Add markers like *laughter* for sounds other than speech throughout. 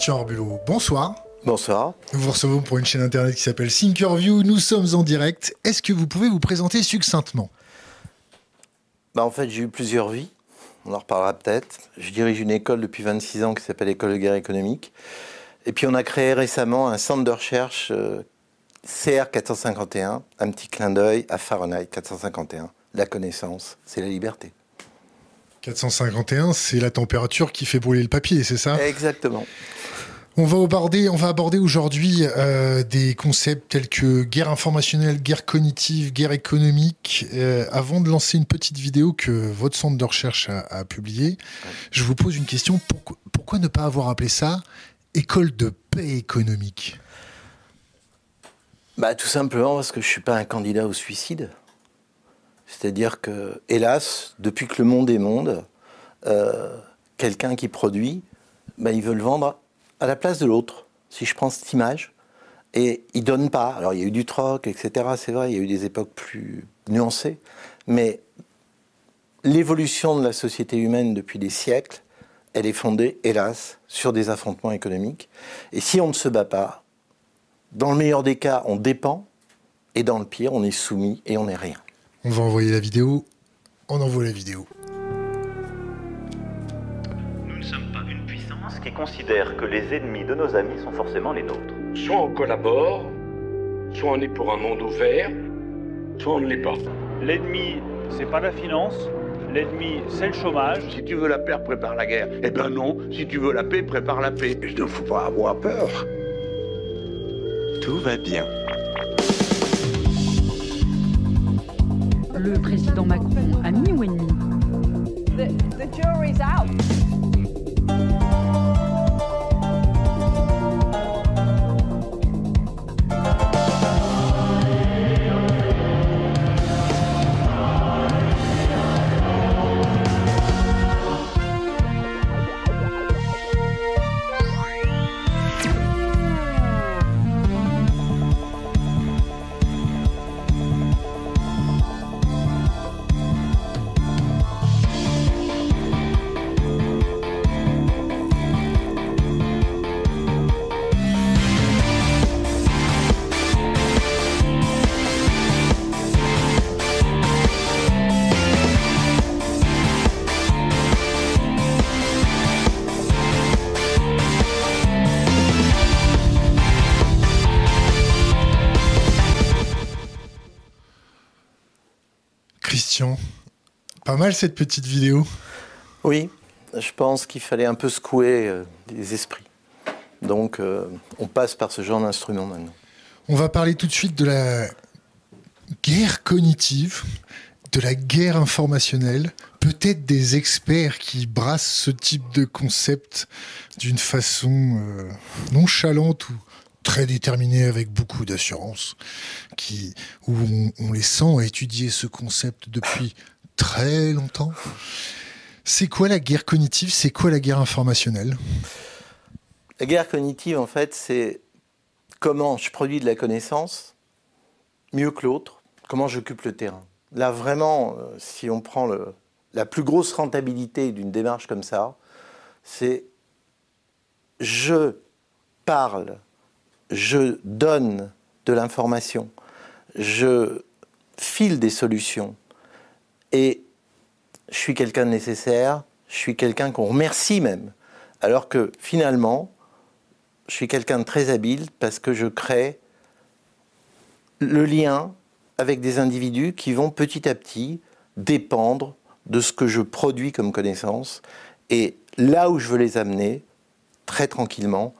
Christian Arbulot, bonsoir. Bonsoir. Nous vous recevons pour une chaîne internet qui s'appelle Thinkerview. Nous sommes en direct. Est-ce que vous pouvez vous présenter succinctement? Bah En fait, j'ai eu plusieurs vies. On en reparlera peut-être. Je dirige une école depuis 26 ans qui s'appelle l'École de guerre économique. Et puis, on a créé récemment un centre de recherche euh, CR 451, un petit clin d'œil à Fahrenheit 451. La connaissance, c'est la liberté. 451, c'est la température qui fait brûler le papier, c'est ça? Exactement. On va aborder, aujourd'hui euh, des concepts tels que guerre informationnelle, guerre cognitive, guerre économique. Euh, avant de lancer une petite vidéo que votre centre de recherche a, publiée, je vous pose une question. Pourquoi, ne pas avoir appelé ça école de paix économique? Bah, Tout simplement parce que je ne suis pas un candidat au suicide. C'est-à-dire que, hélas, depuis que le monde est monde, euh, quelqu'un qui produit, bah, il veut le vendre à la place de l'autre. Si je prends cette image, et il donne pas. Alors il y a eu du troc, etc. C'est vrai, il y a eu des époques plus nuancées, mais l'évolution de la société humaine depuis des siècles, elle est fondée, hélas, sur des affrontements économiques. Et si on ne se bat pas, dans le meilleur des cas, on dépend, et dans le pire, on est soumis et on n'est rien. On va envoyer la vidéo. On envoie la vidéo. Qui considère que les ennemis de nos amis sont forcément les nôtres. Soit on collabore, soit on est pour un monde ouvert, soit on ne l'est pas. L'ennemi, c'est pas la finance. L'ennemi, c'est le chômage. Si tu veux la paix, prépare la guerre. Eh ben non, si tu veux la paix, prépare la paix. Il ne faut pas avoir peur. Tout va bien. Le président Macron, ami ou ennemi? The, the jury's out. Pas mal cette petite vidéo. Oui, je pense qu'il fallait un peu secouer euh, les esprits. Donc, euh, on passe par ce genre d'instrument maintenant. On va parler tout de suite de la guerre cognitive, de la guerre informationnelle, peut-être des experts qui brassent ce type de concept d'une façon euh, nonchalante ou très déterminée avec beaucoup d'assurance, qui où on, on les sent étudier ce concept depuis très longtemps. C'est quoi la guerre cognitive? C'est quoi la guerre informationnelle? La guerre cognitive, en fait, c'est comment je produis de la connaissance mieux que l'autre, comment j'occupe le terrain. Là, vraiment, euh, si on prend la plus grosse rentabilité d'une démarche comme ça, c'est je parle, je donne de l'information, je file des solutions et je suis quelqu'un de nécessaire, je suis quelqu'un qu'on remercie même. Alors que finalement, je suis quelqu'un de très habile parce que je crée le lien avec des individus qui vont petit à petit dépendre de ce que je produis comme connaissance. Et là où je veux les amener, très tranquillement,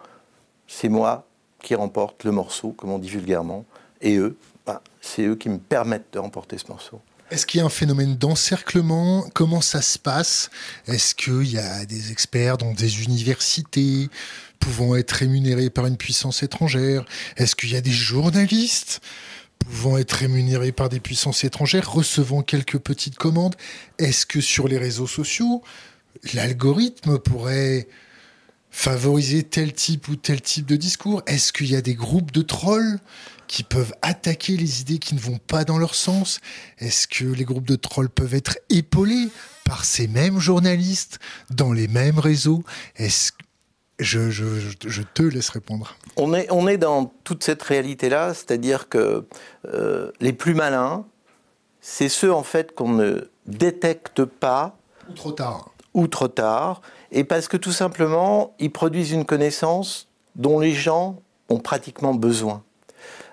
c'est moi qui remporte le morceau, comme on dit vulgairement. Et eux, bah, c'est eux qui me permettent de remporter ce morceau. Est-ce qu'il y a un phénomène d'encerclement? Comment ça se passe? Est-ce qu'il y a des experts dans des universités pouvant être rémunérés par une puissance étrangère? Est-ce qu'il y a des journalistes pouvant être rémunérés par des puissances étrangères, recevant quelques petites commandes? Est-ce que sur les réseaux sociaux, l'algorithme pourrait favoriser tel type ou tel type de discours? Est-ce qu'il y a des groupes de trolls qui peuvent attaquer les idées qui ne vont pas dans leur sens? Est-ce que les groupes de trolls peuvent être épaulés par ces mêmes journalistes dans les mêmes réseaux? Est-ce je, je, te laisse répondre. On est, on est dans toute cette réalité-là, c'est-à-dire que euh, les plus malins, c'est ceux en fait qu'on ne détecte pas Ou trop tard. ou trop tard, et parce que tout simplement, ils produisent une connaissance dont les gens ont pratiquement besoin.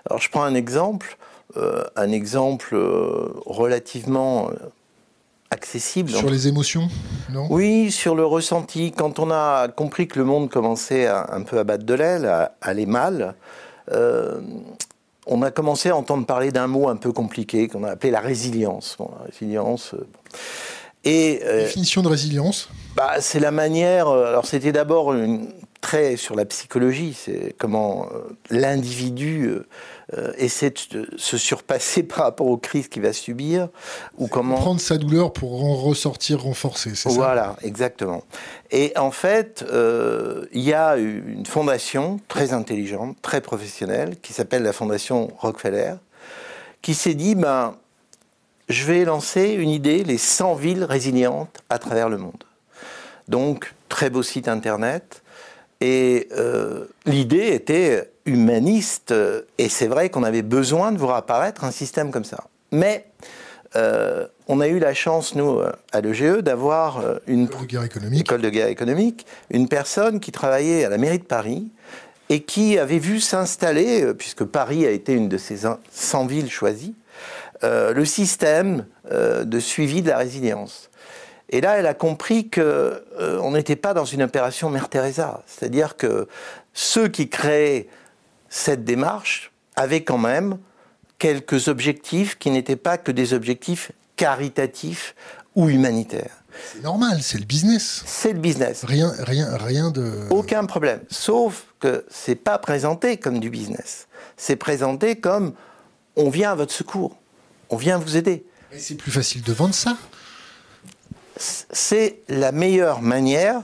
Alors je prends un exemple, euh, un exemple euh, relativement euh, accessible. Sur les émotions, non? Oui, sur le ressenti. Quand on a compris que le monde commençait à, un peu à battre de l'aile, à, à aller mal, euh, on a commencé à entendre parler d'un mot un peu compliqué qu'on a appelé la résilience. Bon, la résilience. euh, et euh, Définition de résilience? bah, c'est la manière. Alors, c'était d'abord très sur la psychologie. C'est comment l'individu euh, essaie de se surpasser par rapport aux crises qu'il va subir, ou comment. Prendre sa douleur pour en ressortir renforcé, c'est ça Voilà, exactement. Et en fait, euh, il y a une fondation très intelligente, très professionnelle, qui s'appelle la Fondation Rockefeller, qui s'est dit, ben, je vais lancer une idée, les 100 villes résilientes à travers le monde. Donc, très beau site internet. Et euh, l'idée était humaniste, euh, et c'est vrai qu'on avait besoin de voir apparaître un système comme ça. Mais euh, on a eu la chance, nous, euh, à l'EGE, d'avoir une De guerre économique. école de guerre économique, une personne qui travaillait à la mairie de Paris et qui avait vu s'installer, puisque Paris a été une de ces 100 villes choisies, euh, le système euh, de suivi de la résilience. Et là, elle a compris que on n'était pas dans une opération Mère Teresa, c'est-à-dire que ceux qui créaient cette démarche avaient quand même quelques objectifs qui n'étaient pas que des objectifs caritatifs ou humanitaires. C'est normal, c'est le business. C'est le business. Rien, rien, rien de. Aucun problème. Sauf que c'est pas présenté comme du business. C'est présenté comme on vient à votre secours. On vient vous aider. Mais c'est plus facile de vendre ça. C'est la meilleure manière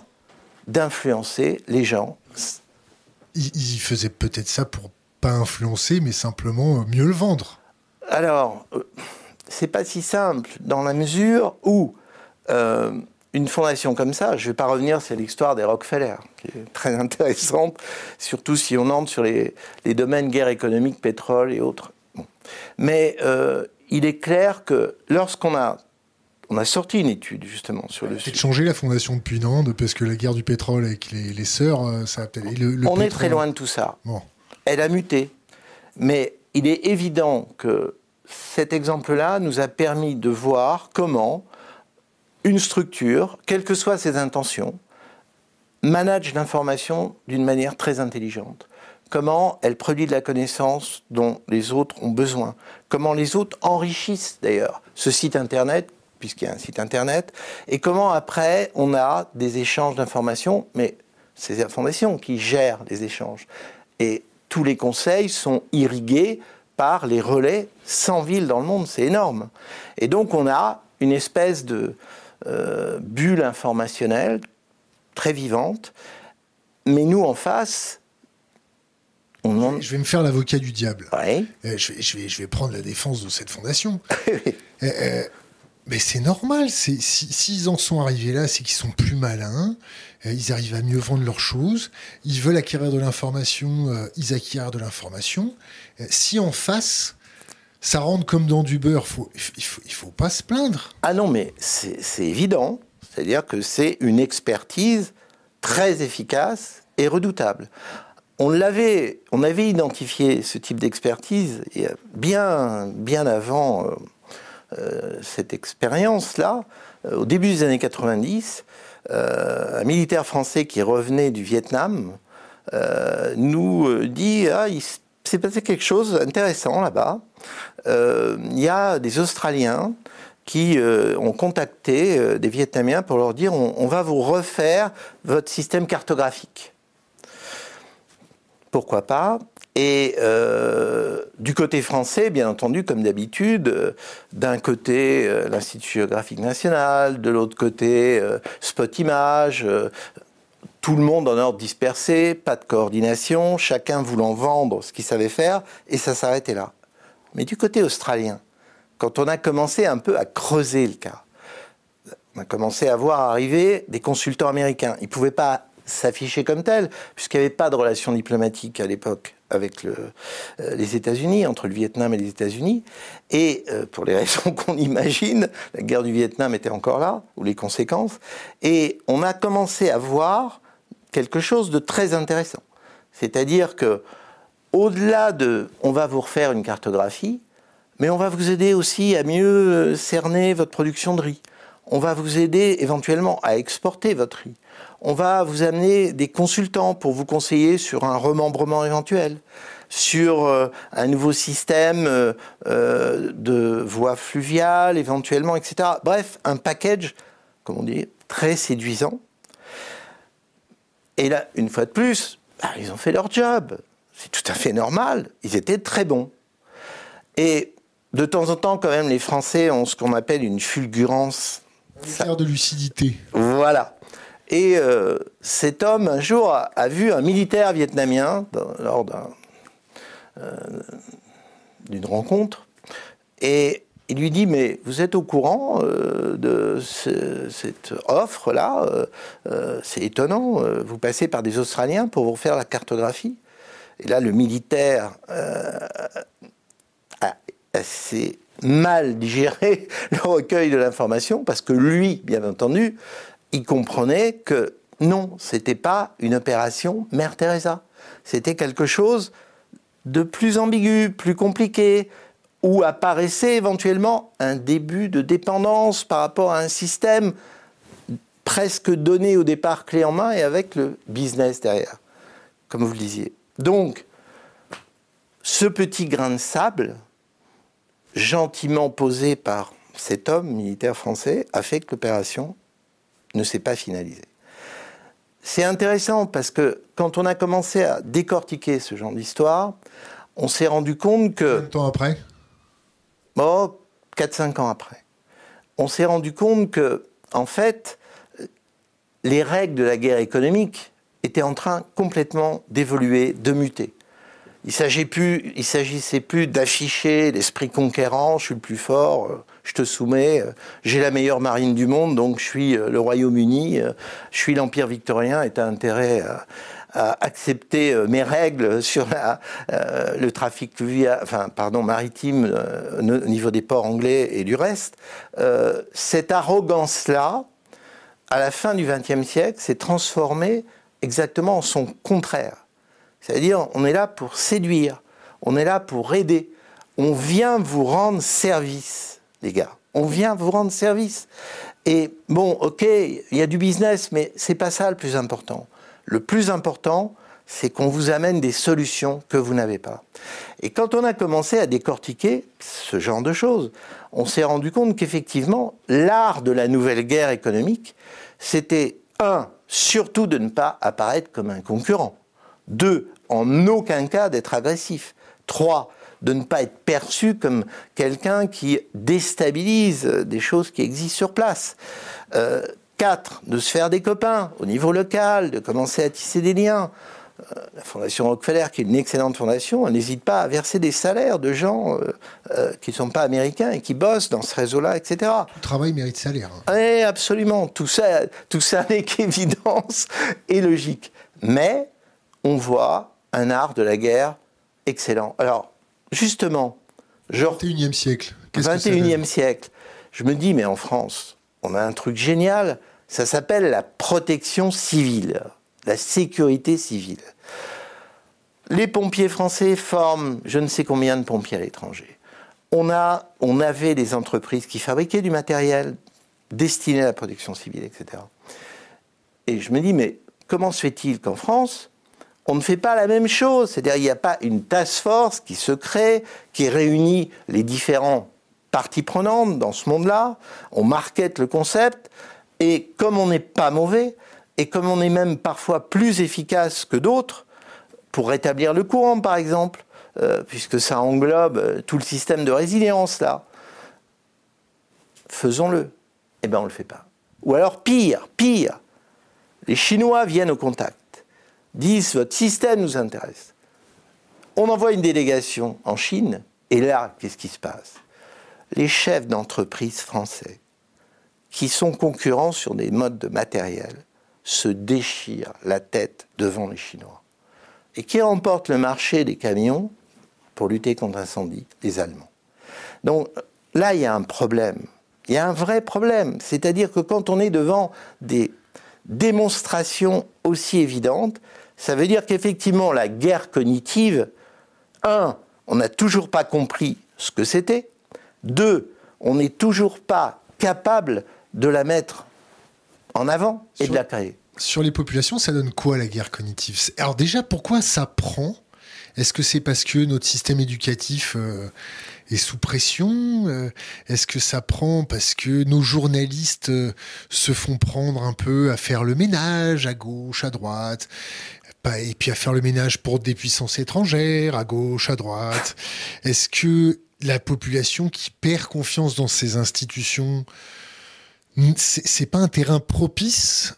d'influencer les gens. Il, il faisait peut-être ça pour pas influencer, mais simplement euh, mieux le vendre. Alors, euh, c'est pas si simple dans la mesure où euh, une fondation comme ça, je vais pas revenir sur l'histoire des Rockefeller, qui est très *laughs* intéressante, surtout si on entre sur les, domaines guerre économique, pétrole et autres. Mais il est clair que lorsqu'on a on a sorti une étude justement sur le sujet. changer la fondation depuis Nantes, parce que la guerre du pétrole avec les, les sœurs, euh, ça a peut-être. On est très loin de tout ça. Bon. Elle a muté. Mais il est évident que cet exemple-là nous a permis de voir comment une structure, quelles que soient ses intentions, manage l'information d'une manière très intelligente. Comment elle produit de la connaissance dont les autres ont besoin. Comment les autres enrichissent d'ailleurs ce site internet, puisqu'il y a un site internet, et comment après on a des échanges d'informations, mais c'est la fondation qui gère les échanges. Et tous les conseils sont irrigués par les relais 100 villes dans le monde, c'est énorme. Et donc on a une espèce de euh, bulle informationnelle très vivante, mais nous en face, on. Je vais me faire l'avocat du diable. Ouais. Euh, je, vais, je, vais, je vais prendre la défense de cette fondation. *laughs* Euh, euh, mais c'est normal. c'est- si- S'ils en sont arrivés là, c'est qu'ils sont plus malins. euh, ils arrivent à mieux vendre leurs choses. Ils veulent acquérir de l'information. euh, ils acquièrent de l'information. Euh, si en face, ça rentre comme dans du beurre, faut, il faut, il faut pas se plaindre. Ah non, mais c'est évident. C'est-à-dire que c'est une expertise très efficace et redoutable. On l'avait, on avait identifié ce type d'expertise bien, bien avant cette expérience-là. Euh, au début des années 90, euh, un militaire français qui revenait du Vietnam euh, nous euh, dit ah, il s'est passé quelque chose d'intéressant là-bas. Euh, Il y a des Australiens qui euh, ont contacté euh, des Vietnamiens pour leur dire on va vous refaire votre système cartographique. Pourquoi pas? Et euh, du côté français, bien entendu, comme d'habitude, euh, d'un côté euh, l'Institut géographique national, de l'autre côté Spot Image, tout le monde en ordre dispersé, pas de coordination, chacun voulant vendre ce qu'il savait faire, et ça s'arrêtait là. Mais du côté australien, quand on a commencé un peu à creuser le cas, on a commencé à voir arriver des consultants américains. Ils ne pouvaient pas s'afficher comme tel, puisqu'il n'y avait pas de relation diplomatique à l'époque avec euh, les États-Unis, entre le Vietnam et les États-Unis. Et euh, pour les *laughs* raisons qu'on imagine, la guerre du Vietnam était encore là, ou les conséquences. Et on a commencé à voir quelque chose de très intéressant. C'est-à-dire que, au-delà de on va vous refaire une cartographie, mais on va vous aider aussi à mieux euh, cerner votre production de riz. On va vous aider éventuellement à exporter votre riz. On va vous amener des consultants pour vous conseiller sur un remembrement éventuel, sur euh, un nouveau système euh, euh, de voies fluviales éventuellement, etc. Bref, un package, comme on dit, très séduisant. Et là, une fois de plus, bah, ils ont fait leur job. C'est tout à fait normal. Ils étaient très bons. Et de temps en temps, quand même, les Français ont ce qu'on appelle une fulgurance. De lucidité. Voilà. Et euh, cet homme, un jour, a, vu un militaire vietnamien lors euh, d'une rencontre. Et il lui dit, mais vous êtes au courant euh, de ce- cette offre-là C'est étonnant, vous passez par des Australiens pour vous faire la cartographie. Et là, le militaire a assez mal digéré *laughs* le recueil de l'information parce que lui, bien entendu, il comprenait que non, c'était pas une opération Mère Teresa. C'était quelque chose de plus ambigu, plus compliqué, où apparaissait éventuellement un début de dépendance par rapport à un système presque donné au départ clé en main et avec le business derrière, comme vous le disiez. Donc, ce petit grain de sable, gentiment posé par cet homme militaire français, a fait que l'opération ne s'est pas finalisée. C'est intéressant parce que quand on a commencé à décortiquer ce genre d'histoire, on s'est rendu compte que... Combien de temps après? Bon, 4-5 ans après. On s'est rendu compte que, en fait, les règles de la guerre économique étaient en train complètement d'évoluer, de muter. Il s'agissait plus, il s'agissait plus d'afficher l'esprit conquérant, je suis le plus fort, euh, je te soumets, euh, j'ai la meilleure marine du monde, donc je suis euh, le Royaume-Uni, je suis l'Empire victorien et tu intérêt à, accepter mes règles *laughs* sur le trafic maritime au niveau des ports anglais et du reste. Cette arrogance-là, à la fin du XXe siècle, s'est transformée exactement en son contraire. C'est-à-dire, on est là pour séduire, on est là pour aider, on vient vous rendre service, les gars. On vient vous rendre service. Et bon, ok, il y a du business, mais c'est pas ça le plus important. Le plus important, c'est qu'on vous amène des solutions que vous n'avez pas. Et quand on a commencé à décortiquer ce genre de choses, on s'est rendu compte qu'effectivement, l'art de la nouvelle guerre économique, c'était un, surtout de ne pas apparaître comme un concurrent. Deux, en aucun cas d'être agressif. Trois, de ne pas être perçu comme quelqu'un qui déstabilise des choses qui existent sur place. Euh, quatre, de se faire des copains au niveau local, de commencer à tisser des liens. Euh, la Fondation Rockefeller, qui est une excellente fondation, n'hésite pas à verser des salaires de gens euh, euh, qui ne sont pas américains et qui bossent dans ce réseau-là, etc. Le travail mérite salaire. hein. Oui, absolument. Tout ça, tout ça *laughs* n'est qu'évidence et logique. Mais on voit un art de la guerre excellent. Alors, justement, genre 21e siècle. Qu'est-ce que ça 21e donne siècle, je me dis, mais en France, on a un truc génial. Ça s'appelle la protection civile, la sécurité civile. Les pompiers français forment je ne sais combien de pompiers à l'étranger. On, a, on avait des entreprises qui fabriquaient du matériel destiné à la protection civile, etc. Et je me dis, mais comment se fait-il qu'en France, on ne fait pas la même chose C'est-à-dire, il n'y a pas une task force qui se crée, qui réunit les différents parties prenantes dans ce monde-là. On market le concept. Et comme on n'est pas mauvais, et comme on est même parfois plus efficace que d'autres, pour rétablir le courant, par exemple, euh, puisque ça englobe euh, tout le système de résilience, là, faisons-le. Eh bien, on ne le fait pas. Ou alors, pire, pire, les Chinois viennent au contact, disent votre système nous intéresse. On envoie une délégation en Chine, et là, qu'est-ce qui se passe? Les chefs d'entreprise français, qui sont concurrents sur des modes de matériel, se déchire la tête devant les Chinois. Et qui remporte le marché des camions pour lutter contre l'incendie? Les Allemands. Donc là, il y a un problème. Il y a un vrai problème. C'est-à-dire que quand on est devant des démonstrations aussi évidentes, ça veut dire qu'effectivement, la guerre cognitive, un, on n'a toujours pas compris ce que c'était. Deux, on n'est toujours pas capable de la mettre en avant et Sur- de la créer. Sur les populations, ça donne quoi la guerre cognitive? Alors déjà, pourquoi ça prend? Est-ce que c'est parce que notre système éducatif euh, est sous pression? Euh, Est-ce que ça prend parce que nos journalistes euh, se font prendre un peu à faire le ménage à gauche, à droite? Et puis à faire le ménage pour des puissances étrangères, à gauche, à droite Est-ce que la population qui perd confiance dans ces institutions, c'est pas un terrain propice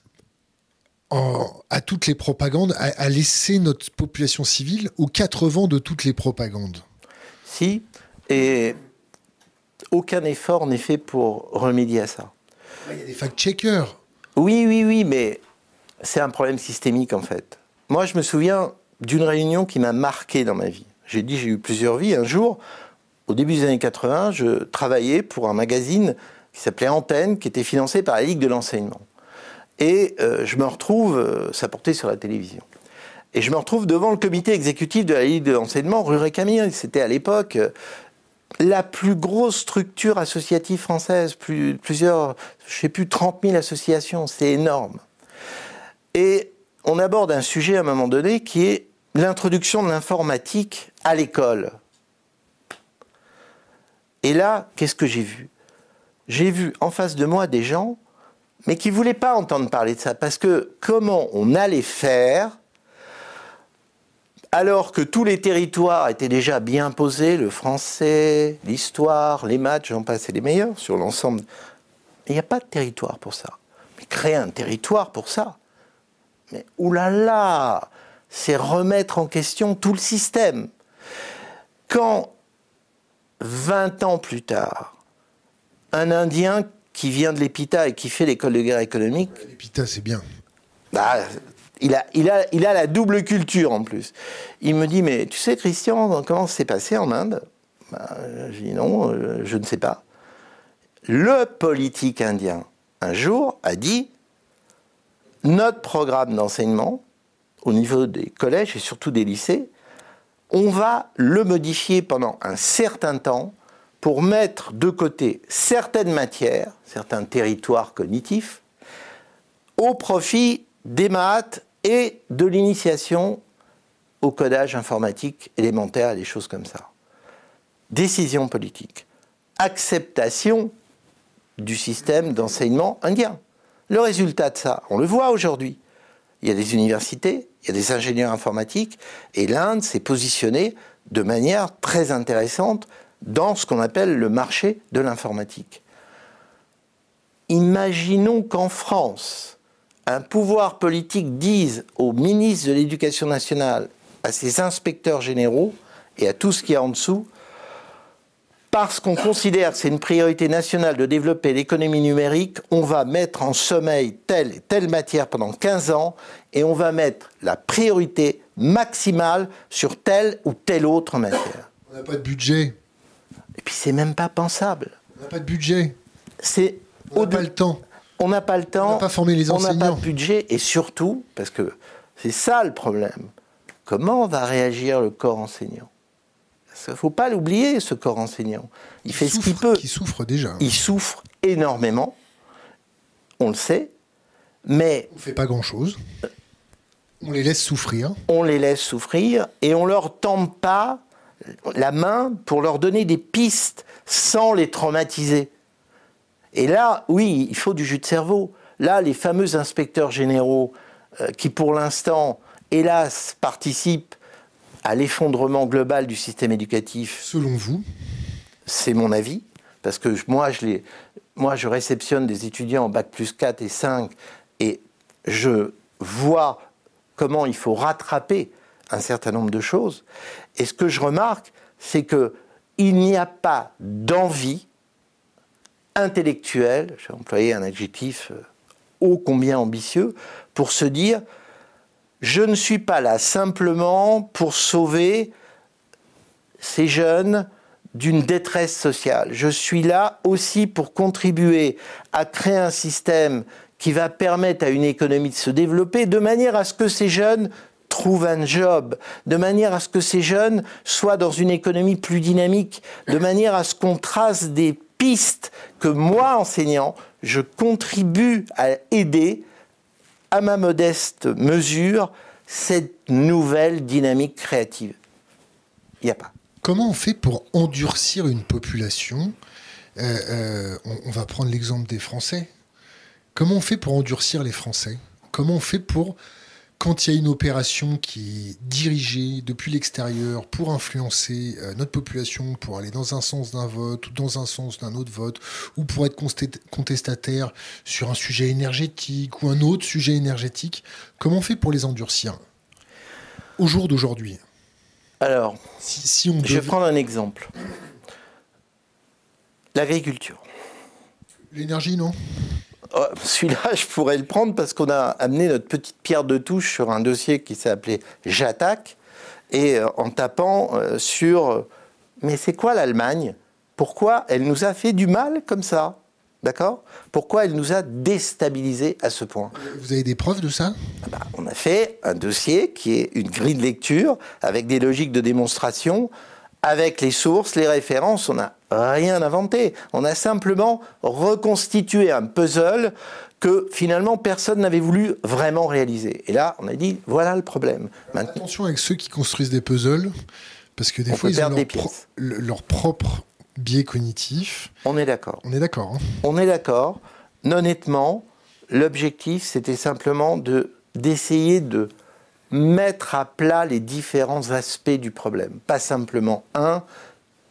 en- à toutes les propagandes, à, à laisser notre population civile aux quatre vents de toutes les propagandes? Si, et aucun effort n'est fait pour remédier à ça. Il y a des fact-checkers. Oui, oui, oui, mais c'est un problème systémique en fait. Moi, je me souviens d'une réunion qui m'a marqué dans ma vie. J'ai dit, j'ai eu plusieurs vies. Un jour, au début des années 80, je travaillais pour un magazine qui s'appelait Antenne, qui était financé par la Ligue de l'enseignement. Et euh, je me retrouve, euh, ça portait sur la télévision. Et je me retrouve devant le comité exécutif de la Ligue de l'enseignement, rue Camille. C'était à l'époque euh, la plus grosse structure associative française, plus, plusieurs, je sais plus, 30 000 associations, c'est énorme. Et on aborde un sujet à un moment donné qui est l'introduction de l'informatique à l'école. Et là, qu'est-ce que j'ai vu? J'ai vu en face de moi des gens, mais qui ne voulaient pas entendre parler de ça, parce que comment on allait faire alors que tous les territoires étaient déjà bien posés, le français, l'histoire, les maths, j'en passe et les meilleurs, sur l'ensemble. Il n'y a pas de territoire pour ça. Mais créer un territoire pour ça, mais oulala, c'est remettre en question tout le système. Quand, 20 ans plus tard, un Indien qui vient de l'EPITA et qui fait l'école de guerre économique putain, c'est bien. bah, il a, il, a, il a la double culture en plus. Il me dit, mais tu sais Christian, comment ça s'est passé en Inde? Bah, Je dis non, euh, je ne sais pas. Le politique indien, un jour, a dit, notre programme d'enseignement, au niveau des collèges et surtout des lycées, on va le modifier pendant un certain temps pour mettre de côté certaines matières, certains territoires cognitifs, au profit des maths et de l'initiation au codage informatique élémentaire et des choses comme ça. Décision politique. Acceptation du système d'enseignement indien. Le résultat de ça, on le voit aujourd'hui. Il y a des universités, il y a des ingénieurs informatiques, et l'Inde s'est positionnée de manière très intéressante dans ce qu'on appelle le marché de l'informatique. Imaginons qu'en France, un pouvoir politique dise au ministre de l'Éducation nationale, à ses inspecteurs généraux et à tout ce qu'il y a en dessous, parce qu'on considère que c'est une priorité nationale de développer l'économie numérique, on va mettre en sommeil telle et telle matière pendant 15 ans et on va mettre la priorité maximale sur telle ou telle autre matière. On n'a pas de budget. Et puis c'est même pas pensable. On n'a pas de budget. C'est On n'a pas le temps. on n'a pas le temps. On n'a pas formé les On n'a pas enseignants. de budget et surtout, parce que c'est ça le problème, comment va réagir le corps enseignant? Il ne faut pas l'oublier, ce corps enseignant. Il fait ce qu'il peut. Qui souffre déjà. Il souffre énormément, on le sait, mais On fait pas grand-chose. On les laisse souffrir. on les laisse souffrir et on leur tend pas la main pour leur donner des pistes sans les traumatiser. Et là, oui, il faut du jus de cerveau. Là, les fameux inspecteurs généraux euh, qui, pour l'instant, hélas, participent à l'effondrement global du système éducatif, Selon vous, c'est mon avis, parce que je- moi je, les, moi, je réceptionne des étudiants en bac plus 4 et 5, et je vois comment il faut rattraper un certain nombre de choses. Et ce que je remarque, c'est que il n'y a pas d'envie intellectuelle, j'ai employé un adjectif euh, ô combien ambitieux pour se dire je ne suis pas là simplement pour sauver ces jeunes d'une détresse sociale. Je suis là aussi pour contribuer à créer un système qui va permettre à une économie de se développer de manière à ce que ces jeunes trouvent un job, de manière à ce que ces jeunes soient dans une économie plus dynamique, de manière à ce qu'on trace des pistes que moi, enseignant, je contribue à aider à ma modeste mesure cette nouvelle dynamique créative. Il n'y a pas. Comment on fait pour endurcir une population? Euh, euh, on, on va prendre l'exemple des Français. Comment on fait pour endurcir les Français? Comment on fait pour, quand il y a une opération qui est dirigée depuis l'extérieur pour influencer euh, notre population, pour aller dans un sens d'un vote ou dans un sens d'un autre vote, ou pour être contestataire sur un sujet énergétique ou un autre sujet énergétique, comment on fait pour les endurcir au jour d'aujourd'hui? Alors, si, si on je vais prendre un exemple. L'agriculture. L'énergie, non? Oh, Celui-là, *laughs* je pourrais le prendre parce qu'on a amené notre petite pierre de touche sur un dossier qui s'est appelé J'attaque. Et euh, en tapant euh, sur euh, mais c'est quoi l'Allemagne? Pourquoi elle nous a fait du mal comme ça? D'accord? Pourquoi elle nous a déstabilisés à ce point? Vous avez des preuves de ça? Ah bah, On a fait un dossier qui est une grille de lecture avec des logiques de démonstration, avec les sources, les références. On n'a rien inventé. On a simplement reconstitué un puzzle que finalement personne n'avait voulu vraiment réaliser. Et là, on a dit voilà le problème. Maintenant, Attention avec ceux qui construisent des puzzles, parce que des On fois, ils ont leur, des leur propre biais cognitif. on est d'accord. On est d'accord. hein On est d'accord. Honnêtement, l'objectif, c'était simplement de d'essayer de mettre à plat les différents aspects du problème. Pas simplement un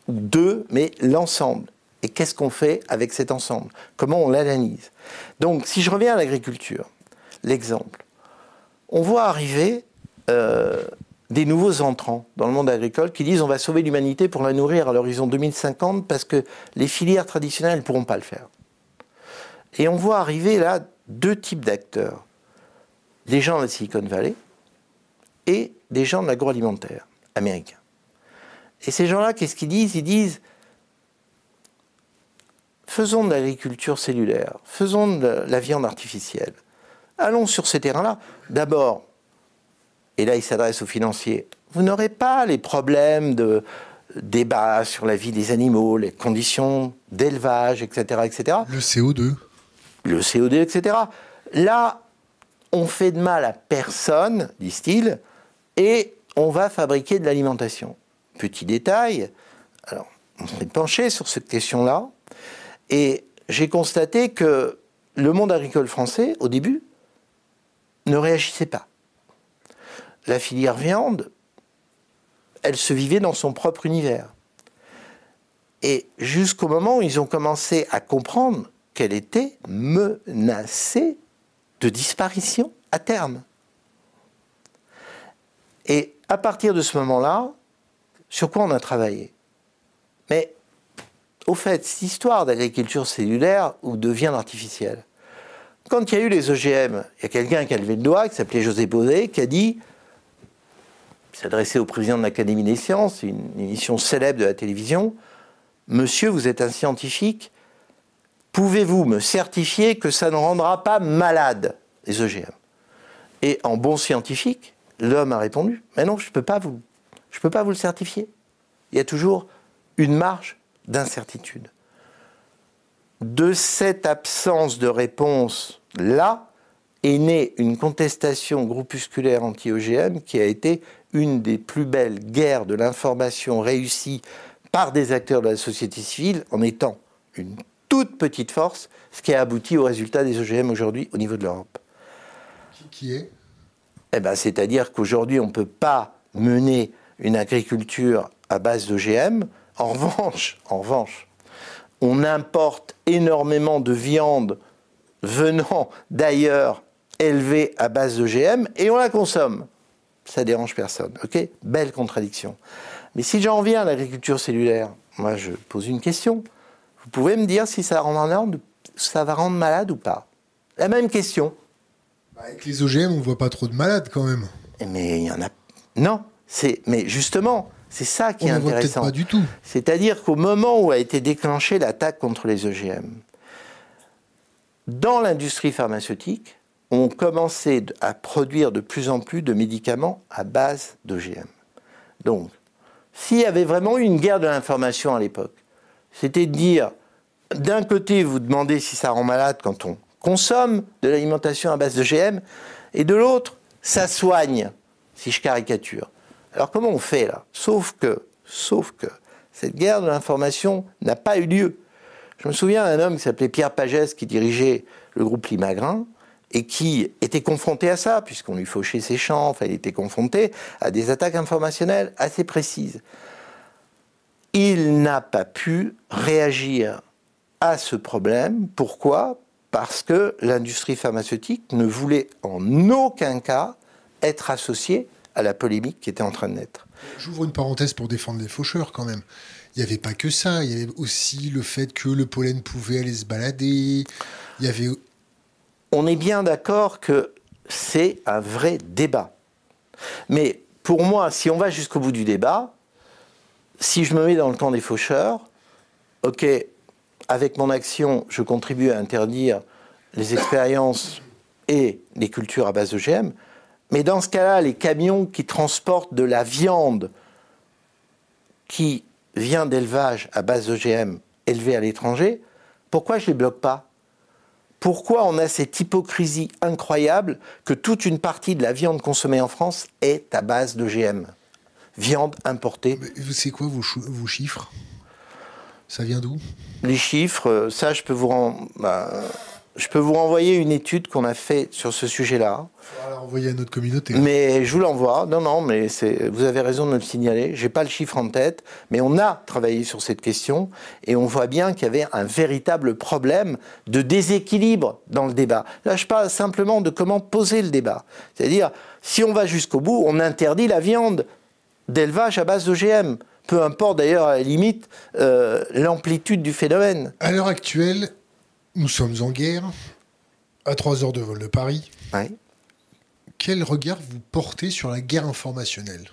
ou deux, mais l'ensemble. Et qu'est-ce qu'on fait avec cet ensemble? Comment on l'analyse? Donc, si je reviens à l'agriculture, l'exemple, on voit arriver euh, des nouveaux entrants dans le monde agricole qui disent on va sauver l'humanité pour la nourrir à l'horizon 2050 parce que les filières traditionnelles ne pourront pas le faire. Et on voit arriver là deux types d'acteurs. Des gens de la Silicon Valley et des gens de l'agroalimentaire américain. Et ces gens-là, qu'est-ce qu'ils disent? Ils disent faisons de l'agriculture cellulaire, faisons de la viande artificielle. Allons sur ces terrains-là. D'abord, et là il s'adresse aux financiers, vous n'aurez pas les problèmes de débat sur la vie des animaux, les conditions d'élevage, etc., etc Le CO2. le CO2, etc. Là, on fait de mal à personne, disent-ils, et on va fabriquer de l'alimentation. Petit détail, alors on s'est penché sur cette question-là, et j'ai constaté que le monde agricole français, au début, ne réagissait pas. La filière viande, elle se vivait dans son propre univers. Et jusqu'au moment où ils ont commencé à comprendre qu'elle était menacée de disparition à terme. Et à partir de ce moment-là, sur quoi on a travaillé? Mais au fait, cette histoire d'agriculture cellulaire ou de viande artificielle, quand il y a eu les OGM, il y a quelqu'un qui a levé le doigt, qui s'appelait José Baudet, qui a dit, il s'adressait au président de l'Académie des sciences, une émission célèbre de la télévision, Monsieur, vous êtes un scientifique, pouvez-vous me certifier que ça ne rendra pas malade les OGM Et en bon scientifique, l'homme a répondu Mais non, je ne peux, pas vous- peux pas vous le certifier. Il y a toujours une marge d'incertitude. De cette absence de réponse là est née une contestation groupusculaire anti-OGM qui a été une des plus belles guerres de l'information réussie par des acteurs de la société civile en étant une toute petite force, ce qui a abouti au résultat des OGM aujourd'hui au niveau de l'Europe. Qui est? Eh ben, C'est-à-dire qu'aujourd'hui, on ne peut pas mener une agriculture à base d'OGM. En revanche, on importe énormément de viande venant d'ailleurs élevée à base d'OGM et on la consomme. Ça dérange personne. Ok? Belle contradiction. Mais si j'en viens à l'agriculture cellulaire, moi je pose une question. Vous pouvez me dire si ça va rendre malade ou pas? La même question. Bah, avec les OGM, on voit pas trop de malades quand même. Mais il y en a. Non, c'est. Mais justement, c'est ça qui on est ne voit intéressant. pas du tout. C'est-à-dire qu'au moment où a été déclenchée l'attaque contre les OGM, dans l'industrie pharmaceutique, on commençait à produire de plus en plus de médicaments à base d'OGM. Donc, s'il y avait vraiment eu une guerre de l'information à l'époque, c'était de dire, d'un côté, vous demandez si ça rend malade quand on consomme de l'alimentation à base d'OGM, et de l'autre, ça soigne, si je caricature. Alors comment on fait là? Sauf que, sauf que, cette guerre de l'information n'a pas eu lieu. Je me souviens d'un homme qui s'appelait Pierre Pagès, qui dirigeait le groupe Limagrin, et qui était confronté à ça, puisqu'on lui fauchait ses champs, il était confronté à des attaques informationnelles assez précises. Il n'a pas pu réagir à ce problème. Pourquoi? Parce que l'industrie pharmaceutique ne voulait en aucun cas être associée à la polémique qui était en train de naître. J'ouvre une parenthèse pour défendre les faucheurs quand même. Il n'y avait pas que ça, il y avait aussi le fait que le pollen pouvait aller se balader. Il y avait on est bien d'accord que c'est un vrai débat. Mais pour moi, si on va jusqu'au bout du débat, si je me mets dans le camp des faucheurs, ok, avec mon action, je contribue à interdire les expériences et les cultures à base d'OGM, mais dans ce cas-là, les camions qui transportent de la viande qui vient d'élevage à base d'OGM élevée à l'étranger, pourquoi je ne les bloque pas? Pourquoi on a cette hypocrisie incroyable que toute une partie de la viande consommée en France est à base d'OGM Viande importée. Savez quoi, vos chiffres? Ça vient d'où? Les chiffres, euh, ça, je peux vous, ren- bah, je peux vous renvoyer une étude qu'on a faite sur ce sujet-là. La renvoyer à notre communauté. Mais je vous l'envoie. Non, non, mais vous avez raison de me le signaler. J'ai pas le chiffre en tête, mais on a travaillé sur cette question et on voit bien qu'il y avait un véritable problème de déséquilibre dans le débat. Là, je parle simplement de comment poser le débat. C'est-à-dire, si on va jusqu'au bout, on interdit la viande d'élevage à base d'OGM. Peu importe d'ailleurs, à la limite, euh, l'amplitude du phénomène. À l'heure actuelle, nous sommes en guerre, à 3 heures de vol de Paris. Ouais. Quel regard vous portez sur la guerre informationnelle?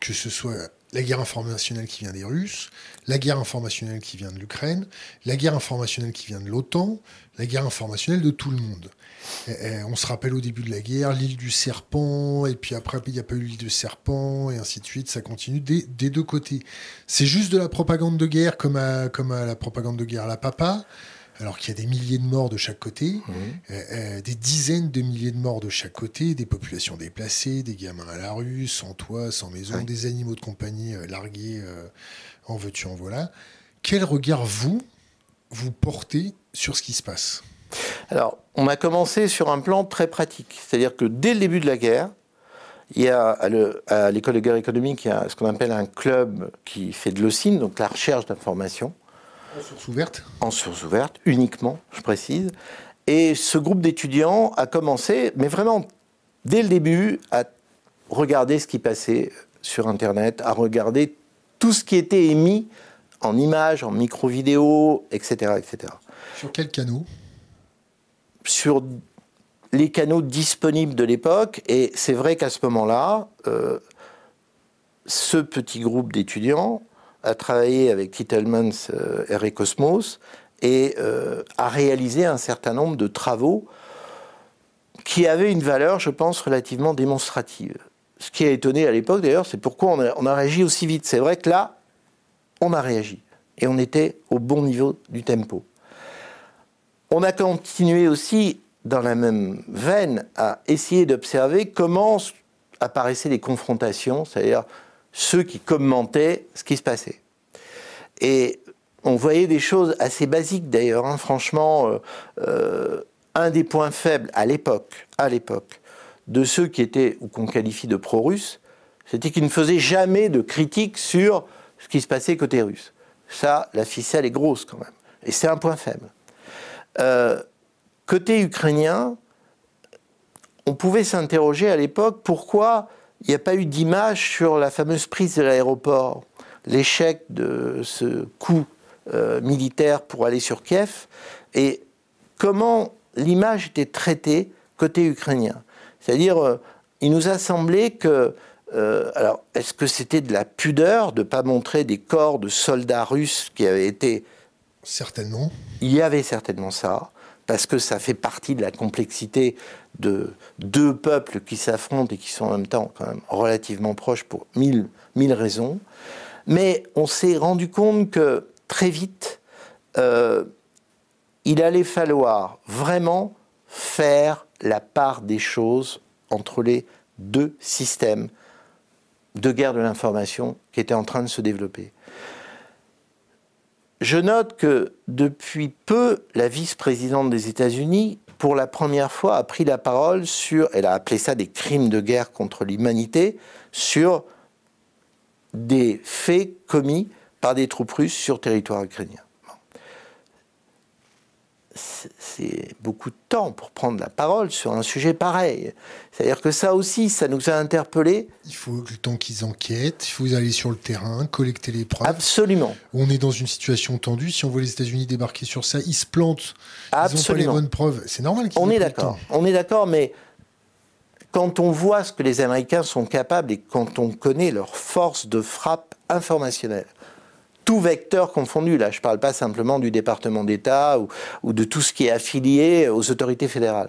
Que ce soit la guerre informationnelle qui vient des Russes, la guerre informationnelle qui vient de l'Ukraine, la guerre informationnelle qui vient de l'OTAN, la guerre informationnelle de tout le monde. On se rappelle au début de la guerre l'île du serpent, et puis après il n'y a pas eu l'île du serpent, et ainsi de suite, ça continue des, des deux côtés. C'est juste de la propagande de guerre comme comme à la propagande de guerre à la papa, alors qu'il y a des milliers de morts de chaque côté, euh, euh, des dizaines de milliers de morts de chaque côté, des populations déplacées, des gamins à la rue, sans toit, sans maison, des animaux de compagnie euh, largués euh, en veux-tu, en voilà. Quel regard, vous, vous portez sur ce qui se passe? Alors, on a commencé sur un plan très pratique. C'est-à-dire que dès le début de la guerre, il y a à le- à l'école de guerre économique, il y a ce qu'on appelle un club qui fait de l'OSIN, donc la recherche d'informations, Source ouverte en source ouverte, uniquement, je précise. Et ce groupe d'étudiants a commencé, mais vraiment dès le début, à regarder ce qui passait sur Internet, à regarder tout ce qui était émis en images, en micro-vidéos, etc., etc. Sur quel canot? Sur les canaux disponibles de l'époque. Et c'est vrai qu'à ce moment-là, euh, ce petit groupe d'étudiants a travaillé avec Titelmans euh, et Cosmos et euh, a réalisé un certain nombre de travaux qui avaient une valeur, je pense, relativement démonstrative. Ce qui a étonné à l'époque, d'ailleurs, c'est pourquoi on a, on a réagi aussi vite. C'est vrai que là, on a réagi. Et on était au bon niveau du tempo. On a continué aussi, dans la même veine, à essayer d'observer comment apparaissaient les confrontations, c'est-à-dire ceux qui commentaient ce qui se passait. Et on voyait des choses assez basiques d'ailleurs. hein. Franchement, euh, euh, un des points faibles à l'époque, à l'époque, de ceux qui étaient ou qu'on qualifie de pro-russes, c'était qu'ils ne faisaient jamais de critique sur ce qui se passait côté russe. Ça, la ficelle est grosse quand même. Et c'est un point faible. Euh, côté ukrainien, on pouvait s'interroger à l'époque pourquoi il n'y a pas eu d'image sur la fameuse prise de l'aéroport, l'échec de ce coup euh, militaire pour aller sur Kiev, et comment l'image était traitée côté ukrainien. C'est-à-dire, euh, il nous a semblé que, euh, alors, est-ce que c'était de la pudeur de ne pas montrer des corps de soldats russes qui avaient été... Certainement. Il y avait certainement ça, parce que ça fait partie de la complexité de deux peuples qui s'affrontent et qui sont en même temps relativement proches pour mille, mille raisons. Mais on s'est rendu compte que très vite, euh, il allait falloir vraiment faire la part des choses entre les deux systèmes de guerre de l'information qui étaient en train de se développer. Je note que depuis peu, la vice-présidente des États-Unis, pour la première fois, a pris la parole sur, elle a appelé ça des crimes de guerre contre l'humanité, sur des faits commis par des troupes russes sur territoire ukrainien c'est beaucoup de temps pour prendre la parole sur un sujet pareil. C'est-à-dire que ça aussi, ça nous a interpellés. Il faut le temps qu'ils enquêtent, il faut aller sur le terrain, collecter les preuves. Absolument. On est dans une situation tendue. Si on voit les États-Unis débarquer sur ça, ils se plantent. Absolument. Ils n'ont pas les bonnes preuves. C'est normal qu'ils On est d'accord. On est d'accord, mais quand on voit ce que les Américains sont capables et quand on connaît leur force de frappe informationnelle, tout vecteur confondu. Là, je ne parle pas simplement du département d'État ou, de tout ce qui est affilié aux autorités fédérales.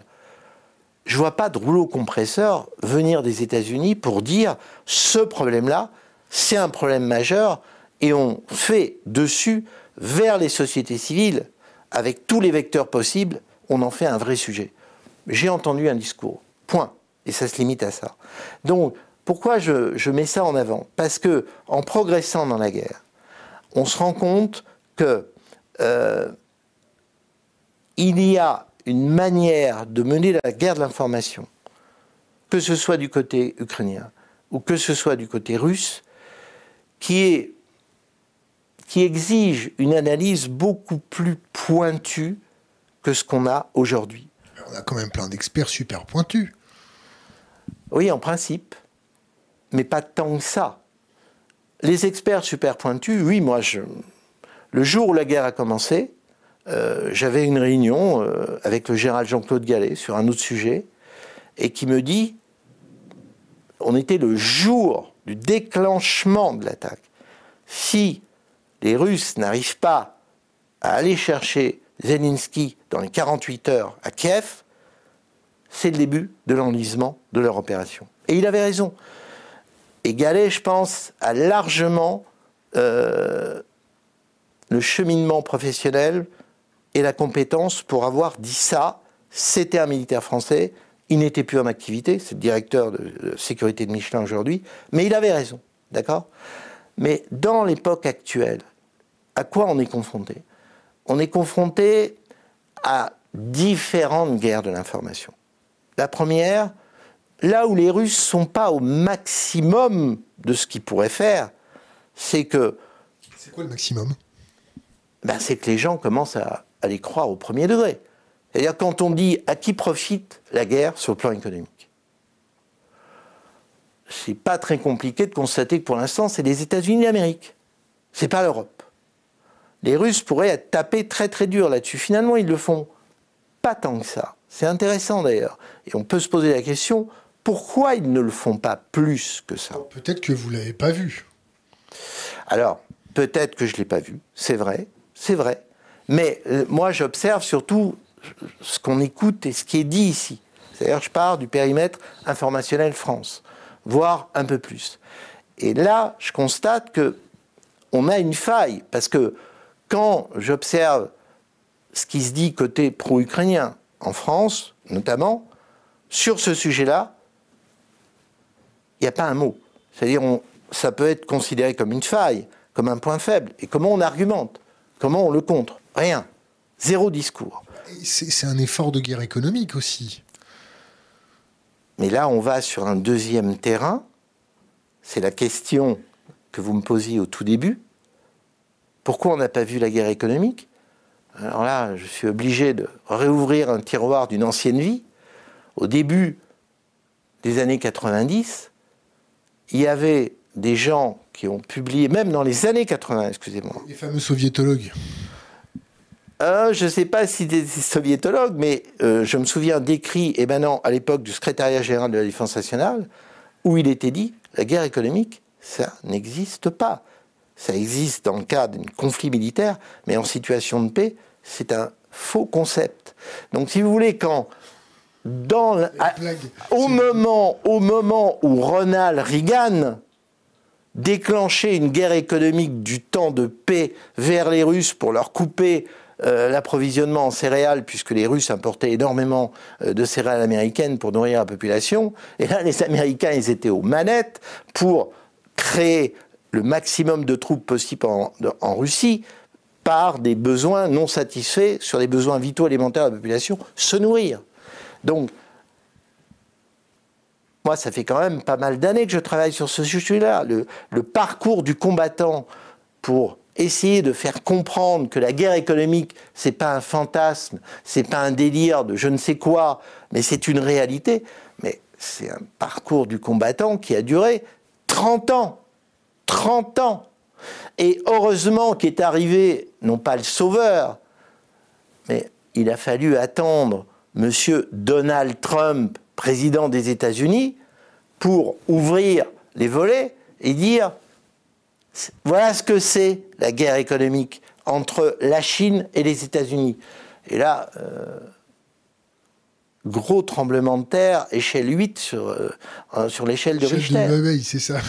Je vois pas de rouleau compresseur venir des États-Unis pour dire ce problème-là, c'est un problème majeur et on fait dessus vers les sociétés civiles avec tous les vecteurs possibles, on en fait un vrai sujet. J'ai entendu un discours, point, et ça se limite à ça. Donc, pourquoi je, je mets ça en avant? Parce que en progressant dans la guerre, on se rend compte que euh, il y a une manière de mener la guerre de l'information, que ce soit du côté ukrainien ou que ce soit du côté russe, qui, est, qui exige une analyse beaucoup plus pointue que ce qu'on a aujourd'hui. On a quand même plein d'experts super pointus. Oui, en principe, mais pas tant que ça. Les experts super pointus, oui, moi, je, le jour où la guerre a commencé, euh, j'avais une réunion euh, avec le général Jean-Claude Gallet sur un autre sujet, et qui me dit, on était le jour du déclenchement de l'attaque. Si les Russes n'arrivent pas à aller chercher Zelensky dans les 48 heures à Kiev, c'est le début de l'enlisement de leur opération. Et il avait raison. Et Gallet, je pense, a largement euh, le cheminement professionnel et la compétence pour avoir dit ça. C'était un militaire français, il n'était plus en activité, c'est le directeur de, sécurité de Michelin aujourd'hui, mais il avait raison, d'accord? Mais dans l'époque actuelle, à quoi on est confronté? On est confronté à différentes guerres de l'information. La première, là où les Russes sont pas au maximum de ce qu'ils pourraient faire, c'est que C'est quoi le maximum? Ben, c'est que les gens commencent à, à les croire au premier degré. C'est-à-dire quand on dit à qui profite la guerre sur le plan économique? C'est pas très compliqué de constater que pour l'instant, c'est les États-Unis d'Amérique. C'est pas l'Europe. Les Russes pourraient être tapés très très dur là-dessus. Finalement, ils le font pas tant que ça. C'est intéressant d'ailleurs. Et on peut se poser la question pourquoi ils ne le font pas plus que ça? Peut-être que vous l'avez pas vu. Alors, peut-être que je ne l'ai pas vu, c'est vrai, c'est vrai. Mais euh, moi, j'observe surtout ce qu'on écoute et ce qui est dit ici. C'est-à-dire, je pars du périmètre informationnel France, voire un peu plus. Et là, je constate que on a une faille, parce que quand j'observe ce qui se dit côté pro-ukrainien, en France notamment, sur ce sujet-là, il n'y a pas un mot. C'est-à-dire, ça peut être considéré comme une faille, comme un point faible. Et comment on argumente? Comment on le contre? Rien. Zéro discours. C'est un effort de guerre économique aussi. Mais là, on va sur un deuxième terrain. C'est la question que vous me posiez au tout début. Pourquoi on n'a pas vu la guerre économique? Alors là, je suis obligé de réouvrir un tiroir d'une ancienne vie. Au début des années 90, il y avait des gens qui ont publié, même dans les années 80, excusez-moi, Les fameux soviétologues. Euh, je ne sais pas si des soviétologues, mais euh, je me souviens d'écrits émanant à l'époque du secrétariat général de la défense nationale, où il était dit la guerre économique, ça n'existe pas. Ça existe dans le cadre d'un conflit militaire, mais en situation de paix, c'est un faux concept. Donc, si vous voulez, quand dans à- au moment, au moment où Ronald Reagan déclenchait une guerre économique du temps de paix vers les Russes pour leur couper euh, l'approvisionnement en céréales, puisque les Russes importaient énormément euh, de céréales américaines pour nourrir la population. Et là, les Américains, ils étaient aux manettes pour créer le maximum de troupes possible en, en Russie par des besoins non satisfaits sur les besoins vitaux alimentaires de la population, se nourrir. Donc, moi, ça fait quand même pas mal d'années que je travaille sur ce sujet-là. Le, parcours du combattant pour essayer de faire comprendre que la guerre économique, c'est pas un fantasme, c'est pas un délire de je ne sais quoi, mais c'est une réalité. Mais c'est un parcours du combattant qui a duré 30 ans. 30 ans. Et heureusement qu'est arrivé, non pas le sauveur, mais il a fallu attendre M. Donald Trump, président des États-Unis, pour ouvrir les volets et dire voilà ce que c'est la guerre économique entre la Chine et les États-Unis. Et là, euh, gros tremblement de terre, échelle 8 sur, euh, sur l'échelle de Richter. c'est ça.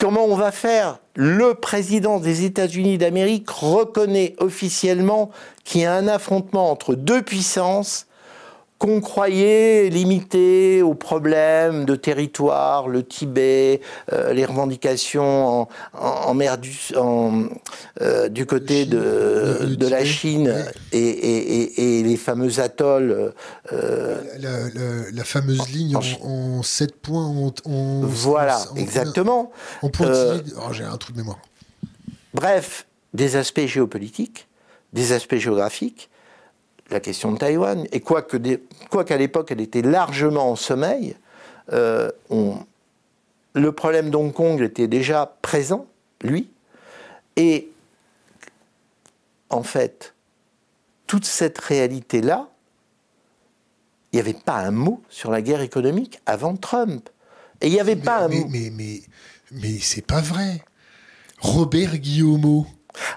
Comment on va faire? Le président des États-Unis d'Amérique reconnaît officiellement qu'il y a un affrontement entre deux puissances qu'on croyait limité aux problèmes de territoire, le Tibet, euh, les revendications en, en- en mer du, en, euh, du côté Chine, de, la Chine et, et- et- et les fameux atolls. euh, La, la- la fameuse ligne en- en, 7 points. Voilà, en- en- exactement. En Oh, J'ai un trou de mémoire. Bref, des aspects géopolitiques, des aspects géographiques, la question de Taïwan, et quoique des- quoiqu'à l'époque elle était largement en sommeil, euh, on- le problème d'Hong Kong était déjà présent, lui, et en fait, toute cette réalité-là, il n'y avait pas un mot sur la guerre économique avant Trump. Et il n'y avait Mais, pas un mais, mot. mais, mais, mais c'est pas vrai. Robert Guillaumeau,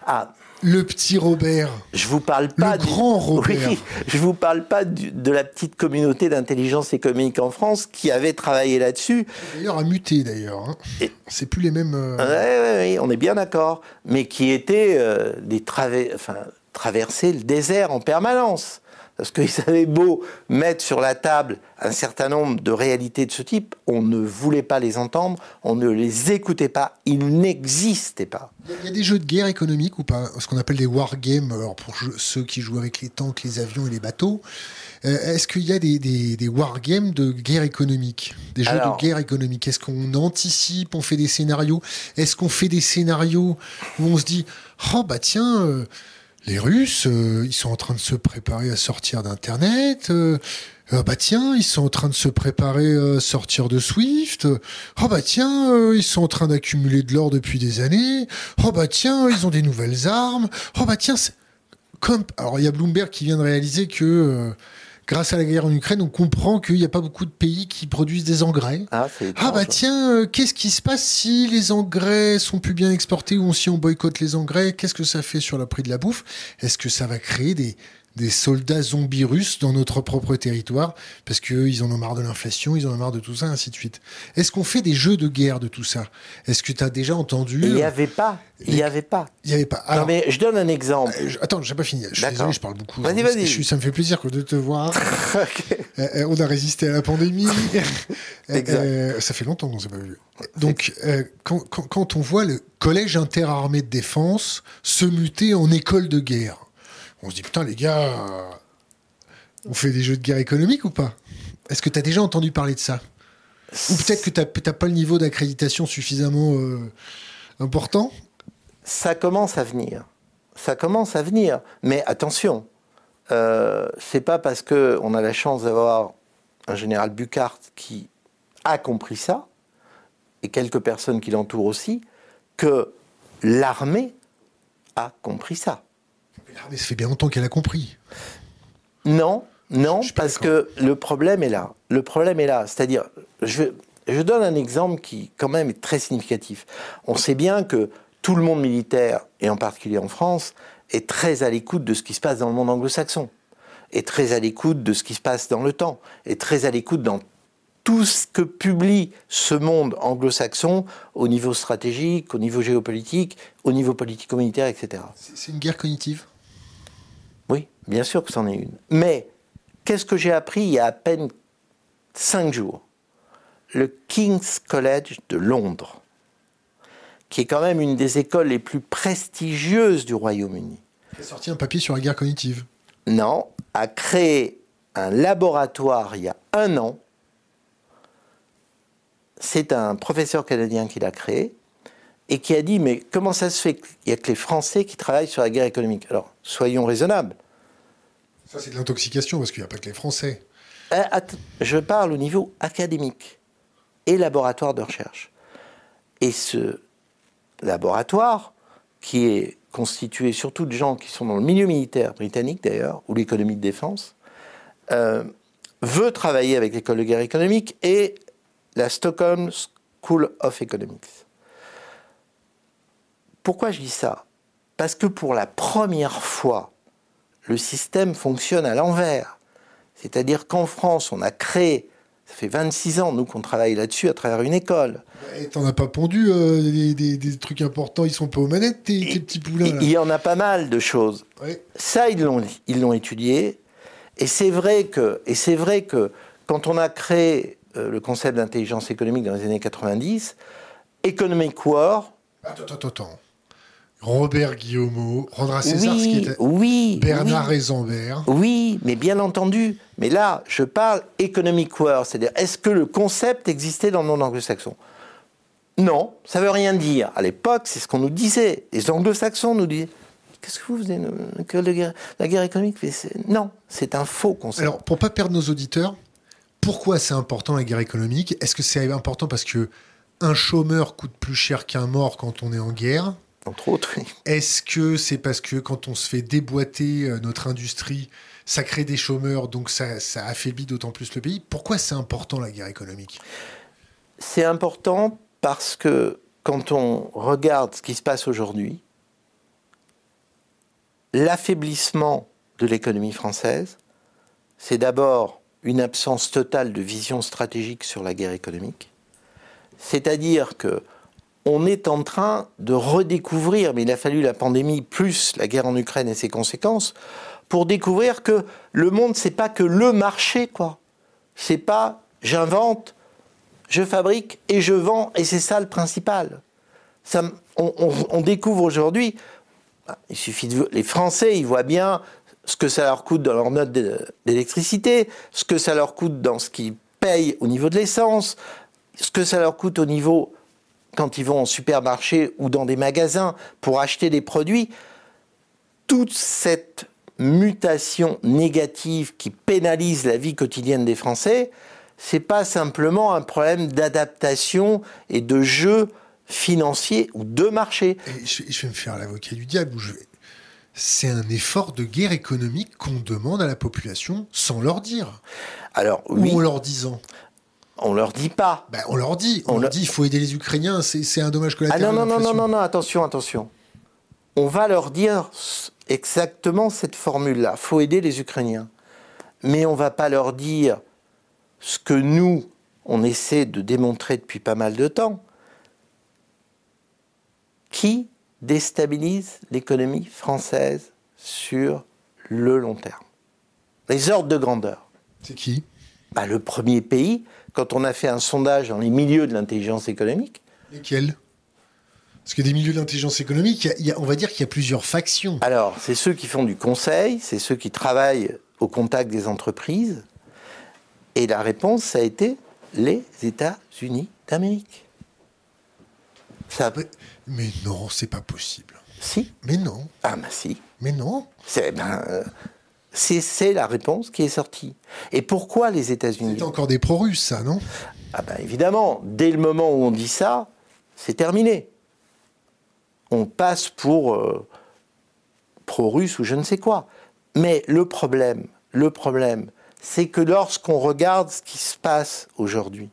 Ah, le petit Robert. Je vous parle pas Le grand Robert. Oui, je vous parle pas du- de la petite communauté d'intelligence économique en France qui avait travaillé là-dessus. D'ailleurs, a muté d'ailleurs. hein. Et- C'est plus les mêmes. euh, Ouais, ouais, ouais, on est bien d'accord, mais qui était euh, des traver- enfin, traverser le désert en permanence. Parce qu'ils *laughs* avaient beau mettre sur la table un certain nombre de réalités de ce type, on ne voulait pas les entendre, on ne les écoutait pas, ils n'existaient pas. Il y a des jeux de guerre économique ou pas Ce qu'on appelle des wargames, alors pour ceux qui jouent avec les tanks, les avions et les bateaux. Euh, Est-ce qu'il y a des, des, des wargames de guerre économique Des jeux Alors- de guerre économique Est-ce qu'on anticipe, on fait des scénarios? Est-ce qu'on fait des scénarios où on se dit Oh bah tiens, euh, les Russes, euh, ils sont en train de se préparer à sortir d'Internet. euh, ah bah tiens, ils sont en train de se préparer à sortir de Swift. Oh bah tiens, euh, ils sont en train d'accumuler de l'or depuis des années. Oh bah tiens, ils ont des nouvelles armes. Oh bah tiens, c'est- comme alors il y a Bloomberg qui vient de réaliser que euh, grâce à la guerre en Ukraine, on comprend qu'il n'y a pas beaucoup de pays qui produisent des engrais. Ah, Ah bah tiens, euh, qu'est-ce qui se passe si les engrais sont plus bien exportés ou si on boycotte les engrais? Qu'est-ce que ça fait sur le prix de la bouffe? Est-ce que ça va créer des, des soldats zombies russes dans notre propre territoire parce qu'ils en ont marre de l'inflation, ils en ont marre de tout ça, ainsi de suite Est-ce qu'on fait des jeux de guerre de tout ça? Est-ce que tu as déjà entendu Il n'y avait pas, il n'y avait pas. Il y avait pas. Non, Alors, mais je donne un exemple. euh, je- Attends, j'ai pas fini. Je suis D'accord. désolé, je parle beaucoup. Vas-y, aujourd'hui. vas-y. Je suis- Ça me fait plaisir de te voir. *laughs* Euh, euh, on a résisté à la pandémie. *laughs* Euh, Exact. euh, ça fait longtemps qu'on s'est pas vu. Donc, euh, quand, quand- quand on voit le collège interarmé de défense se muter en école de guerre, on se dit putain les gars, euh, on fait des jeux de guerre économique ou pas? Est-ce que tu as déjà entendu parler de ça? Ou peut-être que tu n'as pas le niveau d'accréditation suffisamment euh, important? Ça commence à venir. Ça commence à venir. Mais attention, euh, c'est pas parce que on a la chance d'avoir un général Bucart qui a compris ça et quelques personnes qui l'entourent aussi que l'armée a compris ça. L'armée, ça fait bien longtemps qu'elle a compris. Non, non, parce que le problème est là. Le problème est là. C'est-à-dire, je, je donne un exemple qui, quand même, est très significatif. On sait bien que tout le monde militaire, et en particulier en France, est très à l'écoute de ce qui se passe dans le monde anglo-saxon, est très à l'écoute de ce qui se passe dans le temps, est très à l'écoute dans tout ce que publie ce monde anglo-saxon au niveau stratégique, au niveau géopolitique, au niveau politico-militaire, etc. C'est une guerre cognitive? Bien sûr que c'en est une. Mais qu'est-ce que j'ai appris il y a à peine cinq jours? Le King's College de Londres, qui est quand même une des écoles les plus prestigieuses du Royaume-Uni, Il a sorti un papier sur la guerre cognitive. non, a créé un laboratoire il y a un an. C'est un professeur canadien qui l'a créé et qui a dit mais comment ça se fait qu'il n'y a que les Français qui travaillent sur la guerre économique? Alors, soyons raisonnables. Ça, c'est de l'intoxication, parce qu'il n'y a pas que les Français. Euh, Je parle au niveau académique et laboratoire de recherche. Et ce laboratoire, qui est constitué surtout de gens qui sont dans le milieu militaire britannique d'ailleurs, ou l'économie de défense, euh, veut travailler avec l'école de guerre économique et la Stockholm School of Economics. Pourquoi je dis ça? Parce que pour la première fois, le système fonctionne à l'envers. C'est-à-dire qu'en France, on a créé, ça fait 26 ans, nous, qu'on travaille là-dessus à travers une école. Et T'en as pas pondu euh, des, des- des trucs importants, ils sont pas aux manettes, tes, tes petits poulains. Il y en a pas mal de choses. Ouais. Ça, ils l'ont, ils l'ont étudié. Et c'est vrai que, et c'est vrai que quand on a créé euh, le concept d'intelligence économique dans les années 90, Economic War, Attends, attends, attends. Robert Guillaumeau, rendre à César ce qui oui, était. oui, Bernard oui. Oui, mais bien entendu. Mais là, je parle economic war, c'est-à-dire est-ce que le concept existait dans le monde anglo-saxon? Non, ça veut rien dire. À l'époque, c'est ce qu'on nous disait. Les anglo-saxons nous disaient Qu'est-ce que vous faisiez que la guerre, la guerre économique? Non, c'est un faux concept. Alors, pour pas perdre nos auditeurs, pourquoi c'est important la guerre économique? Est-ce que c'est important parce que un chômeur coûte plus cher qu'un mort quand on est en guerre? Entre autres, oui. Est-ce que c'est parce que quand on se fait déboîter euh, notre industrie, ça crée des chômeurs, donc ça, ça affaiblit d'autant plus le pays? Pourquoi c'est important la guerre économique? C'est important parce que quand on regarde ce qui se passe aujourd'hui, l'affaiblissement de l'économie française, c'est d'abord une absence totale de vision stratégique sur la guerre économique. C'est-à-dire que on est en train de redécouvrir, mais il a fallu la pandémie plus la guerre en Ukraine et ses conséquences, pour découvrir que le monde, c'est pas que le marché, quoi. C'est pas j'invente, je fabrique et je vends, et c'est ça le principal. On, découvre aujourd'hui, bah, il suffit de, les Français, ils voient bien ce que ça leur coûte dans leur note d'é- d'électricité, ce que ça leur coûte dans ce qu'ils payent au niveau de l'essence, ce que ça leur coûte au niveau quand ils vont en supermarché ou dans des magasins pour acheter des produits. Toute cette mutation négative qui pénalise la vie quotidienne des Français, c'est pas simplement un problème d'adaptation et de jeu financier ou de marché. Et je, vais- je vais me faire l'avocat du diable. où je vais- C'est un effort de guerre économique qu'on demande à la population sans leur dire. Alors Ou oui, en leur disant. On leur dit pas. Ben, on leur dit, on, On leur le- dit, il faut aider les Ukrainiens, c'est un dommage Ah collatéral. non, non, non, non, d'inflation. non, non, attention, attention. On va leur dire exactement cette formule-là. faut aider les Ukrainiens. Mais on va pas leur dire ce que nous, on essaie de démontrer depuis pas mal de temps. Qui déstabilise l'économie française sur le long terme? Les ordres de grandeur. C'est qui? Bah, le premier pays, quand on a fait un sondage dans les milieux de l'intelligence économique, Lesquels? Parce que des milieux d'intelligence économique, il y a- il y a- on va dire qu'il y a plusieurs factions. Alors, c'est ceux qui font du conseil, c'est ceux qui travaillent au contact des entreprises. Et la réponse, ça a été les États-Unis d'Amérique. Ça, Mais- Mais non, c'est pas possible. si, Mais non, ah ben si, mais non. c'est ben, euh, c'est- c'est la réponse qui est sortie. Et pourquoi les États-Unis C'était encore des pro-russes, ça, non? Ah ben évidemment, dès le moment où on dit ça, c'est terminé. On passe pour euh, pro-russe ou je ne sais quoi. Mais le problème, le problème, c'est que lorsqu'on regarde ce qui se passe aujourd'hui,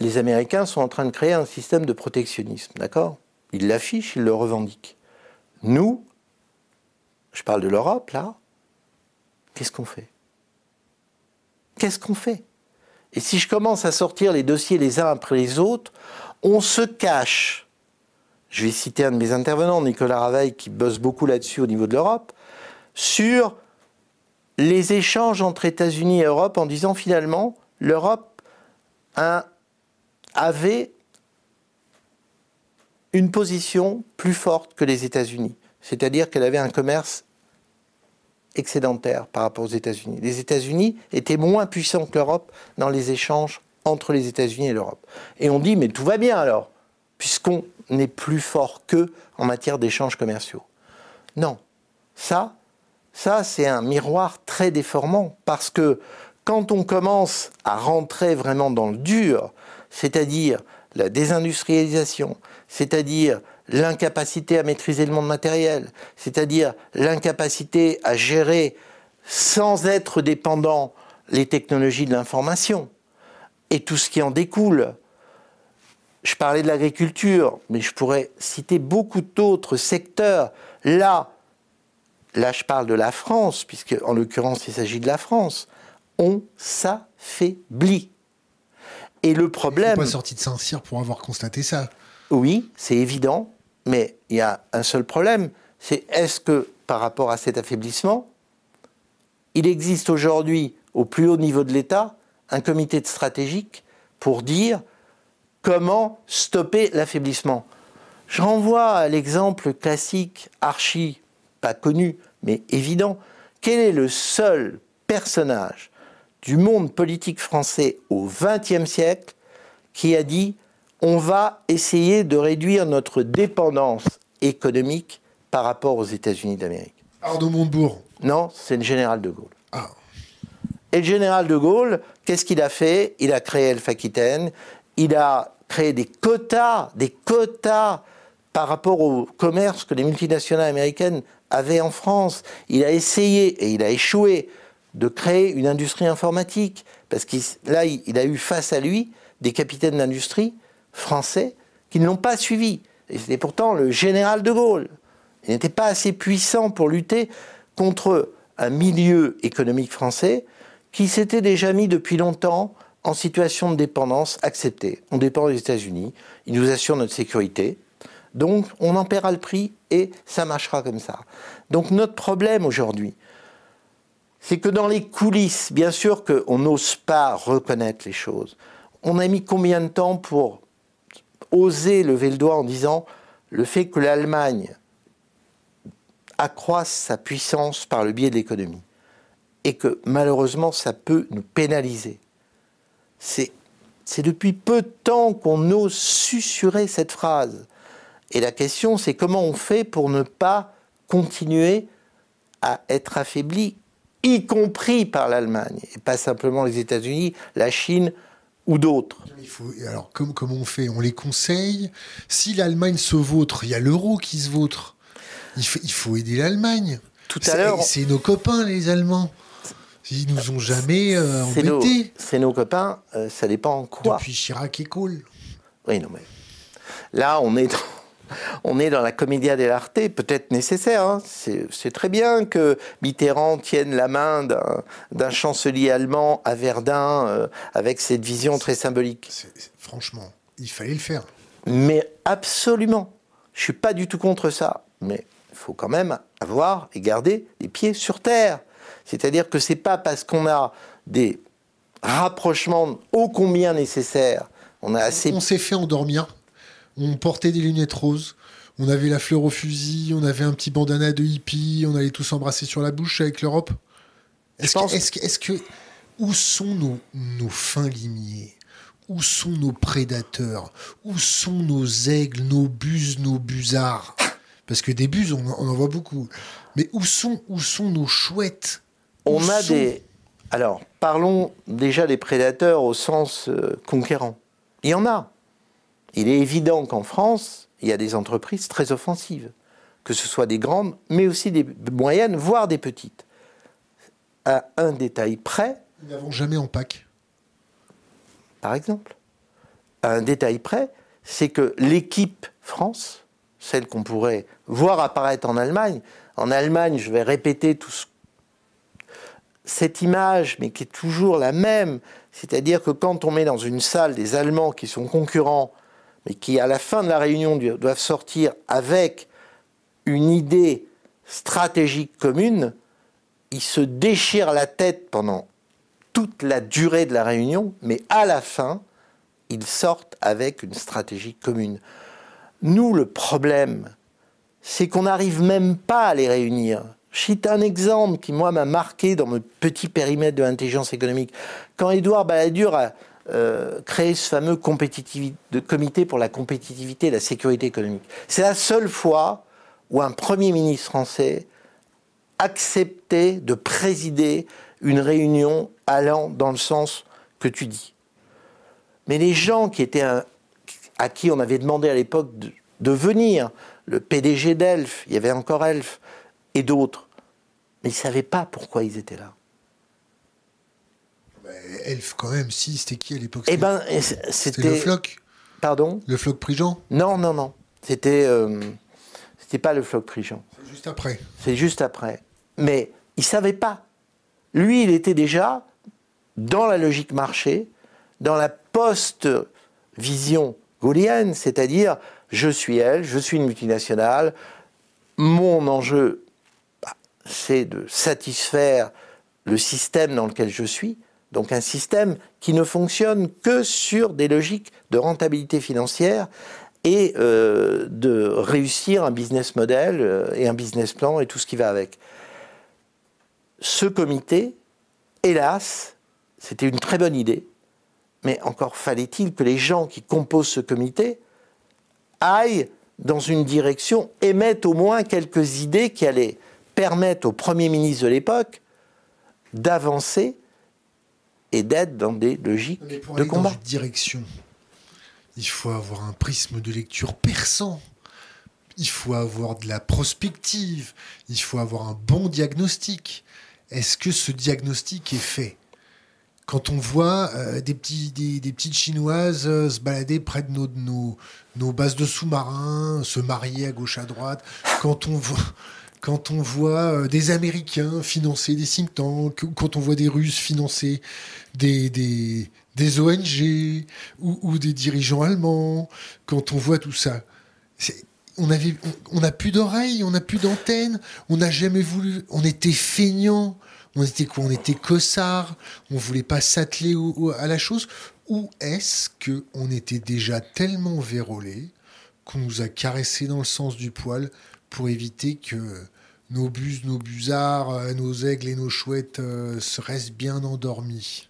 les Américains sont en train de créer un système de protectionnisme, d'accord? Ils l'affichent, ils le revendiquent. Nous, je parle de l'Europe là, qu'est-ce qu'on fait? Qu'est-ce qu'on fait? Et si je commence à sortir les dossiers les uns après les autres, on se cache. Je vais citer un de mes intervenants, Nicolas Raveil, qui bosse beaucoup là-dessus au niveau de l'Europe, sur les échanges entre États-Unis et Europe en disant finalement l'Europe avait une position plus forte que les États-Unis. C'est-à-dire qu'elle avait un commerce excédentaire par rapport aux États-Unis. Les États-Unis étaient moins puissants que l'Europe dans les échanges entre les États-Unis et l'Europe. Et on dit, mais tout va bien alors, puisqu'on n'est plus fort qu'eux en matière d'échanges commerciaux. Non. Ça, ça, c'est un miroir très déformant, parce que quand on commence à rentrer vraiment dans le dur, c'est-à-dire la désindustrialisation, c'est-à-dire l'incapacité à maîtriser le monde matériel, c'est-à-dire l'incapacité à gérer sans être dépendant les technologies de l'information et tout ce qui en découle. Je parlais de l'agriculture, mais je pourrais citer beaucoup d'autres secteurs. Là, là je parle de la France, puisque en l'occurrence il s'agit de la France, on s'affaiblit. Et le problème... pas sorti de Saint-Cyr pour avoir constaté ça. Oui, c'est évident, mais il y a un seul problème, c'est est-ce que par rapport à cet affaiblissement, il existe aujourd'hui au plus haut niveau de l'État un comité de stratégique pour dire comment stopper l'affaiblissement? Je renvoie à l'exemple classique, archi, pas connu, mais évident. Quel est le seul personnage du monde politique français au XXe siècle qui a dit on va essayer de réduire notre dépendance économique par rapport aux États-Unis d'Amérique. Arnaud Montebourg. Non, c'est le général de Gaulle. Ah. Et le général de Gaulle, qu'est-ce qu'il a fait? Il a créé Elf Aquitaine, il a créé des quotas, des quotas par rapport au commerce que les multinationales américaines avaient en France. Il a essayé, et il a échoué, de créer une industrie informatique. Parce que là, il a eu face à lui des capitaines d'industrie français qui ne l'ont pas suivi. Et c'était pourtant le général de Gaulle. Il n'était pas assez puissant pour lutter contre un milieu économique français qui s'était déjà mis depuis longtemps en situation de dépendance acceptée. On dépend des États-Unis, ils nous assurent notre sécurité, donc on en paiera le prix et ça marchera comme ça. Donc notre problème aujourd'hui, c'est que dans les coulisses, bien sûr qu'on n'ose pas reconnaître les choses. On a mis combien de temps pour oser lever le doigt en disant le fait que l'Allemagne accroisse sa puissance par le biais de l'économie et que malheureusement ça peut nous pénaliser. C'est, depuis peu de temps qu'on ose susurrer cette phrase. Et la question c'est comment on fait pour ne pas continuer à être affaibli, y compris par l'Allemagne, et pas simplement les États-Unis, la Chine ou d'autres. Il faut, alors, comme, comment on fait On les conseille. Si l'Allemagne se vautre, il y a l'euro qui se vautre. Il faut, il faut aider l'Allemagne. Tout à l'heure, C'est nos copains, les Allemands. Ils nous ont jamais euh, c'est nos, embêtés. c'est nos copains, euh, ça dépend en quoi. Depuis Chirac et Kohl. Oui, non, mais là, on est dans, on est dans la commedia dell'arte, peut-être nécessaire. hein. C'est très bien que Mitterrand tienne la main d'un- chancelier allemand à Verdun euh, avec cette vision très symbolique. Franchement, il fallait le faire. Mais absolument, je suis pas du tout contre ça. Mais il faut quand même avoir et garder les pieds sur terre. C'est-à-dire que c'est pas parce qu'on a des rapprochements ô combien nécessaires, on a assez On s'est fait endormir. On portait des lunettes roses. On avait la fleur au fusil. On avait un petit bandana de hippie. On allait tous s'embrasser sur la bouche avec l'Europe. Est-ce que, que, où sont nos, nos fins limiers? Où sont nos prédateurs? Où sont nos aigles, nos buses, nos busards? Parce que des buses, on, en- on en voit beaucoup. Mais où sont, où sont nos chouettes? Où On a sont- des. Alors, parlons déjà des prédateurs au sens euh, conquérant. Il y en a. Il est évident qu'en France, il y a des entreprises très offensives, que ce soit des grandes, mais aussi des moyennes, voire des petites. À un détail près, Nous n'avons jamais en Pâques. par exemple, à un détail près, c'est que l'équipe France, celle qu'on pourrait voir apparaître en Allemagne, en Allemagne, je vais répéter tout ce- cette image, mais qui est toujours la même, c'est-à-dire que quand on met dans une salle des Allemands qui sont concurrents, mais qui à la fin de la réunion do- doivent sortir avec une idée stratégique commune, ils se déchirent la tête pendant toute la durée de la réunion, mais à la fin, ils sortent avec une stratégie commune. Nous, le problème, c'est qu'on n'arrive même pas à les réunir. Cite un exemple qui, moi, m'a marqué dans mon petit périmètre de l'intelligence économique. Quand Édouard Balladur a euh, créé ce fameux comité pour la compétitivité et la sécurité économique, c'est la seule fois où un Premier ministre français acceptait de présider une réunion allant dans le sens que tu dis. Mais les gens qui étaient à qui on avait demandé à l'époque de, de venir, le PDG d'Elf, il y avait encore Elf, et d'autres, mais ils ne savaient pas pourquoi ils étaient là. Elf, quand même, si, c'était qui à l'époque Eh ben, C'était le floc Pardon Le floc Prigent Non, non, non. C'était. euh, C'était pas le floc Prigent. C'est juste après. C'est juste après. Mais il savait pas. Lui, il était déjà dans la logique marché, dans la post-vision gaullienne, c'est-à-dire je suis elle, je suis une multinationale, mon enjeu, bah, c'est de satisfaire le système dans lequel je suis, donc un système qui ne fonctionne que sur des logiques de rentabilité financière et euh, de réussir un business model euh, et un business plan et tout ce qui va avec. Ce comité, hélas, c'était une très bonne idée, mais encore fallait-il que les gens qui composent ce comité aillent dans une direction, émettent au moins quelques idées qui allaient permettre au Premier ministre de l'époque d'avancer et d'être dans des logiques Mais pour de aller dans combat. une direction, il faut avoir un prisme de lecture perçant. Il faut avoir de la prospective. Il faut avoir un bon diagnostic. Est-ce que ce diagnostic est fait? Quand on voit euh, des, petits, des, des petites chinoises euh, se balader près de nos, de nos, nos bases de sous-marins, se marier à gauche à droite, quand on voit, quand on voit euh, des Américains financer des think tanks, quand on voit des Russes financer des, ONG ou, des dirigeants allemands, quand on voit tout ça, on n'a plus d'oreilles, on n'a plus d'antennes, on n'a jamais voulu, on était feignants, on était quoi, on était cossards, on voulait pas s'atteler à la chose, ou est-ce que on était déjà tellement vérolés qu'on nous a caressé dans le sens du poil pour éviter que nos buses, nos busards, euh, nos aigles et nos chouettes euh, se restent bien endormis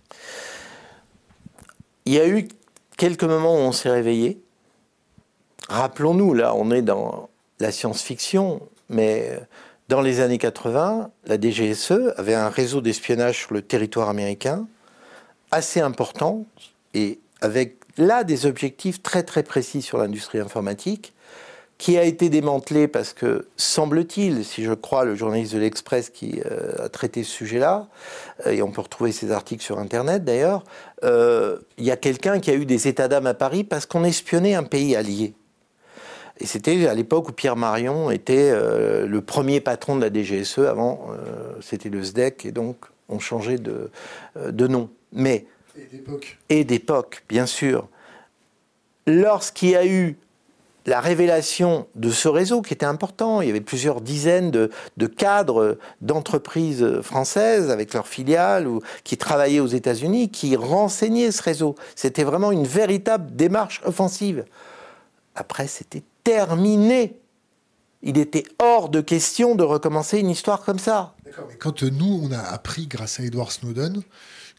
Il y a eu quelques moments où on s'est réveillé. Rappelons-nous, là, on est dans la science-fiction, mais dans les années 80, la DGSE avait un réseau d'espionnage sur le territoire américain assez important et avec là des objectifs très très précis sur l'industrie informatique qui a été démantelé parce que, semble-t-il, si je crois le journaliste de l'Express qui euh, a traité ce sujet-là, euh, et on peut retrouver ses articles sur Internet d'ailleurs, euh, il y a quelqu'un qui a eu des états d'âme à Paris parce qu'on espionnait un pays allié. Et c'était à l'époque où Pierre Marion était le premier patron de la DGSE. Avant, c'était le SDEC, et donc on changeait de, de nom. Mais Et d'époque. et d'époque, bien sûr. Lorsqu'il y a eu la révélation de ce réseau qui était important, il y avait plusieurs dizaines de, cadres d'entreprises françaises avec leurs filiales ou qui travaillaient aux États-Unis, qui renseignaient ce réseau. C'était vraiment une véritable démarche offensive. Après, c'était terminé. Il était hors de question de recommencer une histoire comme ça. D'accord, mais quand euh, nous, on a appris, grâce à Edward Snowden,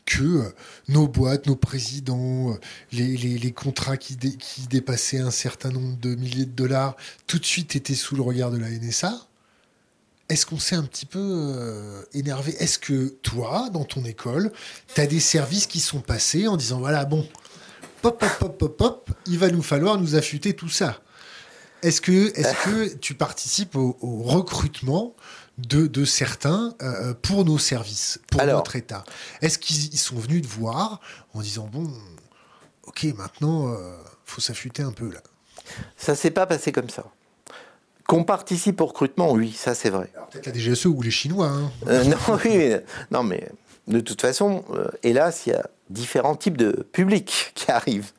que euh, nos boîtes, nos présidents, euh, les, contrats qui, dé- qui dépassaient un certain nombre de milliers de dollars, tout de suite étaient sous le regard de la NSA, est-ce qu'on s'est un petit peu euh, énervé? Est-ce que toi, dans ton école, tu as des services qui sont passés en disant, voilà, bon, pop, pop, pop, pop, pop, il va nous falloir nous affûter tout ça? Est-ce que, est que tu participes au recrutement de, de certains euh, pour nos services, pour Alors. notre État Est-ce qu'ils ils sont venus te voir en disant bon, ok, maintenant, euh, faut s'affûter un peu là? Ça s'est pas passé comme ça. Qu'on participe au recrutement, oui, ça c'est vrai. Peut-être la DGSE ou les Chinois. hein. Euh, non, *laughs* oui, non, mais de toute façon, euh, hélas, il y a différents types de publics *laughs* qui arrivent.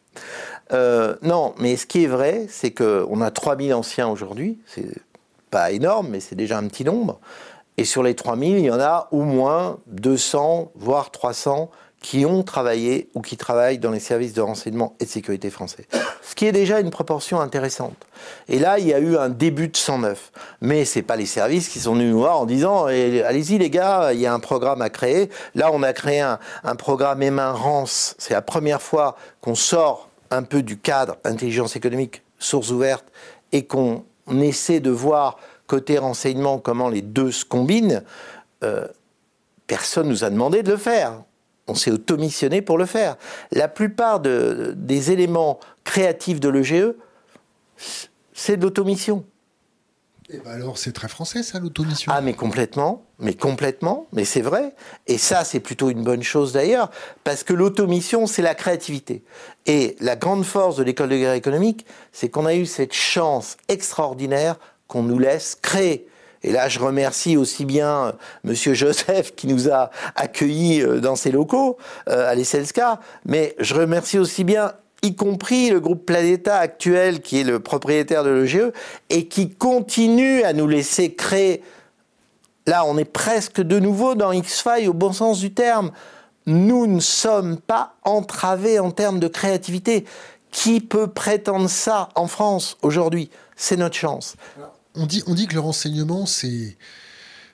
Euh, non, mais ce qui est vrai, c'est qu'on a 3000 anciens aujourd'hui. C'est pas énorme, mais c'est déjà un petit nombre. Et sur les 3000, il y en a au moins 200, voire 300 qui ont travaillé ou qui travaillent dans les services de renseignement et de sécurité français. Ce qui est déjà une proportion intéressante. Et là, il y a eu un début de 109. Mais c'est pas les services qui sont venus nous voir en disant Eh, allez-y les gars, il y a un programme à créer. Là, on a créé un, programme M1 Rance. C'est la première fois qu'on sort un peu du cadre intelligence économique, source ouverte, et qu'on essaie de voir côté renseignement comment les deux se combinent. Euh, personne nous a demandé de le faire. On s'est automissionné pour le faire. La plupart de- des éléments créatifs de l'EGE, c'est de l'automission. Eh ben alors, c'est très français ça, l'automission. Ah, mais complètement, mais complètement, mais c'est vrai. Et ça, c'est plutôt une bonne chose d'ailleurs, parce que l'automission, c'est la créativité. Et la grande force de l'école de guerre économique, c'est qu'on a eu cette chance extraordinaire qu'on nous laisse créer. Et là, je remercie aussi bien euh, Monsieur Joseph qui nous a accueillis euh, dans ses locaux euh, à l'Esselska, mais je remercie aussi bien y compris le groupe Planeta actuel qui est le propriétaire de l'EGE et qui continue à nous laisser créer. Là, on est presque de nouveau dans X-Files au bon sens du terme. Nous ne sommes pas entravés en termes de créativité. Qui peut prétendre ça en France aujourd'hui? C'est notre chance. On dit, on dit que le renseignement, c'est.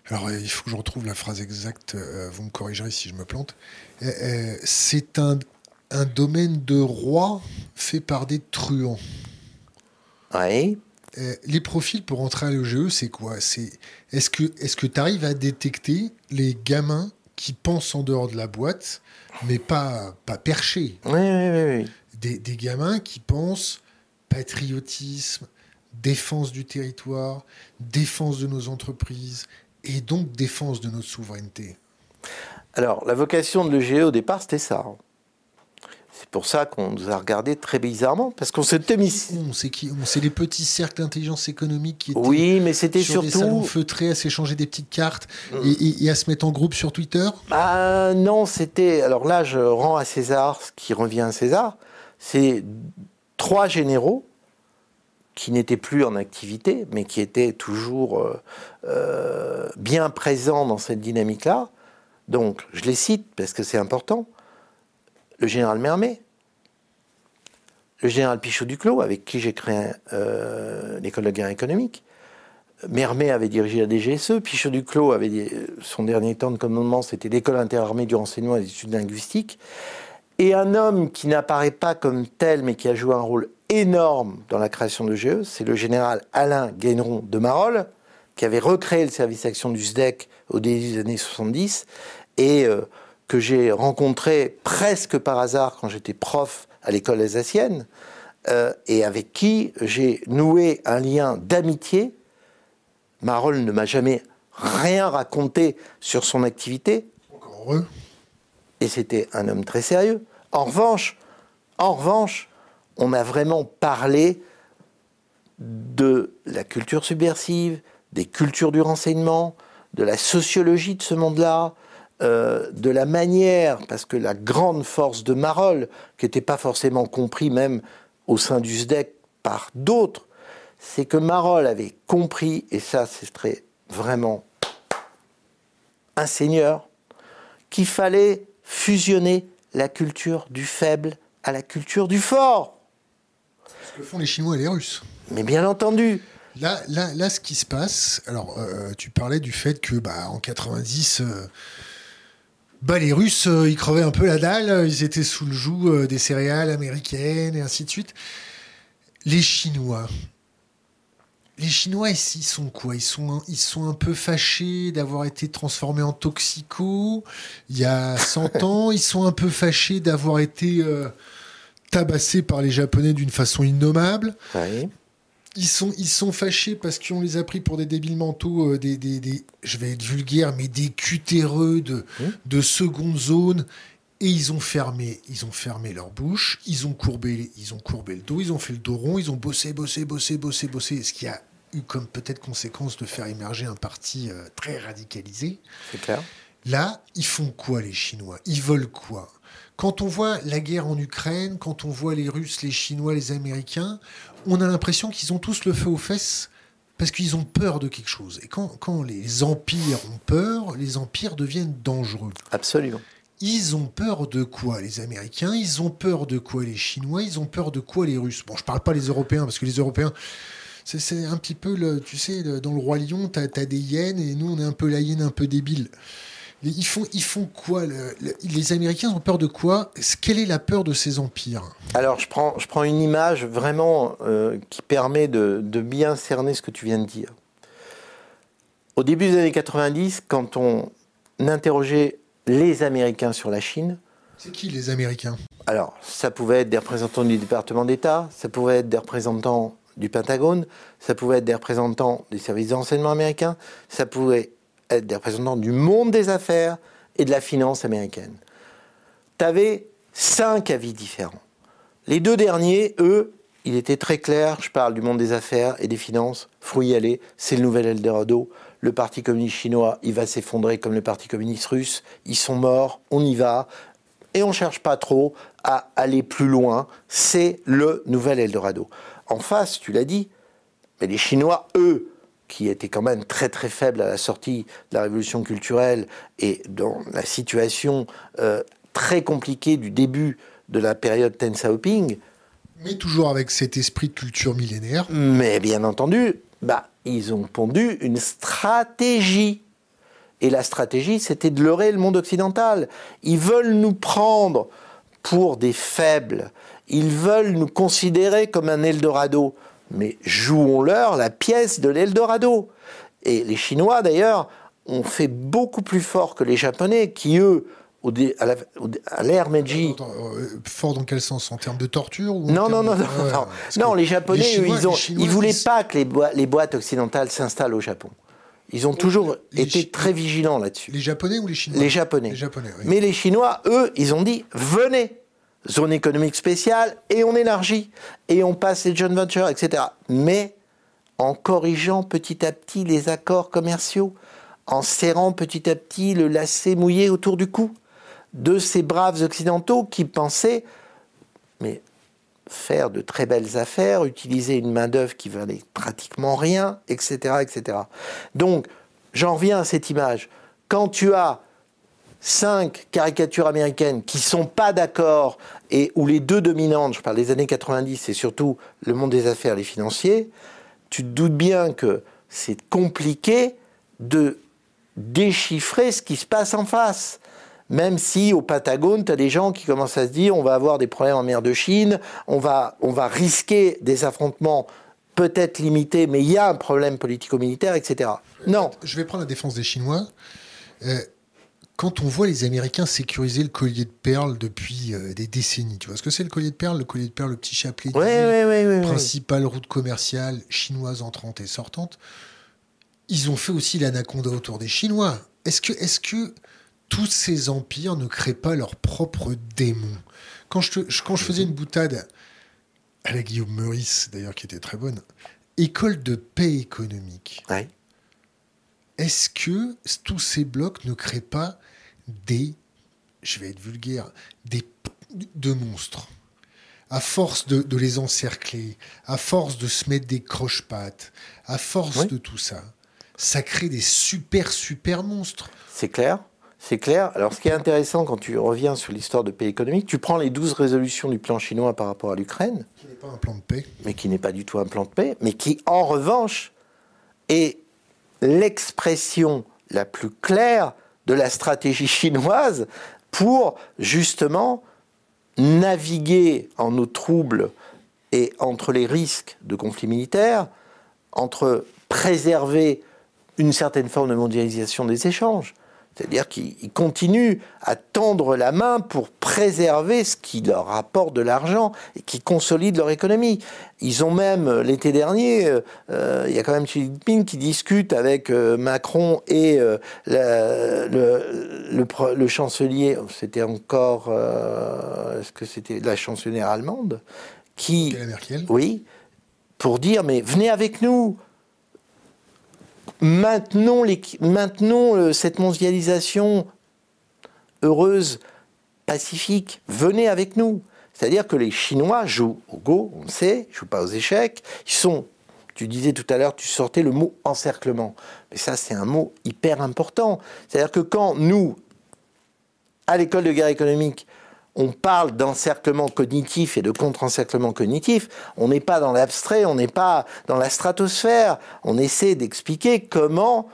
Alors, euh, il faut que je retrouve la phrase exacte, euh, vous me corrigerez si je me plante. Euh, c'est un, un domaine de roi fait par des truands. Oui. Euh, les profils pour entrer à l'EGE, c'est quoi? C'est Est-ce que est tu arrives à détecter les gamins qui pensent en dehors de la boîte, mais pas, pas perchés? Oui, oui, oui, oui. des, des gamins qui pensent patriotisme, défense du territoire, défense de nos entreprises et donc défense de notre souveraineté. Alors, la vocation de l'EGE au départ, c'était ça. C'est pour ça qu'on nous a regardé très bizarrement, parce qu'on s'était mis. On sait qui On sait les petits cercles d'intelligence économique qui étaient Oui, mais c'était sur des salons surtout. Mm. feutrés à s'échanger des petites cartes et, et- et à se mettre en groupe sur Twitter. Ah non, c'était. Alors là, je rends à César ce qui revient à César. C'est trois généraux qui n'étaient plus en activité, mais qui étaient toujours euh, euh, bien présents dans cette dynamique-là. Donc, je les cite parce que c'est important. Le général Mermet, le général Pichot-Duclos, avec qui j'ai créé euh, l'école de guerre économique, Mermet avait dirigé la DGSE, Pichot Duclos avait dit- son dernier temps de commandement, c'était l'école interarmée du renseignement et des études linguistiques. Et un homme qui n'apparaît pas comme tel, mais qui a joué un rôle énorme dans la création de GE, c'est le général Alain Guéneron de Marolles, qui avait recréé le service action du SDEC au début des années 70, et euh, que j'ai rencontré presque par hasard quand j'étais prof à l'école alsacienne, euh, et avec qui j'ai noué un lien d'amitié Marolles ne m'a jamais rien raconté sur son activité, Encore heureux. et c'était un homme très sérieux. En revanche, en revanche, on a vraiment parlé de la culture subversive, des cultures du renseignement, de la sociologie de ce monde-là, euh, de la manière, parce que la grande force de Marolles, qui n'était pas forcément compris même au sein du SDEC par d'autres, c'est que Marolles avait compris, et ça c'est très vraiment un seigneur, qu'il fallait fusionner la culture du faible à la culture du fort. Ce que font les Chinois et les Russes. Mais bien entendu, Là, là, là, ce qui se passe, alors euh, tu parlais du fait que bah, en 90, euh, bah, les Russes, euh, ils crevaient un peu la dalle, ils étaient sous le joug euh, des céréales américaines et ainsi de suite. Les Chinois, les Chinois, ils, ils sont quoi? Ils sont, un, ils sont un peu fâchés d'avoir été transformés en toxicos il y a 100 *laughs* ans. Ils sont un peu fâchés d'avoir été euh, tabassés par les Japonais d'une façon innommable. oui, ils sont, ils sont fâchés parce qu'on les a pris pour des débiles mentaux, euh, des, des, des- je vais être vulgaire, mais des cutéreux de, de seconde zone. Et ils ont fermé, ils ont fermé leur bouche, ils ont courbé, ils ont courbé le dos, ils ont fait le dos rond, ils ont bossé, bossé, bossé, bossé, bossé. Ce qui a eu comme peut-être conséquence de faire émerger un parti euh, très radicalisé. C'est clair. Là, ils font quoi les Chinois? Ils veulent quoi? Quand on voit la guerre en Ukraine, quand on voit les Russes, les Chinois, les Américains, on a l'impression qu'ils ont tous le feu aux fesses parce qu'ils ont peur de quelque chose. Et quand, quand les empires ont peur, les empires deviennent dangereux. Absolument. Ils ont peur de quoi les Américains? Ils ont peur de quoi les Chinois? Ils ont peur de quoi les Russes? Bon, je parle pas les Européens parce que les Européens, c'est- un petit peu, le, tu sais, le- dans le roi lion, t'as as des hyènes et nous on est un peu la hyène un peu débile. Ils font, ils font quoi le- le- Les Américains ont peur de quoi? Quelle est la peur de ces empires? Alors, je prends, je prends une image vraiment euh, qui permet de, de bien cerner ce que tu viens de dire. Au début des années 90, quand on interrogeait les Américains sur la Chine, C'est qui les Américains? alors ça pouvait être des représentants du département d'État, ça pouvait être des représentants du Pentagone, ça pouvait être des représentants des services de renseignement américains, ça pouvait être des représentants du monde des affaires et de la finance américaine. Tu avais cinq avis différents. Les deux derniers, eux, il était très clair, je parle du monde des affaires et des finances, faut y aller, c'est le nouvel Eldorado, le Parti communiste chinois, il va s'effondrer comme le Parti communiste russe, ils sont morts, on y va, et on ne cherche pas trop à aller plus loin, c'est le nouvel Eldorado. En face, tu l'as dit, mais les Chinois, eux, qui étaient quand même très très faibles à la sortie de la révolution culturelle et dans la situation euh, très compliquée du début de la période Deng Xiaoping, Mais toujours avec cet esprit de culture millénaire. mais bien entendu, bah, ils ont pondu une stratégie. Et la stratégie, c'était de leurrer le monde occidental. Ils veulent nous prendre pour des faibles. Ils veulent nous considérer comme un Eldorado. Mais jouons-leur la pièce de l'Eldorado. Et les Chinois, d'ailleurs, ont fait beaucoup plus fort que les Japonais, qui, eux, au dé- à l'ère Meiji, Attends, euh, fort dans quel sens? En termes de torture ou non, non, non, de- non, Ouais, non. les Japonais, eux, Chinois- ils ont, les Chinois, ils voulaient ils- pas que les, boi- les boîtes occidentales s'installent au Japon. Ils ont toujours été Chi- très vigilants là-dessus. Les Japonais ou les Chinois? Les Japonais. Les Japonais, oui. Mais les Chinois, eux, ils ont dit venez, zone économique spéciale, et on élargit, et on passe les joint ventures, etc. Mais en corrigeant petit à petit les accords commerciaux, en serrant petit à petit le lacet mouillé autour du cou de ces braves occidentaux qui pensaient, mais faire de très belles affaires, utiliser une main-d'œuvre qui valait pratiquement rien, etc., etc. Donc, j'en reviens à cette image. Quand tu as cinq caricatures américaines qui sont pas d'accord et où les deux dominantes, je parle des années 90 et surtout le monde des affaires, les financiers, tu te doutes bien que c'est compliqué de déchiffrer ce qui se passe en face. Même si au Patagone, tu as des gens qui commencent à se dire on va avoir des problèmes en mer de Chine, on va, on va risquer des affrontements peut-être limités, mais il y a un problème politico-militaire, etc. Non, Je vais prendre la défense des Chinois. Euh, quand on voit les Américains sécuriser le collier de perles depuis euh, des décennies, tu vois ce que c'est le collier de perles? Le collier de perles, le petit chapelet oui. principale route commerciale chinoise entrante et sortante. Ils ont fait aussi l'anaconda autour des Chinois. Est-ce que, est que tous ces empires ne créent pas leurs propres démons? Quand je, te- je- quand je faisais une boutade à la Guillaume Meurice, d'ailleurs, qui était très bonne, école de paix économique, Ouais. Est-ce que tous ces blocs ne créent pas des, je vais être vulgaire, des de monstres? À force de, de les encercler, à force de se mettre des croche-pattes, à force Oui. de tout ça, ça crée des super, super monstres. C'est clair, c'est clair. Alors, ce qui est intéressant quand tu reviens sur l'histoire de paix économique, tu prends les 12 résolutions du plan chinois par rapport à l'Ukraine, Qui n'est pas un plan de paix. mais qui n'est pas du tout un plan de paix, mais qui, en revanche, est l'expression la plus claire de la stratégie chinoise pour, justement, naviguer en eau trouble et entre les risques de conflits militaires, entre préserver une certaine forme de mondialisation des échanges. C'est-à-dire qu'ils continuent à tendre la main pour préserver ce qui leur apporte de l'argent et qui consolide leur économie. Ils ont même, euh, l'été dernier, euh, euh, il y a quand même Xi Jinping qui discute avec euh, Macron et euh, la- le, le pro- le chancelier, c'était encore, est-ce que c'était la chancelière allemande, qui, Merkel. oui, pour dire, mais venez avec nous. Maintenons, l'équi- maintenons euh, cette mondialisation heureuse, pacifique. Venez avec nous. C'est-à-dire que les Chinois jouent au Go, on le sait, ils jouent pas aux échecs. Ils sont, tu disais tout à l'heure, tu sortais le mot encerclement. Mais ça, c'est un mot hyper important. C'est-à-dire que quand nous, à l'école de guerre économique, on parle d'encerclement cognitif et de contre-encerclement cognitif, on n'est pas dans l'abstrait, on n'est pas dans la stratosphère. On essaie d'expliquer comment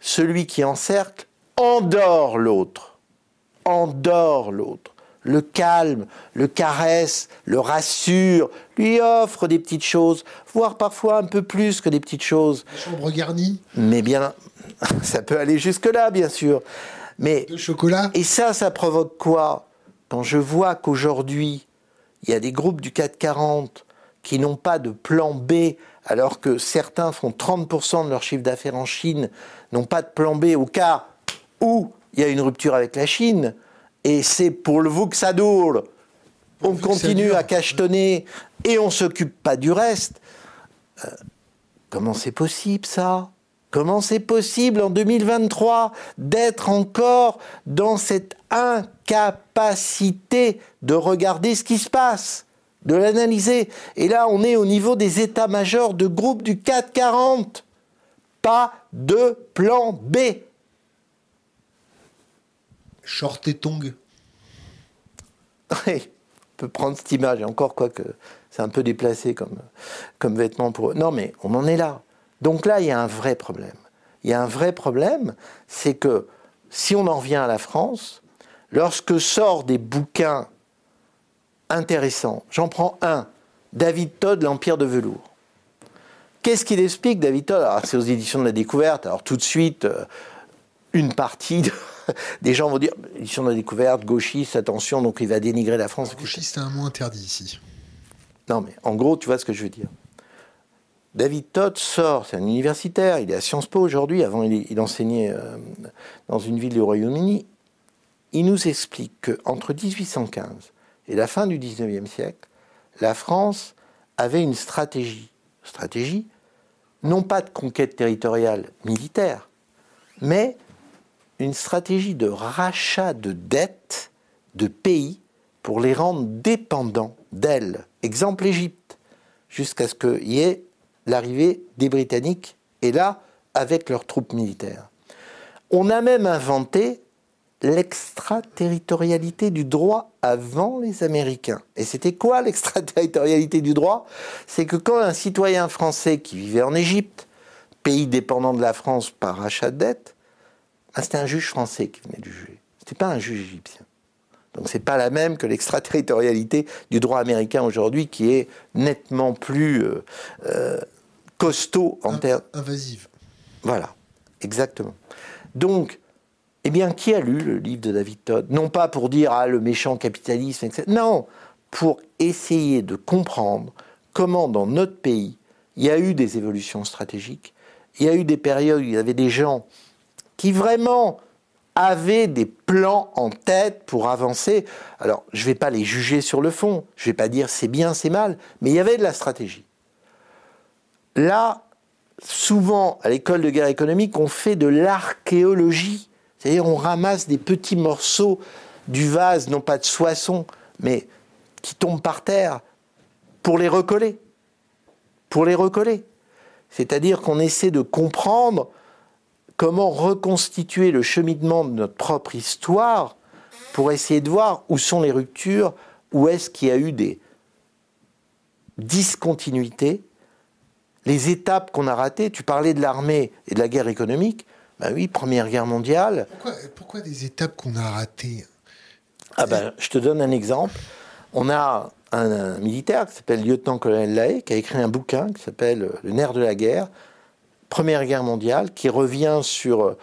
celui qui encercle endort l'autre. Endort l'autre. Le calme, le caresse, le rassure, lui offre des petites choses, voire parfois un peu plus que des petites choses. Chambre garnie Mais bien, *laughs* ça peut aller jusque-là, bien sûr. Mais de chocolat. et ça, ça provoque quoi? Quand je vois qu'aujourd'hui, il y a des groupes du 440 qui n'ont pas de plan B, alors que certains font 30% de leur chiffre d'affaires en Chine, n'ont pas de plan B au cas où il y a une rupture avec la Chine, et c'est pour le vous que ça dure. On continue à cachetonner et on s'occupe pas du reste. Euh, comment c'est possible ça? Comment c'est possible en 2023 d'être encore dans cette incapacité de regarder ce qui se passe, de l'analyser? Et là, on est au niveau des états-majors de groupe du 440. Pas de plan B. Short et tongs. Oui, on peut prendre cette image, et encore quoi que c'est un peu déplacé comme, comme vêtement pour eux. Non, mais on en est là. Donc là, il y a un vrai problème. Il y a un vrai problème, c'est que si on en revient à la France, lorsque sort des bouquins intéressants, j'en prends un, David Todd, L'Empire de velours. Qu'est-ce qu'il explique, David Todd? Alors, c'est aux éditions de la découverte. Alors, tout de suite, euh, une partie de- *laughs* des gens vont dire édition de la découverte, gauchiste, attention, donc il va dénigrer la France. Gauchiste, c'est un mot interdit ici. Non, mais en gros, tu vois ce que je veux dire. David Todd sort, c'est un universitaire, il est à Sciences Po aujourd'hui, avant il, enseignait euh, dans une ville du Royaume-Uni. Il nous explique qu'entre 1815 et la fin du 19e siècle, la France avait une stratégie. Stratégie, non pas de conquête territoriale militaire, mais une stratégie de rachat de dettes de pays pour les rendre dépendants d'elle. Exemple l'Égypte, jusqu'à ce qu'il y ait l'arrivée des Britanniques, et là, avec leurs troupes militaires. On a même inventé l'extraterritorialité du droit avant les Américains. Et c'était quoi *laughs* l'extraterritorialité du droit? C'est que quand un citoyen français qui vivait en Égypte, pays dépendant de la France par rachat de dette, ah, c'était un juge français qui venait du juger. C'était pas un juge égyptien. Donc c'est pas la même que l'extraterritorialité du droit américain aujourd'hui, qui est nettement plus euh, euh, costaud en termes. Invasive. Voilà, exactement. Donc, eh bien, qui a lu le livre de David Todd? Non pas pour dire ah le méchant capitalisme, etc. Non, pour essayer de comprendre comment dans notre pays il y a eu des évolutions stratégiques, il y a eu des périodes où il y avait des gens qui vraiment avaient des plans en tête pour avancer. Alors, je ne vais pas les juger sur le fond, je ne vais pas dire c'est bien, c'est mal, mais il y avait de la stratégie. Là, souvent, à l'école de guerre économique, on fait de l'archéologie. C'est-à-dire, on ramasse des petits morceaux du vase, non pas de soissons, mais qui tombent par terre, pour les recoller. Pour les recoller. C'est-à-dire qu'on essaie de comprendre comment reconstituer le cheminement de notre propre histoire pour essayer de voir où sont les ruptures, où est-ce qu'il y a eu des discontinuités, les étapes qu'on a ratées. Tu parlais de l'armée et de la guerre économique. Ben oui, Première Guerre mondiale. Pourquoi, pourquoi des étapes qu'on a ratées? Ah ben, je te donne un exemple. On a un, un militaire qui s'appelle lieutenant-colonel Lahaye, qui a écrit un bouquin qui s'appelle Le nerf de la guerre, Première Guerre mondiale, qui revient sur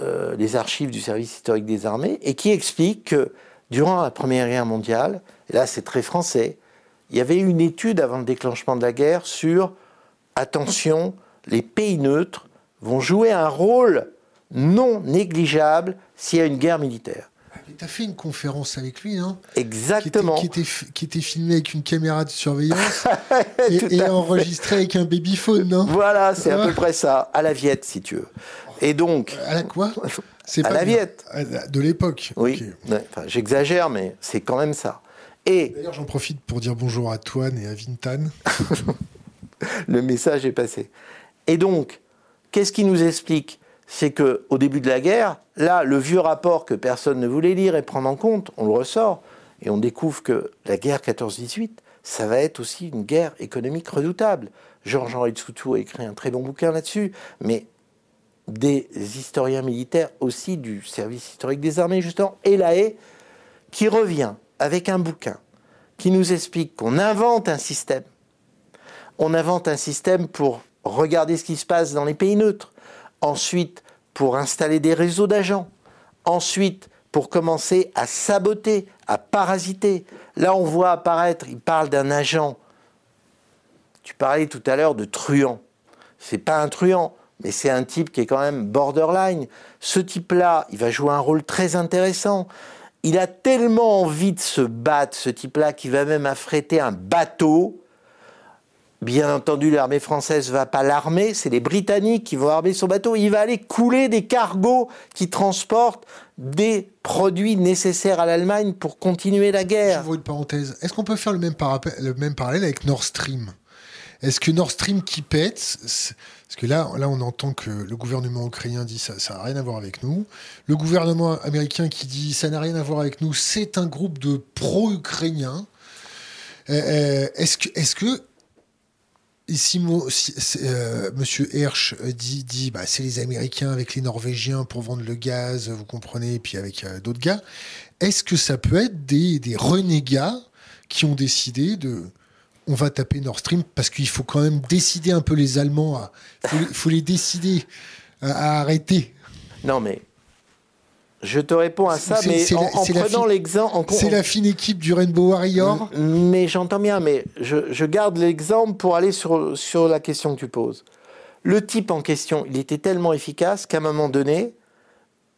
euh, les archives du service historique des armées et qui explique que durant la Première Guerre mondiale, et là c'est très français, il y avait une étude avant le déclenchement de la guerre sur attention, les pays neutres vont jouer un rôle non négligeable s'il y a une guerre militaire. Tu as fait une conférence avec lui, hein Exactement. Qui était, qui, était, qui était, filmée avec une caméra de surveillance *laughs* et, et enregistrée avec un babyphone, non Voilà, c'est à peu près ça. À la Viette, si tu veux. Et donc. À la quoi? C'est à la Viette. De l'époque. Oui. Okay. Enfin, J'exagère, mais c'est quand même ça. Et. D'ailleurs, j'en profite pour dire bonjour à Toine et à Vintan. *laughs* *laughs* Le message est passé. Et donc, qu'est-ce qui nous explique? C'est que au début de la guerre, là, le vieux rapport que personne ne voulait lire et prendre en compte, on le ressort et on découvre que la guerre 14-18, ça va être aussi une guerre économique redoutable. Georges-Henri de Soutou a écrit un très bon bouquin là-dessus, mais des historiens militaires aussi du service historique des armées, justement, et la qui revient avec un bouquin qui nous explique qu'on invente un système. On invente un système pour regarder ce qui se passe dans les pays neutres ensuite pour installer des réseaux d'agents, ensuite pour commencer à saboter, à parasiter. Là, on voit apparaître, il parle d'un agent. Tu parlais tout à l'heure de truand. C'est pas un truand, mais c'est un type qui est quand même borderline. Ce type-là, il va jouer un rôle très intéressant. Il a tellement envie de se battre, ce type-là, qu'il va même affréter un bateau Bien entendu, l'armée française va pas l'armer, c'est les Britanniques qui vont armer son bateau. Il va aller couler des cargos qui transportent des produits nécessaires à l'Allemagne pour continuer la guerre. Je vois une parenthèse. Est-ce qu'on peut faire le même, le même parallèle avec Nord Stream? Est-ce que Nord Stream qui pète, parce que là, là, on entend que le gouvernement ukrainien dit ça, n'a rien à voir avec nous. Le gouvernement américain qui dit ça n'a rien à voir avec nous, c'est un groupe de pro-ukrainiens. Euh, est-ce que, est-ce que Ici, euh, Monsieur Hersch dit, dit bah, c'est les Américains avec les Norvégiens pour vendre le gaz, vous comprenez, et puis avec euh, d'autres gars. Est-ce que ça peut être des, renégats qui ont décidé de on va taper Nord Stream parce qu'il faut quand même décider un peu les Allemands, il faut, faut, les décider à, à arrêter? Non mais je te réponds à ça, mais en, en prenant l'exemple. C'est la fine équipe du Rainbow Warrior. Mais j'entends bien, mais je, je garde l'exemple pour aller sur, sur la question que tu poses. Le type en question, il était tellement efficace qu'à un moment donné,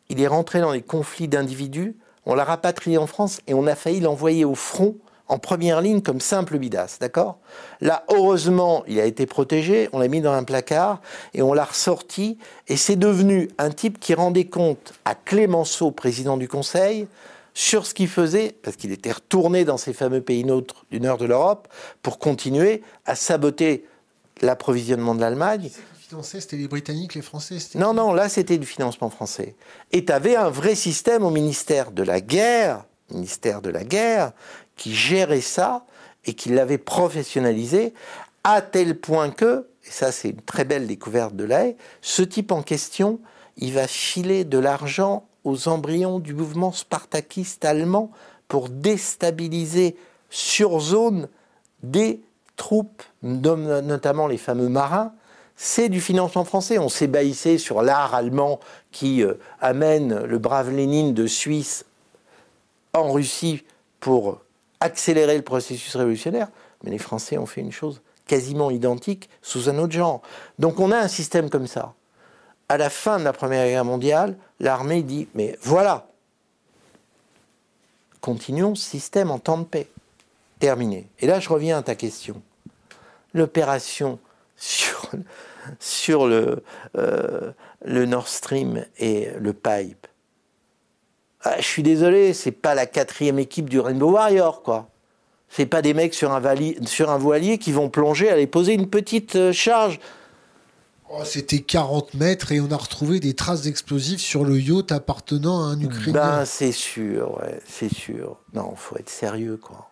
il est rentré dans les conflits d'individus, on l'a rapatrié en France et on a failli l'envoyer au front en première ligne comme simple bidas, d'accord? Là, heureusement, il a été protégé, on l'a mis dans un placard et on l'a ressorti et c'est devenu un type qui rendait compte à Clémenceau, président du Conseil, sur ce qu'il faisait, parce qu'il était retourné dans ces fameux pays neutres du nord de l'Europe, pour continuer à saboter l'approvisionnement de l'Allemagne. C'était les Britanniques, les Français Non, non, là c'était du financement français. Et tu avais un vrai système au ministère de la Guerre, ministère de la Guerre, qui gérait ça et qui l'avait professionnalisé à tel point que, et ça c'est une très belle découverte de l'AE, ce type en question, il va filer de l'argent aux embryons du mouvement spartakiste allemand pour déstabiliser sur zone des troupes, notamment les fameux marins, c'est du financement français. On s'est baissé sur l'art allemand qui euh, amène le brave Lénine de Suisse en Russie pour accélérer le processus révolutionnaire, mais les Français ont fait une chose quasiment identique sous un autre genre. Donc on a un système comme ça. À la fin de la Première Guerre mondiale, l'armée dit, mais voilà, continuons système en temps de paix. Terminé. Et là, je reviens à ta question. L'opération sur, *laughs* euh, le Nord Stream et le pipe, je suis désolé, c'est pas la quatrième équipe du Rainbow Warrior, quoi. C'est pas des mecs sur un, vali sur un voilier qui vont plonger, aller poser une petite euh, charge. Oh, C'était 40 mètres et on a retrouvé des traces d'explosifs sur le yacht appartenant à un Ukrainien. Ben, c'est sûr, ouais, c'est sûr. Non, faut être sérieux, quoi.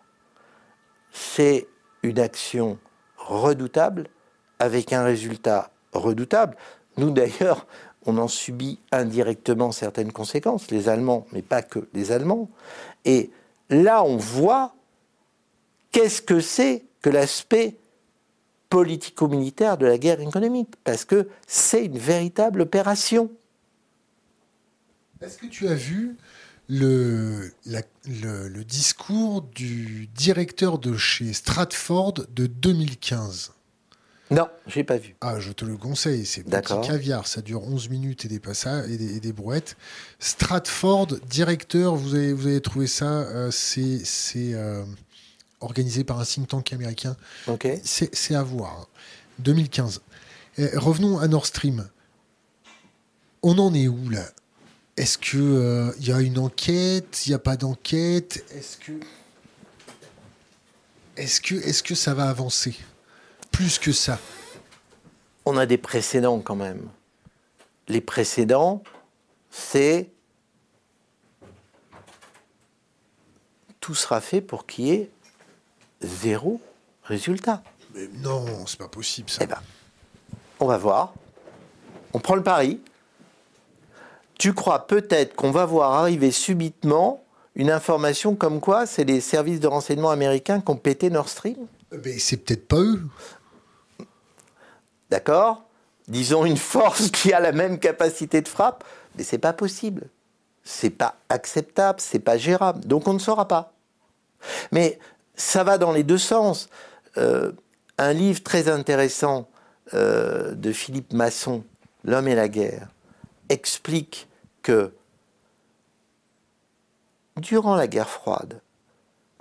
C'est une action redoutable avec un résultat redoutable. Nous, d'ailleurs, on en subit indirectement certaines conséquences, les Allemands, mais pas que les Allemands. Et là, on voit qu'est-ce que c'est que l'aspect politico-militaire de la guerre économique, parce que c'est une véritable opération. Est-ce que tu as vu le, le discours du directeur de chez Stratford de 2015 Non, j'ai pas vu. Ah, je te le conseille, c'est petit caviar, ça dure 11 minutes et des passages et des, et des brouettes. Stratford, directeur, vous avez, vous avez trouvé ça, euh, c'est euh, organisé par un think tank américain. Ok. C'est à voir. hein. 2015. Eh, revenons à Nord Stream. On en est où là? Est-ce que euh, y a une enquête? Il n'y a pas d'enquête? Est-ce que est-ce que est-ce que ça va avancer? Plus que ça On a des précédents quand même. Les précédents, c'est tout sera fait pour qu'il y ait zéro résultat. Mais non, c'est pas possible ça. Eh ben, on va voir. On prend le pari. Tu crois peut-être qu'on va voir arriver subitement une information comme quoi c'est les services de renseignement américains qui ont pété Nord Stream? Mais c'est peut-être pas eux. D'accord? Disons une force *laughs* qui a la même capacité de frappe, mais c'est pas possible. C'est pas acceptable, c'est pas gérable. Donc on ne saura pas. Mais ça va dans les deux sens. Euh, un livre très intéressant euh, de Philippe Masson, L'homme et la guerre, explique que durant la guerre froide,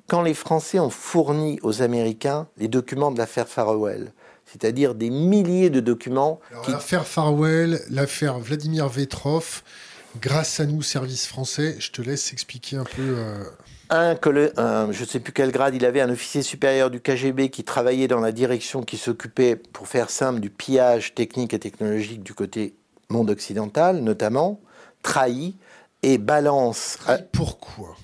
quand les Français ont fourni aux Américains les documents de l'affaire Farewell, c'est-à-dire des milliers de documents Alors, qui L'affaire Farwell, l'affaire Vladimir Vetrov, grâce à nous, service français, je te laisse expliquer un peu. euh, un, colle- un- je ne sais plus quel grade il avait, un officier supérieur du KGB qui travaillait dans la direction qui s'occupait, pour faire simple, du pillage technique et technologique du côté monde occidental, notamment, trahi et balance. Pourquoi?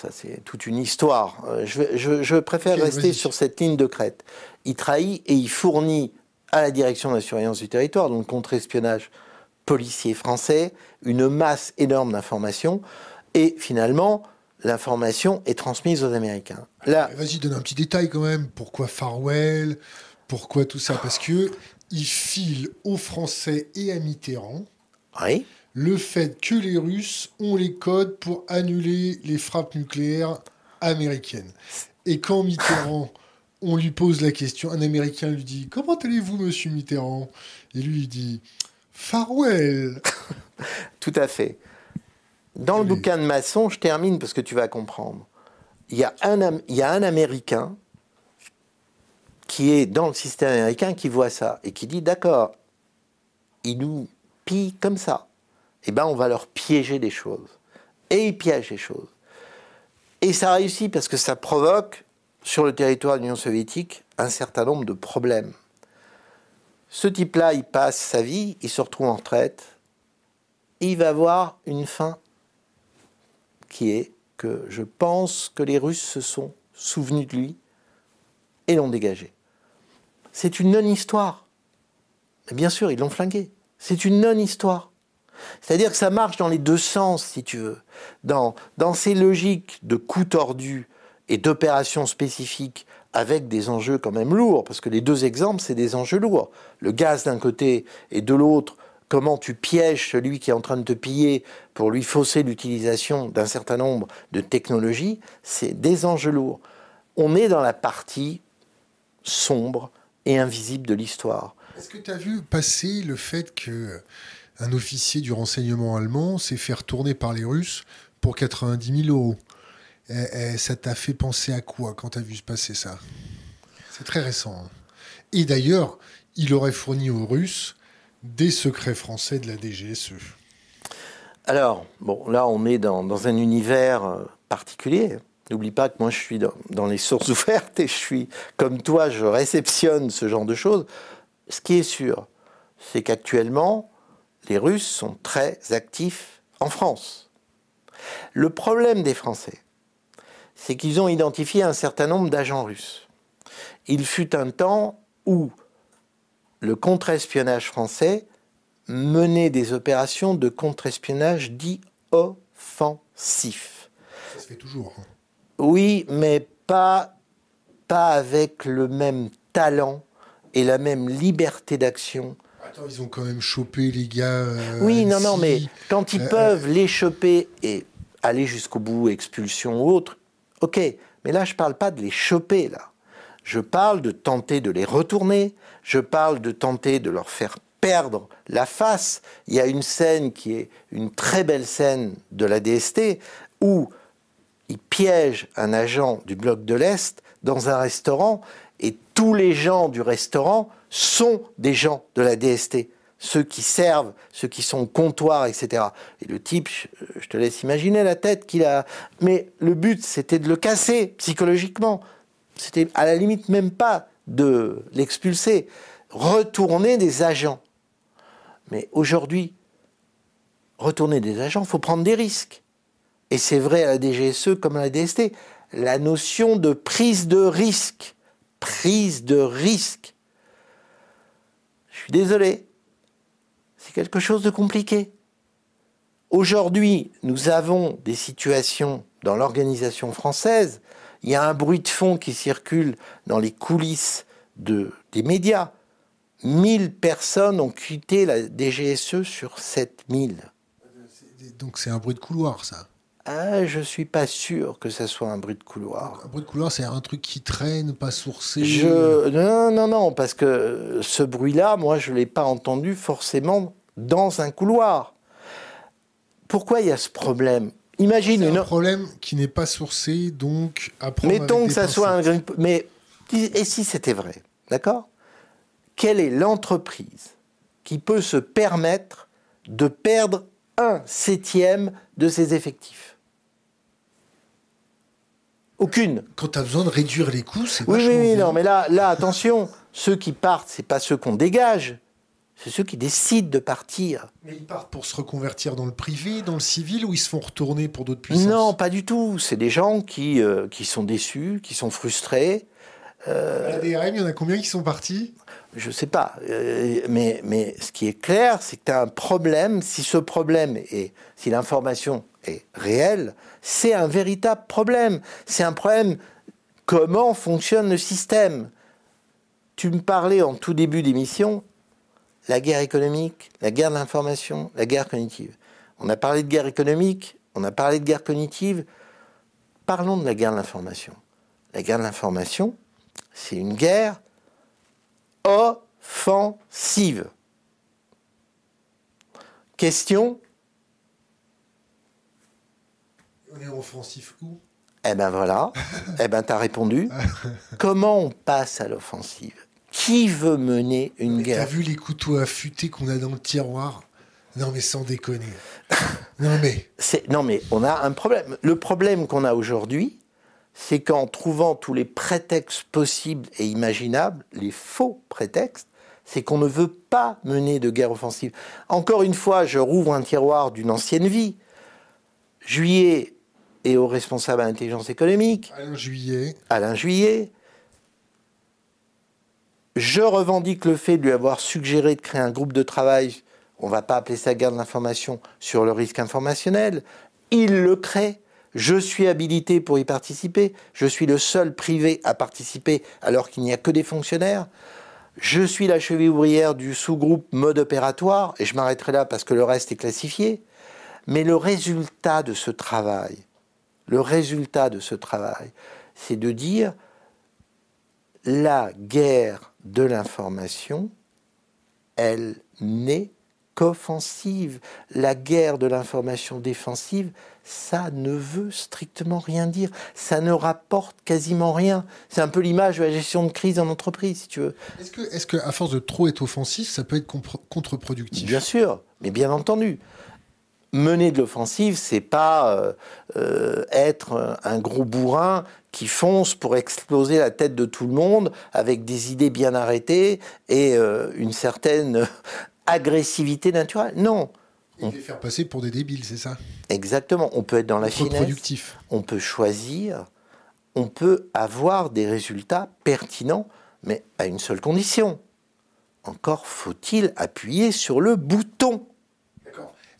Ça, c'est toute une histoire. Euh, je, vais- je- je préfère rester sur cette ligne de crête. Il trahit et il fournit à la direction de la surveillance du territoire, donc contre-espionnage policier français, une masse énorme d'informations. Et finalement, l'information est transmise aux Américains. Là, Vas-y, donne un petit détail quand même. Pourquoi Farwell? Pourquoi tout ça? Parce que il file aux Français et à Mitterrand oui, le fait que les Russes ont les codes pour annuler les frappes nucléaires américaines. Et quand Mitterrand, *laughs* on lui pose la question, un Américain lui dit Comment allez-vous, monsieur Mitterrand? Et lui, il dit Farwell *laughs* tout à fait. Dans le bouquin de Masson, je termine parce que tu vas comprendre. Il y a un, il y a un Américain qui est dans le système américain qui voit ça et qui dit d'accord, ils nous pillent comme ça. Eh ben, on va leur piéger des choses. Et ils piègent les choses. Et ça réussit parce que ça provoque, sur le territoire de l'Union soviétique, un certain nombre de problèmes. Ce type-là, il passe sa vie, il se retrouve en retraite, et il va avoir une fin qui est que je pense que les Russes se sont souvenus de lui et l'ont dégagé. C'est une non-histoire. Mais bien sûr, ils l'ont flingué. C'est une non-histoire. C'est-à-dire que ça marche dans les deux sens, si tu veux. Dans, dans ces logiques de coups tordus et d'opérations spécifiques avec des enjeux quand même lourds, parce que les deux exemples, c'est des enjeux lourds. Le gaz d'un côté et de l'autre, comment tu pièges celui qui est en train de te piller pour lui fausser l'utilisation d'un certain nombre de technologies, c'est des enjeux lourds. On est dans la partie sombre et invisible de l'histoire. Est-ce que tu as vu passer le fait que un officier du renseignement allemand s'est fait retourner par les Russes pour 90 000 euros Eh, eh, Ça t'a fait penser à quoi quand tu as vu se passer ça? C'est très récent. hein. Et d'ailleurs, il aurait fourni aux Russes des secrets français de la DGSE. Alors, bon, là, on est dans, un univers euh, particulier. N'oublie pas que moi, je suis dans les sources *laughs* ouvertes et je suis, comme toi, je réceptionne ce genre de choses. Ce qui est sûr, c'est qu'actuellement, les Russes sont très actifs en France. Le problème des Français, c'est qu'ils ont identifié un certain nombre d'agents russes. Il fut un temps où le contre-espionnage français menait des opérations de contre-espionnage dit offensif. Ça se fait toujours. hein. Oui, mais pas, pas avec le même talent et la même liberté d'action Attends, ils ont quand même chopé les gars. euh, Oui, non, non, mais quand ils Euh, peuvent les choper et aller jusqu'au bout, expulsion ou autre, ok. Mais là, je parle pas de les choper, là. Je parle de tenter de les retourner. Je parle de tenter de leur faire perdre la face. Il y a une scène qui est une très belle scène de la DST où il piège un agent du bloc de l'Est dans un restaurant et tous les gens du restaurant sont des gens de la DST. Ceux qui servent, ceux qui sont au comptoir, etc. Et le type, je, te laisse imaginer la tête qu'il a. Mais le but, c'était de le casser psychologiquement. C'était à la limite même pas de l'expulser. Retourner des agents. Mais aujourd'hui, retourner des agents, il faut prendre des risques. Et c'est vrai à la DGSE comme à la DST. La notion de prise de risque. Prise de risque. Désolé. C'est quelque chose de compliqué. Aujourd'hui, nous avons des situations dans l'organisation française. Il y a un bruit de fond qui circule dans les coulisses de, des médias. 1000 personnes ont quitté la DGSE sur 7000. Donc c'est un bruit de couloir, ça. Ah, je suis pas sûr que ça soit un bruit de couloir. Un bruit de couloir, c'est un truc qui traîne, pas sourcé. Je... Non, non, non, parce que ce bruit-là, moi, je ne l'ai pas entendu forcément dans un couloir. Pourquoi il y a ce problème? Imagine une... un problème qui n'est pas sourcé, donc à Mettons avec que ça soit un... Mais, et si c'était vrai D'accord? Quelle est l'entreprise qui peut se permettre de perdre un septième de ses effectifs? Aucune. Quand tu as besoin de réduire les coûts, c'est Oui, oui, oui, non, mais là, là, attention, ceux qui partent, c'est pas ceux qu'on dégage, c'est ceux qui décident de partir. Mais ils partent pour se reconvertir dans le privé, dans le civil, ou ils se font retourner pour d'autres puissances? Non, pas du tout. C'est des gens qui, euh, qui sont déçus, qui sont frustrés. À la DRM, il y en a combien qui sont partis? Je sais pas. euh, mais, mais ce qui est clair, c'est que tu as un problème. Si ce problème est, si l'information est réelle, c'est un véritable problème. C'est un problème. Comment fonctionne le système Tu me parlais en tout début d'émission, la guerre économique, la guerre de l'information, la guerre cognitive. On a parlé de guerre économique, on a parlé de guerre cognitive. Parlons de la guerre de l'information. La guerre de l'information, c'est une guerre offensive. Question On est offensif où? Eh ben voilà, eh ben t'as répondu. *laughs* Comment on passe à l'offensive? Qui veut mener une T'as guerre? vu les couteaux affûtés qu'on a dans le tiroir? Non, mais sans déconner. *laughs* non, mais C'est- Non mais on a un problème. Le problème qu'on a aujourd'hui, c'est qu'en trouvant tous les prétextes possibles et imaginables, les faux prétextes, c'est qu'on ne veut pas mener de guerre offensive. Encore une fois, je rouvre un tiroir d'une ancienne vie. Juillet est au responsable à l'intelligence économique. Alain Juillet, Alain Juillet. Je revendique le fait de lui avoir suggéré de créer un groupe de travail, on ne va pas appeler ça guerre de l'information, sur le risque informationnel. Il le crée. Je suis habilité pour y participer. Je suis le seul privé à participer alors qu'il n'y a que des fonctionnaires. Je suis la cheville ouvrière du sous-groupe mode opératoire, et je m'arrêterai là parce que le reste est classifié. Mais le résultat de ce travail, le résultat de ce travail, c'est de dire la guerre de l'information, elle n'est qu'offensive. La guerre de l'information défensive, ça ne veut strictement rien dire. Ça ne rapporte quasiment rien. C'est un peu l'image de la gestion de crise en entreprise, si tu veux. est-ce que, est-ce que à force de trop être offensif, ça peut être contre-productif? Bien sûr, mais bien entendu. Mener de l'offensive, c'est pas euh, euh, être un gros bourrin qui fonce pour exploser la tête de tout le monde avec des idées bien arrêtées et euh, une certaine *laughs* agressivité naturelle. Non, Et les faire passer pour des débiles, c'est ça? Exactement. On peut être dans la finesse, on peut choisir, on peut avoir des résultats pertinents, mais à une seule condition. Encore faut-il appuyer sur le bouton.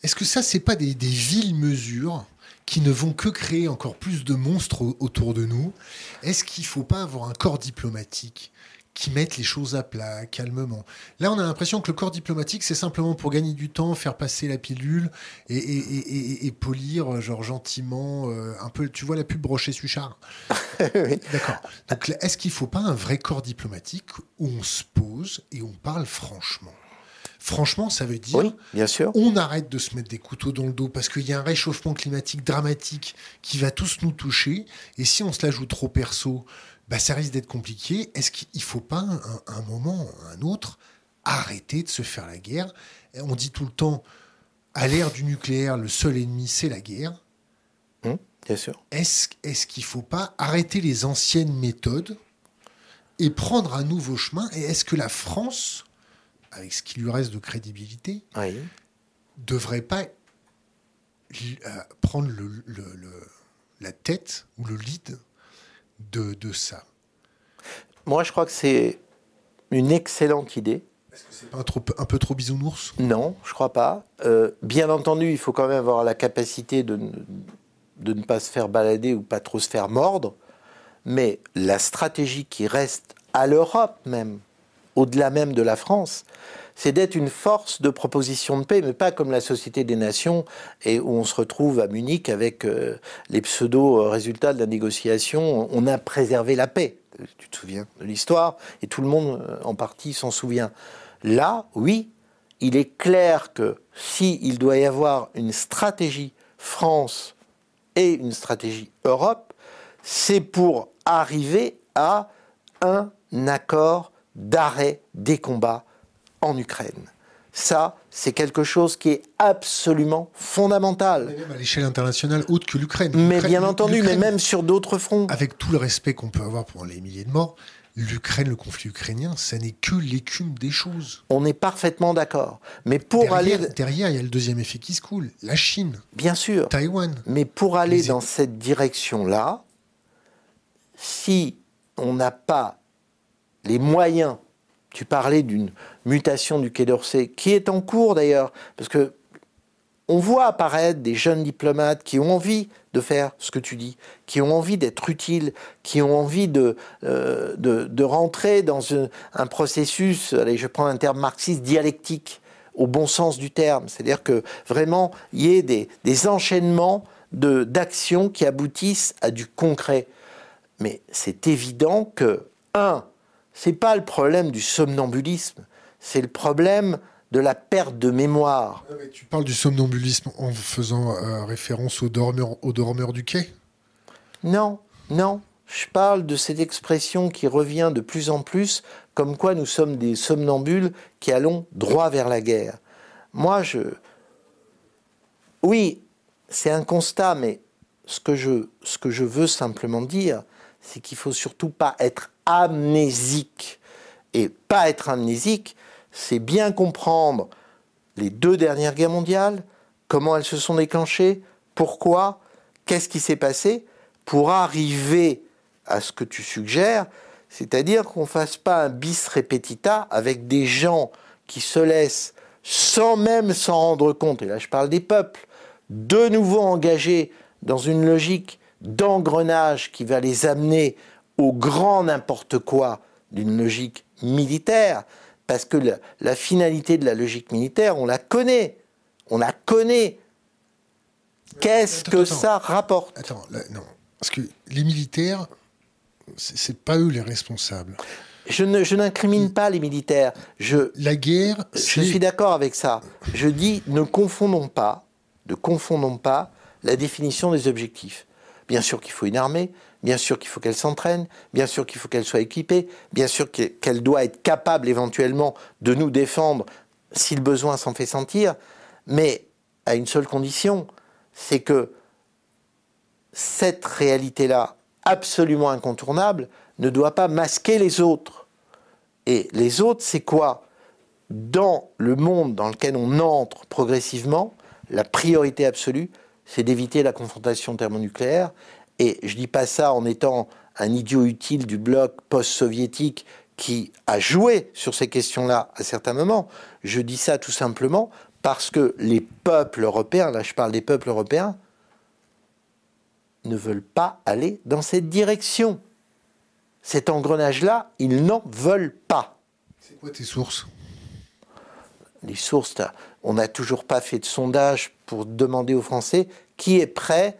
Est-ce que ça, c'est pas des, des villes mesures qui ne vont que créer encore plus de monstres au- autour de nous? Est-ce qu'il faut pas avoir un corps diplomatique qui mettent les choses à plat, calmement? Là, on a l'impression que le corps diplomatique, c'est simplement pour gagner du temps, faire passer la pilule et, et- et- et- et polir, euh, genre gentiment, euh, un peu. Tu vois la pub Brochet Suchard? *laughs* Oui. D'accord. Donc, est-ce qu'il ne faut pas un vrai corps diplomatique où on se pose et on parle franchement? Franchement, ça veut dire Oui, bien sûr. on arrête de se mettre des couteaux dans le dos parce qu'il y a un réchauffement climatique dramatique qui va tous nous toucher. Et si on se la joue trop perso, bah, ça risque d'être compliqué. Est-ce qu'il ne faut pas, un, un moment, un autre, arrêter de se faire la guerre? On dit tout le temps, à l'ère du nucléaire, le seul ennemi, c'est la guerre. Hum, bien sûr. Est-ce est qu'il ne faut pas arrêter les anciennes méthodes et prendre un nouveau chemin? Et est-ce que la France, avec ce qui lui reste de crédibilité, Oui. devrait pas euh, prendre le, le- le- la tête ou le lead de, de ça Moi, je crois que c'est une excellente idée. C'est pas un, trop, un peu trop bisounours? Non, je crois pas. Euh, bien entendu, il faut quand même avoir la capacité de ne pas se faire balader ou pas trop se faire mordre. Mais la stratégie qui reste à l'Europe même, au-delà même de la France, c'est d'être une force de proposition de paix, mais pas comme la Société des Nations, et où on se retrouve à Munich avec euh, les pseudo-résultats de la négociation. On a préservé la paix. Tu te souviens de l'histoire, et tout le monde, euh, en partie, s'en souvient. Là, oui, il est clair que si il doit y avoir une stratégie France et une stratégie Europe, c'est pour arriver à un accord d'arrêt des combats en Ukraine. Ça, c'est quelque chose qui est absolument fondamental. Même à l'échelle internationale, autre que l'Ukraine. Mais bien entendu, mais même sur d'autres fronts. Avec tout le respect qu'on peut avoir pour les milliers de morts, l'Ukraine, le conflit ukrainien, ça n'est que l'écume des choses. On est parfaitement d'accord. Mais pour derrière, aller, derrière, il y a le deuxième effet qui se coule, la Chine, bien sûr, Taïwan. Mais pour aller Les- dans cette direction-là, si on n'a pas les moyens, tu parlais d'une mutation du Quai d'Orsay, qui est en cours d'ailleurs, parce que on voit apparaître des jeunes diplomates qui ont envie de faire ce que tu dis, qui ont envie d'être utiles, qui ont envie de, euh, de, rentrer dans un, processus, allez, je prends un terme marxiste, dialectique, au bon sens du terme. C'est-à-dire que vraiment, il y ait des, enchaînements d'actions qui aboutissent à du concret. Mais c'est évident que, un, c'est pas le problème du somnambulisme, c'est le problème de la perte de mémoire. Ah, mais Tu parles du somnambulisme en faisant euh, référence aux dormeurs, aux dormeurs du quai? Non, non. Je parle de cette expression qui revient de plus en plus, comme quoi nous sommes des somnambules qui allons droit vers la guerre. Moi, je. Oui, c'est un constat, mais ce que je, ce que je veux simplement dire, c'est qu'il faut surtout pas être amnésique. Et pas être amnésique, c'est bien comprendre les deux dernières guerres mondiales, comment elles se sont déclenchées, pourquoi, qu'est-ce qui s'est passé, pour arriver à ce que tu suggères, c'est-à-dire qu'on ne fasse pas un bis repetita avec des gens qui se laissent, sans même s'en rendre compte, et là je parle des peuples, de nouveau engagés dans une logique d'engrenage qui va les amener au grand n'importe quoi d'une logique militaire, parce que la, la finalité de la logique militaire, on la connaît. On la connaît. Qu'est-ce que attends. ça rapporte? Attends, là, non. Parce que les militaires, c'est pas eux les responsables. Je ne- je n'incrimine pas les militaires. Je, La guerre, je suis d'accord avec ça. Je dis ne confondons pas, ne confondons pas la définition des objectifs. Bien sûr qu'il faut une armée, bien sûr qu'il faut qu'elle s'entraîne, bien sûr qu'il faut qu'elle soit équipée, bien sûr que- qu'elle doit être capable éventuellement de nous défendre si le besoin s'en fait sentir, mais à une seule condition, c'est que cette réalité-là, absolument incontournable, ne doit pas masquer les autres. Et les autres, c'est quoi? Dans le monde dans lequel on entre progressivement, la priorité absolue, c'est d'éviter la confrontation thermonucléaire. Et je dis pas ça en étant un idiot utile du bloc post-soviétique qui a joué sur ces questions-là à certains moments. Je dis ça tout simplement parce que les peuples européens, là je parle des peuples européens, ne veulent pas aller dans cette direction. Cet engrenage-là, ils n'en veulent pas. C'est quoi tes sources? Les sources, on n'a toujours pas fait de sondage pour demander aux Français qui est prêt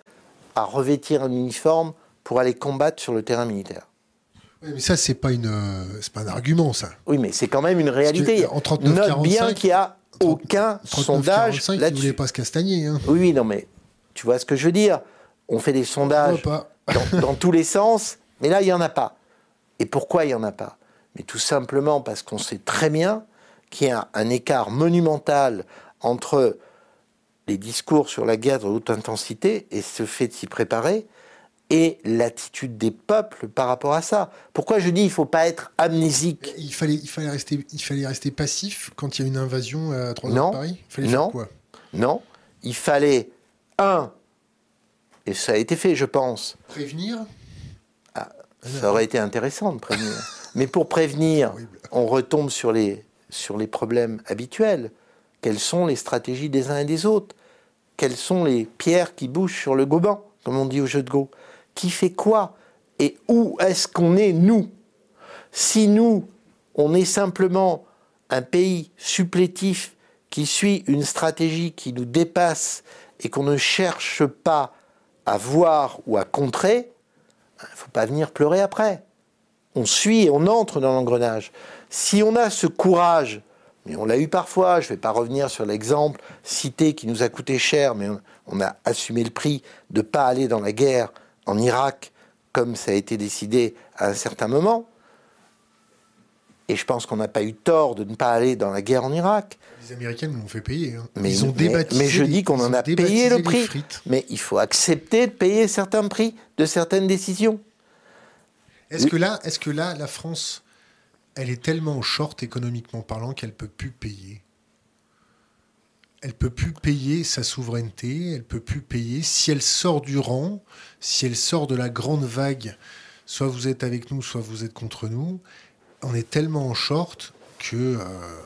à revêtir un uniforme pour aller combattre sur le terrain militaire. Ouais, mais ça, c'est pas une, euh, c'est pas un argument, ça. Oui, mais c'est quand même une réalité. en 39, Note bien 45, qu'il n'y a aucun 39, sondage 45, ils là-dessus. voulaient pas se castagner. Hein. Oui, oui, non, mais tu vois ce que je veux dire. On fait des sondages dans, dans tous les sens, mais là, il n'y en a pas. Et pourquoi il n'y en a pas? Mais tout simplement parce qu'on sait très bien qu'il y a un écart monumental entre les discours sur la guerre de haute intensité et ce fait de s'y préparer et l'attitude des peuples par rapport à ça. Pourquoi je dis il ne faut pas être amnésique Il fallait, il, fallait rester, il fallait rester passif quand il y a une invasion à 3 heures Non. de Paris? Il fallait Non. faire quoi? Non, il fallait, un, et ça a été fait, je pense, Prévenir? Ça aurait été intéressant de prévenir. *laughs* Mais pour prévenir, on retombe sur les, sur les problèmes habituels. Quelles sont les stratégies des uns et des autres? Quelles sont les pierres qui bougent sur le goban, comme on dit au jeu de Go? Qui fait quoi? Et où est-ce qu'on est, nous? Si nous, on est simplement un pays supplétif qui suit une stratégie qui nous dépasse et qu'on ne cherche pas à voir ou à contrer, il ne faut pas venir pleurer après. On suit et on entre dans l'engrenage. Si on a ce courage, mais on l'a eu parfois, je ne vais pas revenir sur l'exemple cité qui nous a coûté cher, mais on, on a assumé le prix de ne pas aller dans la guerre en Irak comme ça a été décidé à un certain moment. Et je pense qu'on n'a pas eu tort de ne pas aller dans la guerre en Irak. Les Américains nous l'ont fait payer. hein. Mais, ils ont mais- débaptisé mais je les- dis qu'on en a payé le prix. frites. Mais il faut accepter de payer certains prix de certaines décisions. Est-ce Oui. que là, est-ce que là, la France, elle est tellement short économiquement parlant qu'elle peut plus payer Elle peut plus payer sa souveraineté. Elle peut plus payer si elle sort du rang, si elle sort de la grande vague. Soit vous êtes avec nous, soit vous êtes contre nous. On est tellement en short que euh,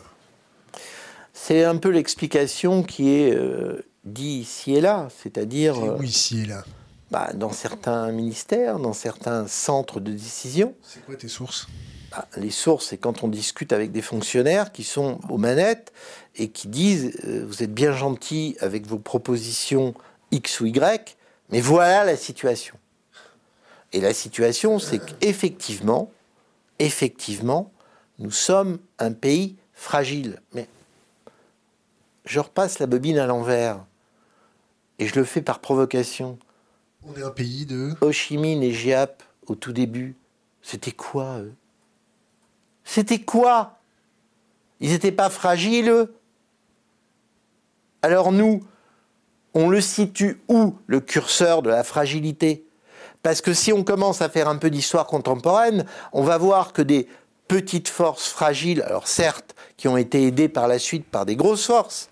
C'est un peu l'explication qui est euh, dit ici et là, c'est-à-dire c'est euh, où ici et là? bah, dans certains ministères, dans certains centres de décision. C'est quoi tes sources? Bah, les sources, c'est quand on discute avec des fonctionnaires qui sont aux manettes et qui disent euh, vous êtes bien gentil avec vos propositions X ou Y, mais voilà la situation. Et la situation, c'est qu'effectivement, effectivement, nous sommes un pays fragile. Mais je repasse la bobine à l'envers et je le fais par provocation. On est un pays de. Ho Chi Minh et Giap, au tout début, c'était quoi, eux? C'était quoi? Ils n'étaient pas fragiles, Alors nous, on le situe où, le curseur de la fragilité? Parce que si on commence à faire un peu d'histoire contemporaine, on va voir que des petites forces fragiles, alors certes, qui ont été aidées par la suite par des grosses forces,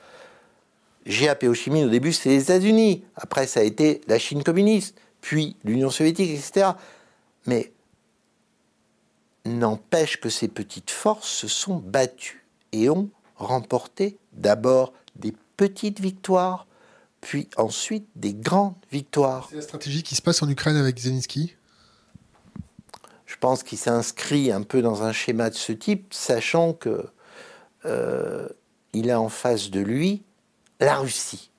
GAP et Ho Chi Minh, au début, c'était les États-Unis. Après, ça a été la Chine communiste, puis l'Union soviétique, etc. Mais n'empêche que ces petites forces se sont battues et ont remporté d'abord des petites victoires, puis ensuite des grandes victoires. C'est la stratégie qui se passe en Ukraine avec Zelensky? Je pense qu'il s'inscrit un peu dans un schéma de ce type, sachant que euh, il a en face de lui la Russie.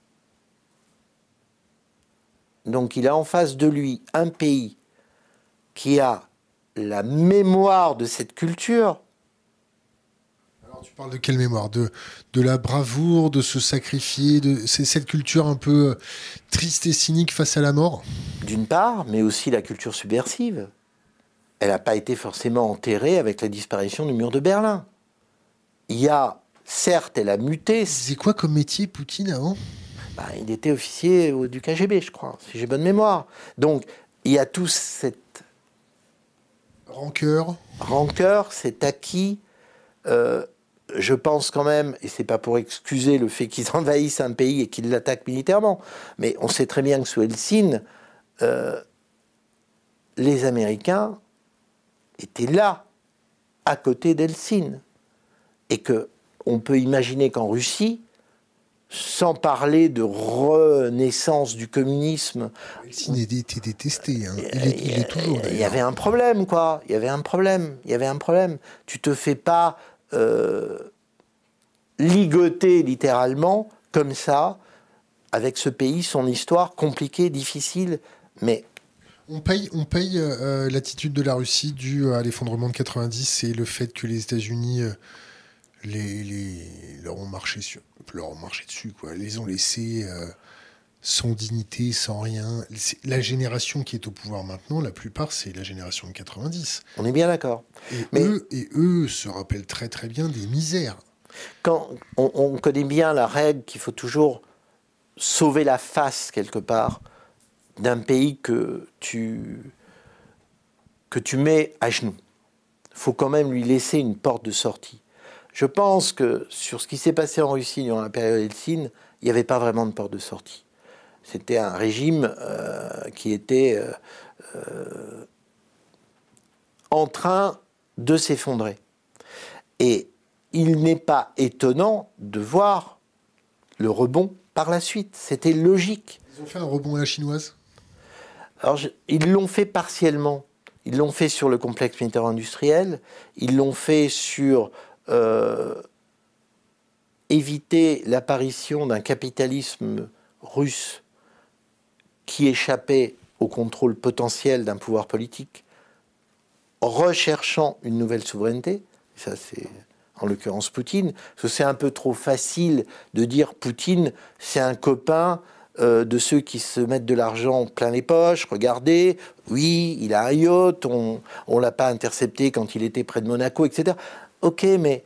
Donc il a en face de lui un pays qui a la mémoire de cette culture, Alors tu parles de quelle mémoire? De, de la bravoure, de se sacrifier, de c'est cette culture un peu euh, triste et cynique face à la mort? d'une part, mais aussi la culture subversive. Elle n'a pas été forcément enterrée avec la disparition du mur de Berlin. Il y a, certes, elle a muté, C'est quoi comme métier Poutine avant? Bah, il était officier du KGB, je crois, si j'ai bonne mémoire. Donc, il y a tout cette Rancœur. rancœur, cet acquis. euh, je pense quand même, et c'est pas pour excuser le fait qu'ils *laughs* envahissent un pays et qu'ils l'attaquent militairement, mais on sait très bien que sous Helsinki, euh, les Américains étaient là, à côté d'Helsinki, et que on peut imaginer qu'en Russie, sans parler de renaissance du communisme. Yeltsin était détesté. Hein. Il, est, il est toujours. Il y avait un problème, quoi. Il y avait un problème. Il y avait un problème. Tu te fais pas euh, ligoter littéralement comme ça avec ce pays, son histoire compliquée, difficile, mais on paye, on paye euh, l'attitude de la Russie due à l'effondrement de 90 et le fait que les États-Unis euh, les, les, leur, ont marché sur, leur ont marché dessus, quoi. les ont laissés euh, sans dignité, sans rien. La génération qui est au pouvoir maintenant, la plupart, c'est la génération de 90. on est bien d'accord. Et, Mais- eux, et eux se rappellent très très bien des misères. Quand on, on connaît bien la règle qu'il faut toujours sauver la face quelque part d'un pays que tu que tu mets à genoux. faut quand même lui laisser une porte de sortie. Je pense que sur ce qui s'est passé en Russie durant la période Helsinki, il n'y avait pas vraiment de porte de sortie. C'était un régime euh, qui était euh, euh, en train de s'effondrer. Et il n'est pas étonnant de voir le rebond par la suite. C'était logique. Ils ont fait un rebond à la chinoise? Alors, je- ils l'ont fait partiellement. Ils l'ont fait sur le complexe militaire industriel. Ils l'ont fait sur euh, éviter l'apparition d'un capitalisme russe qui échappait au contrôle potentiel d'un pouvoir politique, recherchant une nouvelle souveraineté. Ça, c'est en l'occurrence Poutine. Parce que c'est un peu trop facile de dire Poutine, c'est un copain euh, de ceux qui se mettent de l'argent plein les poches. Regardez, oui, il a un yacht, on ne l'a pas intercepté quand il était près de Monaco, etc. Ok, mais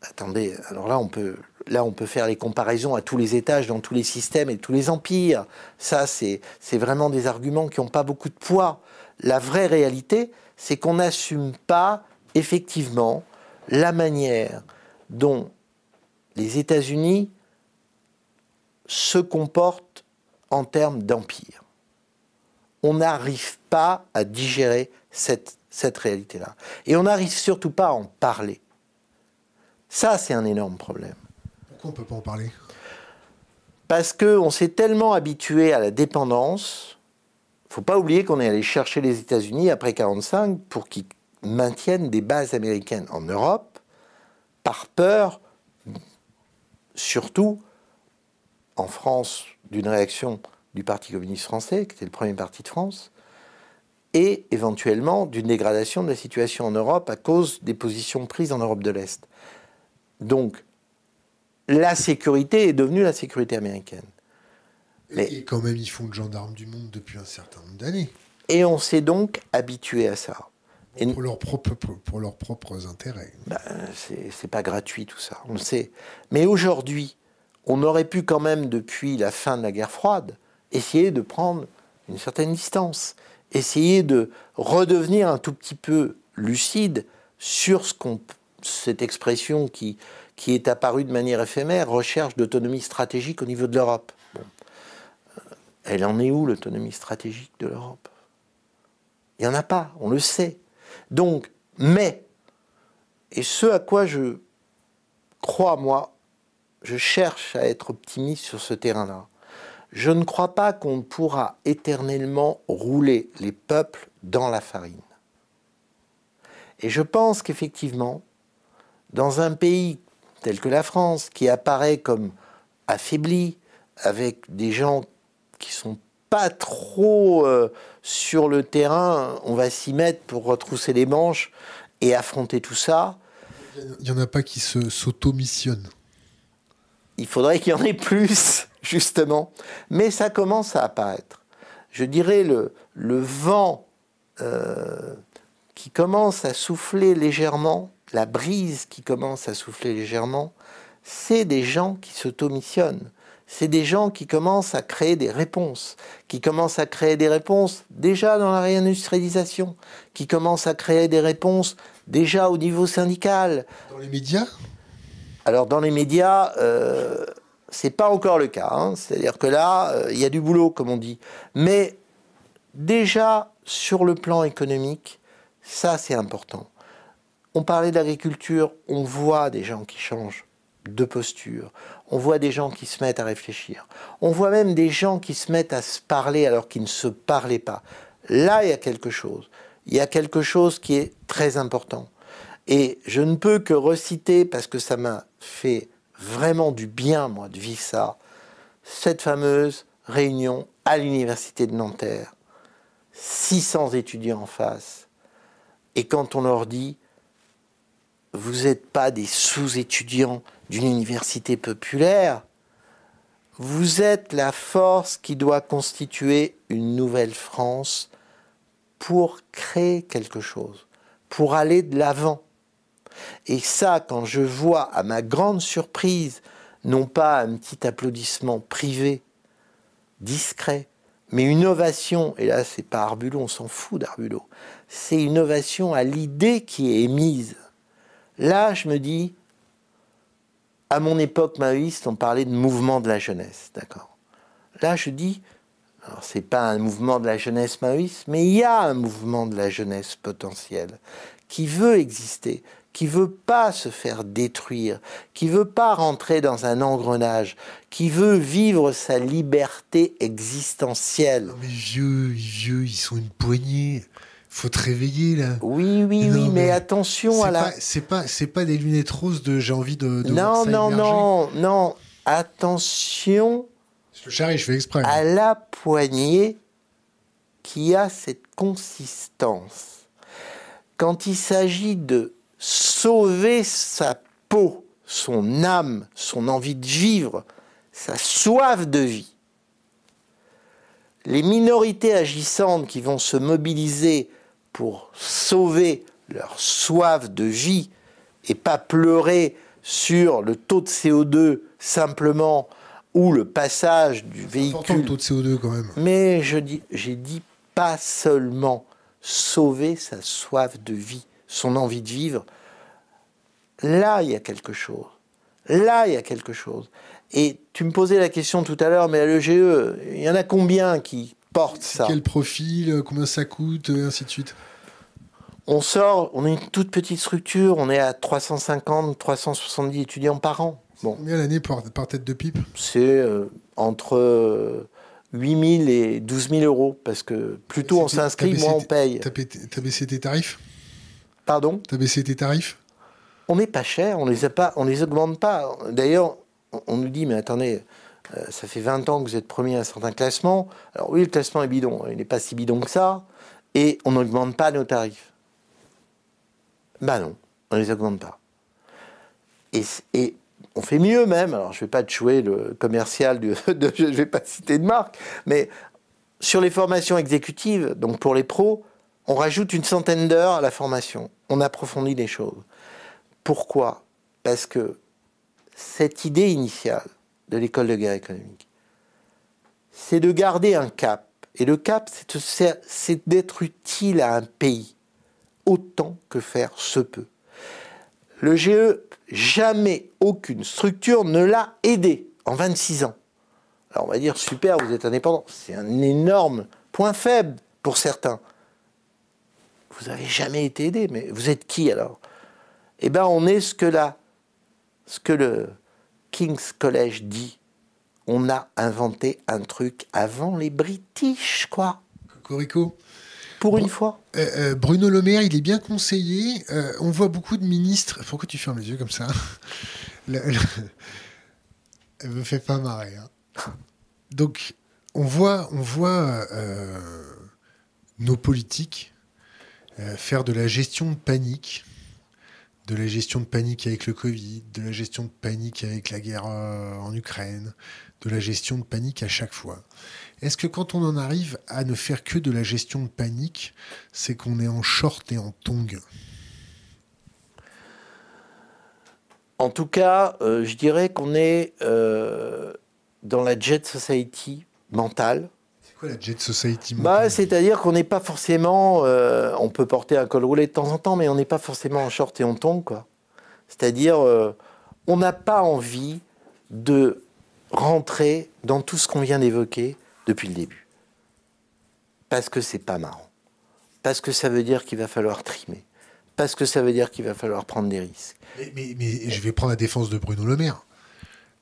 attendez, alors là on peut, là on peut faire les comparaisons à tous les étages, dans tous les systèmes et tous les empires. Ça, c'est vraiment des arguments qui n'ont pas beaucoup de poids. La vraie réalité, c'est qu'on n'assume pas effectivement la manière dont les États-Unis se comportent en termes d'empire. On n'arrive pas à digérer cette, cette réalité-là. Et on n'arrive surtout pas à en parler. Ça, c'est un énorme problème. Pourquoi on peut pas en parler? Parce qu'on s'est tellement habitué à la dépendance, faut pas oublier qu'on est allé chercher les États-Unis après 1945 pour qu'ils maintiennent des bases américaines en Europe, par peur, surtout en France, d'une réaction du Parti communiste français, qui était le premier parti de France, et éventuellement d'une dégradation de la situation en Europe à cause des positions prises en Europe de l'Est. Donc, la sécurité est devenue la sécurité américaine. Et quand même, ils font le gendarme du monde depuis un certain nombre d'années. Et on s'est donc habitué à ça. Et Pour, leurs propres, pour, pour leurs propres intérêts. ben, c'est c'est pas gratuit tout ça, on le sait. Mais aujourd'hui, on aurait pu quand même, depuis la fin de la guerre froide, essayer de prendre une certaine distance, essayer de redevenir un tout petit peu lucide sur ce qu'on, cette expression qui, qui est apparue de manière éphémère, recherche d'autonomie stratégique au niveau de l'Europe. Euh, Elle en est où l'autonomie stratégique de l'Europe? Il n'y en a pas, on le sait. Donc, mais, et ce à quoi je crois, moi, je cherche à être optimiste sur ce terrain-là. Je ne crois pas qu'on pourra éternellement rouler les peuples dans la farine. Et je pense qu'effectivement, dans un pays tel que la France, qui apparaît comme affaibli, avec des gens qui sont pas trop euh, sur le terrain, on va s'y mettre pour retrousser les manches et affronter tout ça. Il n'y en a pas qui se s'auto-missionnent. Il faudrait qu'il y en ait plus, *laughs* justement. Mais ça commence à apparaître. Je dirais le, le vent euh, qui commence à souffler légèrement, la brise qui commence à souffler légèrement, c'est des gens qui s'automissionnent. C'est des gens qui commencent à créer des réponses, qui commencent à créer des réponses déjà dans la réindustrialisation, qui commencent à créer des réponses déjà au niveau syndical, Dans les médias? Alors dans les médias, euh, c'est pas encore le cas. hein. C'est-à-dire que là, euh, il y a du boulot, comme on dit. Mais déjà sur le plan économique, ça c'est important. On parlait d'agriculture, on voit des gens qui changent de posture. On voit des gens qui se mettent à réfléchir. On voit même des gens qui se mettent à se parler alors qu'ils ne se parlaient pas. Là, il y a quelque chose. Il y a quelque chose qui est très important. Et je ne peux que reciter, parce que ça m'a fait vraiment du bien, moi, de vivre ça, cette fameuse réunion à l'université de Nanterre. 600 étudiants en face. Et quand on leur dit, vous n'êtes pas des sous-étudiants d'une université populaire, vous êtes la force qui doit constituer une nouvelle France pour créer quelque chose, pour aller de l'avant. Et ça, quand je vois, à ma grande surprise, non pas un petit applaudissement privé, discret, mais une ovation, et là c'est pas Arbulot, on s'en fout d'Arbulot, c'est une ovation à l'idée qui est émise. Là, je me dis, à mon époque maoïste, on parlait de mouvement de la jeunesse, d'accord Là, je dis, alors c'est pas un mouvement de la jeunesse maoïste, mais il y a un mouvement de la jeunesse potentielle qui veut exister, qui veut pas se faire détruire, qui veut pas rentrer dans un engrenage, qui veut vivre sa liberté existentielle. Non mais vieux, vieux, ils sont une poignée. Faut te réveiller là. Oui, oui, Non, oui, mais, mais attention à la. c'est pas, c'est pas des lunettes roses de j'ai envie de. de non, non, émerger. non, non. Attention Je charrie, je fais exprès. à la poignée qui a cette consistance. Quand il s'agit de sauver sa peau, son âme, son envie de vivre, sa soif de vie, les minorités agissantes qui vont se mobiliser pour sauver leur soif de vie et pas pleurer sur le taux de CO2 simplement ou le passage du important le véhicule taux de CO2 quand même. mais je dis, j'ai dit pas seulement sauver sa soif de vie, son envie de vivre. Là, il y a quelque chose. Là, il y a quelque chose. Et tu me posais la question tout à l'heure, mais à l'EGE, il y en a combien qui ça Quel profil, euh, combien ça coûte, et ainsi de suite. On sort, on est une toute petite structure, on est à 350, 370 étudiants par an. Bon, Combien l'année par, par tête de pipe? C'est euh, entre euh, 8 000 et 12 000 euros, parce que plus tôt on s'inscrit, moins on paye. T'as baissé tes tarifs? Pardon? T'as baissé tes tarifs? On n'est pas cher, on les a pas, on les augmente pas. D'ailleurs, on- on nous dit, mais attendez, euh, ça fait 20 ans que vous êtes premier à un certain classement. Alors oui, le classement est bidon, il n'est pas si bidon que ça, et on n'augmente pas nos tarifs. Ben non, on les augmente pas. Et, on fait mieux même, alors je ne vais pas te jouer le commercial, *laughs* de, je ne vais pas citer de marque, mais sur les formations exécutives, donc pour les pros, on rajoute une centaine d'heures à la formation. On approfondit les choses. Pourquoi? Parce que cette idée initiale de l'école de guerre économique, c'est de garder un cap. Et le cap, c'est d'être utile à un pays, autant que faire se peut. Le GE, jamais aucune structure ne l'a aidé en 26 ans. Alors on va dire, super, vous êtes indépendant. C'est un énorme point faible pour certains. Vous n'avez jamais été aidé, mais vous êtes qui alors? Eh bien, on est ce que, la, ce que le King's College dit. On a inventé un truc avant les British, quoi. Cocorico Pour Bon. une fois. Euh, euh, Bruno Le Maire, il est bien conseillé. Euh, on voit beaucoup de ministres. Pourquoi tu fermes les yeux comme ça? Le- le- Elle me fait pas marrer. hein. Donc, on voit, on voit nos politiques faire de la gestion de panique, de la gestion de panique avec le Covid, de la gestion de panique avec la guerre euh, en Ukraine, de la gestion de panique à chaque fois. Est-ce que quand on en arrive à ne faire que de la gestion de panique, c'est qu'on est en short et en tongue? En tout cas, euh, je dirais qu'on est euh, dans la jet society mentale. Quoi la Jet Society Bah, c'est-à-dire qu'on n'est pas forcément. euh, on peut porter un col roulé de temps en temps, mais on n'est pas forcément en short et en tombe, quoi. C'est-à-dire, euh, on n'a pas envie de rentrer dans tout ce qu'on vient d'évoquer depuis le début. Parce que c'est pas marrant. Parce que ça veut dire qu'il va falloir trimer. parce que ça veut dire qu'il va falloir prendre des risques. Mais, mais- mais je vais prendre la défense de Bruno Le Maire.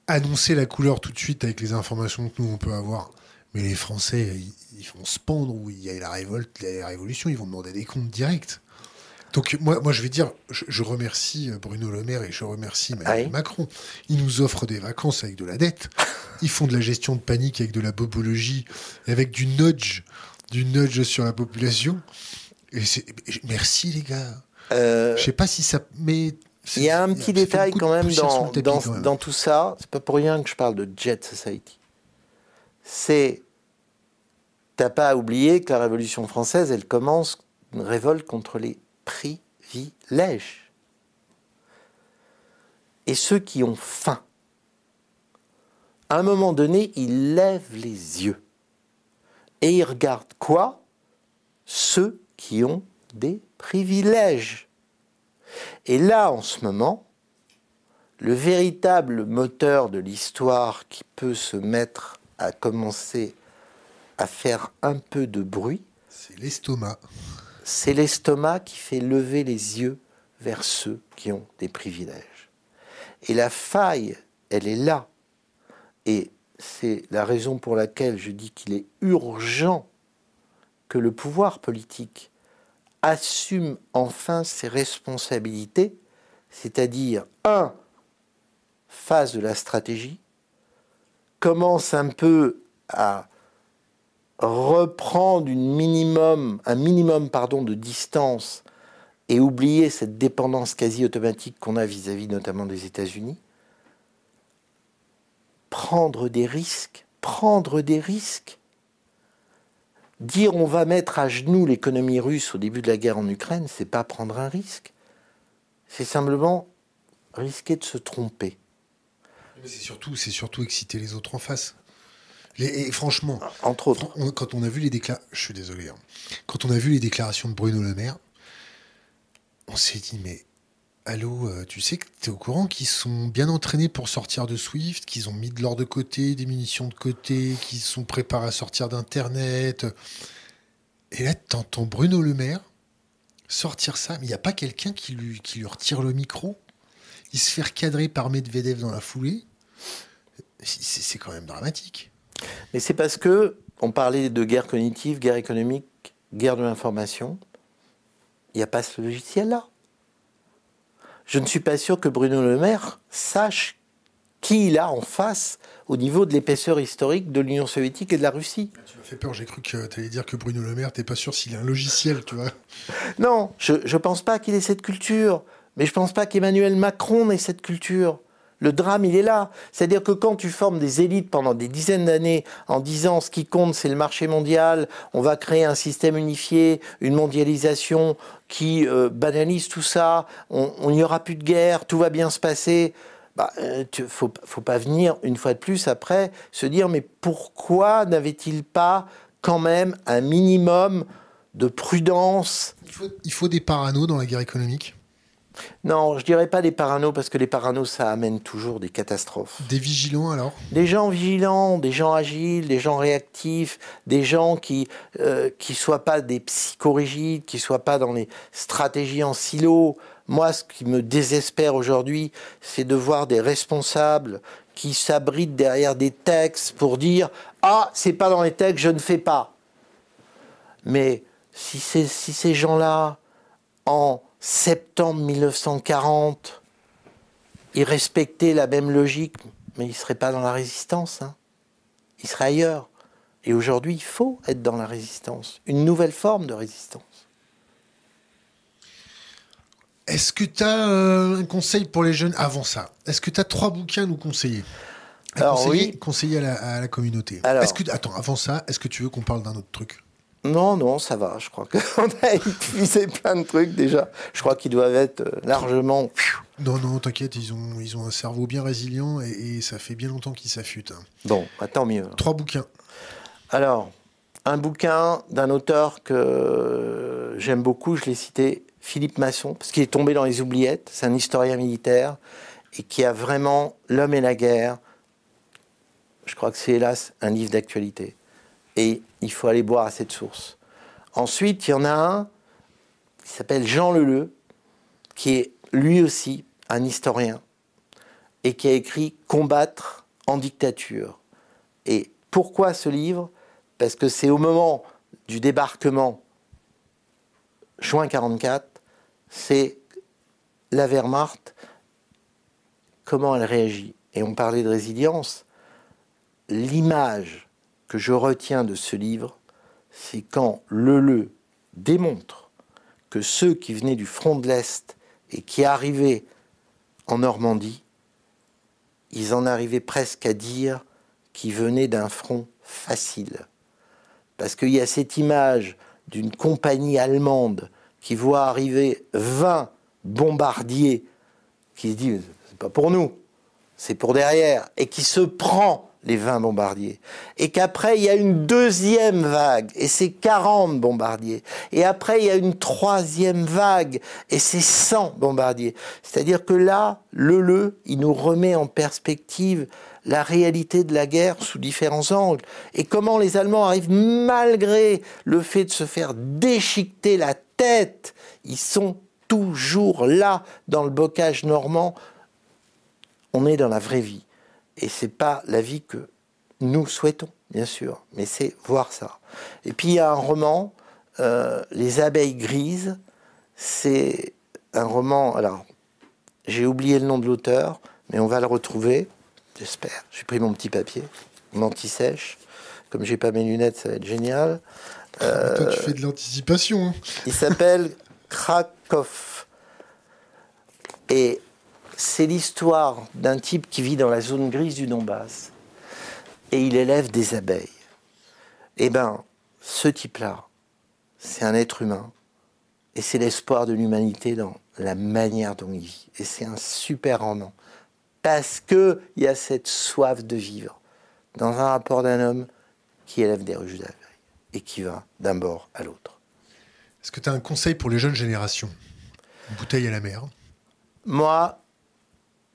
Annoncer la couleur tout de suite avec les informations que nous on peut avoir. Mais les Français, ils, vont se pendre où il y a la révolte, la révolution, ils vont demander des comptes directs. Donc moi, moi je vais dire, je, je remercie Bruno Le Maire et je remercie Emmanuel Oui. Macron. Ils nous offrent des vacances avec de la dette. *laughs* Ils font de la gestion de panique avec de la bobologie, avec du nudge, du nudge sur la population. Et merci les gars. Euh, Je sais pas si ça. Mais Il y a un petit détail quand même dans, le tapis, dans, quand même. dans tout ça. C'est pas pour rien que je parle de Jet Society. C'est. T'as pas à oublier que la Révolution française, elle commence une révolte contre les privilèges. Et ceux qui ont faim, à un moment donné, ils lèvent les yeux. Et ils regardent quoi? Ceux qui ont des privilèges. Et là, en ce moment, le véritable moteur de l'histoire qui peut se mettre à commencer à faire un peu de bruit, C'est l'estomac. c'est l'estomac qui fait lever les yeux vers ceux qui ont des privilèges. Et la faille, elle est là. Et c'est la raison pour laquelle je dis qu'il est urgent que le pouvoir politique assume enfin ses responsabilités, c'est-à-dire, un, phase de la stratégie, commence un peu à reprendre un minimum de distance et oublier cette dépendance quasi automatique qu'on a vis-à-vis notamment des États-Unis, prendre des risques, prendre des risques. Dire on va mettre à genoux l'économie russe au début de la guerre en Ukraine, c'est pas prendre un risque. C'est simplement risquer de se tromper. C'est surtout, c'est surtout exciter les autres en face. Les- et franchement, Entre autres. on- quand on a vu les déclarations, je suis désolé, hein. quand on a vu les déclarations de Bruno Le Maire, on s'est dit mais allô, euh, tu sais que tu es au courant qu'ils sont bien entraînés pour sortir de Swift, qu'ils ont mis de l'or de côté, des munitions de côté, qu'ils sont préparés à sortir d'Internet. Et là, t'entends Bruno Le Maire sortir ça, mais il n'y a pas quelqu'un qui lui, qui lui retire le micro? Il se fait recadrer par Medvedev dans la foulée. C'est quand même dramatique. Mais c'est parce que on parlait de guerre cognitive, guerre économique, guerre de l'information. Il n'y a pas ce logiciel-là. Je ne suis pas sûr que Bruno Le Maire sache qui il a en face au niveau de l'épaisseur historique de l'Union soviétique et de la Russie. Tu m'as fait peur, j'ai cru que tu allais dire que Bruno Le Maire, t'es pas sûr s'il a un logiciel, tu vois. Non, je ne pense pas qu'il ait cette culture. Mais je ne pense pas qu'Emmanuel Macron ait cette culture. Le drame, il est là. C'est-à-dire que quand tu formes des élites pendant des dizaines d'années en disant ce qui compte, c'est le marché mondial, on va créer un système unifié, une mondialisation qui euh, banalise tout ça, on n'y aura plus de guerre, tout va bien se passer. Bah, euh, faut, pas venir une fois de plus après se dire mais pourquoi n'avait-il pas quand même un minimum de prudence? Il faut, il faut des paranos dans la guerre économique, non, je dirais pas des paranos parce que les paranos ça amène toujours des catastrophes. des vigilants alors? Des gens vigilants, des gens agiles, des gens réactifs, des gens qui euh, qui soient pas des psychorigides, qui soient pas dans les stratégies en silo. Moi, ce qui me désespère aujourd'hui, c'est de voir des responsables qui s'abritent derrière des textes pour dire ah c'est pas dans les textes, je ne fais pas. Mais si, si ces gens-là, en septembre 1940, ils respectaient la même logique, mais ils ne seraient pas dans la résistance. hein. Ils seraient ailleurs. Et aujourd'hui, il faut être dans la résistance. Une nouvelle forme de résistance. Est-ce que tu as un conseil pour les jeunes avant ça? Est-ce que tu as trois bouquins à nous conseiller? À Alors, conseiller, oui. conseiller à la, à la communauté. Alors. Que, attends, avant ça, est-ce que tu veux qu'on parle d'un autre truc? Non, non, ça va. Je crois qu'on *laughs* a épuisé plein de trucs déjà. Je crois qu'ils doivent être euh, largement. Non, non, t'inquiète, ils ont, ils ont un cerveau bien résilient et, et ça fait bien longtemps qu'ils s'affûtent. hein. Bon, bah, tant mieux. Trois bouquins. Alors, un bouquin d'un auteur que j'aime beaucoup, je l'ai cité, Philippe Masson, parce qu'il est tombé dans les oubliettes. C'est un historien militaire et qui a vraiment L'homme et la guerre. Je crois que c'est hélas un livre d'actualité. Et il faut aller boire à cette source. Ensuite, il y en a un qui s'appelle Jean Leleu, qui est lui aussi un historien et qui a écrit Combattre en dictature. Et pourquoi ce livre? Parce que c'est au moment du débarquement juin 44, c'est la Wehrmacht, comment elle réagit. Et on parlait de résilience. L'image que je retiens de ce livre, c'est quand Leleu démontre que ceux qui venaient du front de l'Est et qui arrivaient en Normandie, ils en arrivaient presque à dire qu'ils venaient d'un front facile. Parce qu'il y a cette image d'une compagnie allemande qui voit arriver 20 bombardiers, qui se dit c'est pas pour nous, c'est pour derrière, et qui se prend les 20 bombardiers. Et qu'après, il y a une deuxième vague, et c'est 40 bombardiers. Et après, il y a une troisième vague, et c'est 100 bombardiers. C'est-à-dire que là, le le, il nous remet en perspective la réalité de la guerre sous différents angles. Et comment les Allemands arrivent, malgré le fait de se faire déchiqueter la tête, ils sont toujours là, dans le bocage normand. On est dans la vraie vie. Et c'est pas la vie que nous souhaitons, bien sûr, mais c'est voir ça. Et puis il y a un roman, euh, Les abeilles grises. C'est un roman. Alors, j'ai oublié le nom de l'auteur, mais on va le retrouver, j'espère. J'ai pris mon petit papier, mon anti-sèche. Comme j'ai pas mes lunettes, ça va être génial. Euh, Toi, tu fais de l'anticipation. hein. Il s'appelle *laughs* Krakow. Et c'est l'histoire d'un type qui vit dans la zone grise du Donbass. Et il élève des abeilles. Eh ben, ce type-là, c'est un être humain. Et c'est l'espoir de l'humanité dans la manière dont il vit. Et c'est un super roman. Parce qu'il y a cette soif de vivre dans un rapport d'un homme qui élève des ruches d'abeilles et qui va d'un bord à l'autre. Est-ce que tu as un conseil pour les jeunes générations? Une bouteille à la mer. Moi,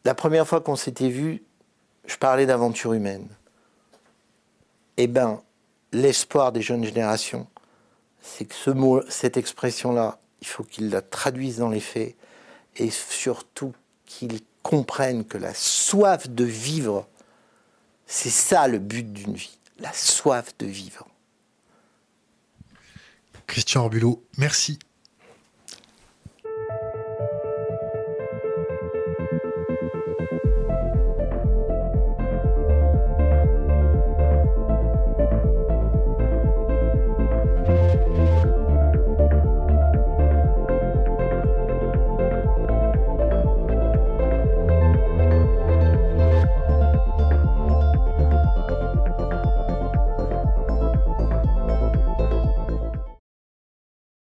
la première fois qu'on s'était vu, je parlais d'aventure humaine. Eh ben, l'espoir des jeunes générations, c'est que ce mot, cette expression-là, il faut qu'ils la traduisent dans les faits et surtout qu'ils comprennent que la soif de vivre, c'est ça le but d'une vie, la soif de vivre. Christian Arbulot, merci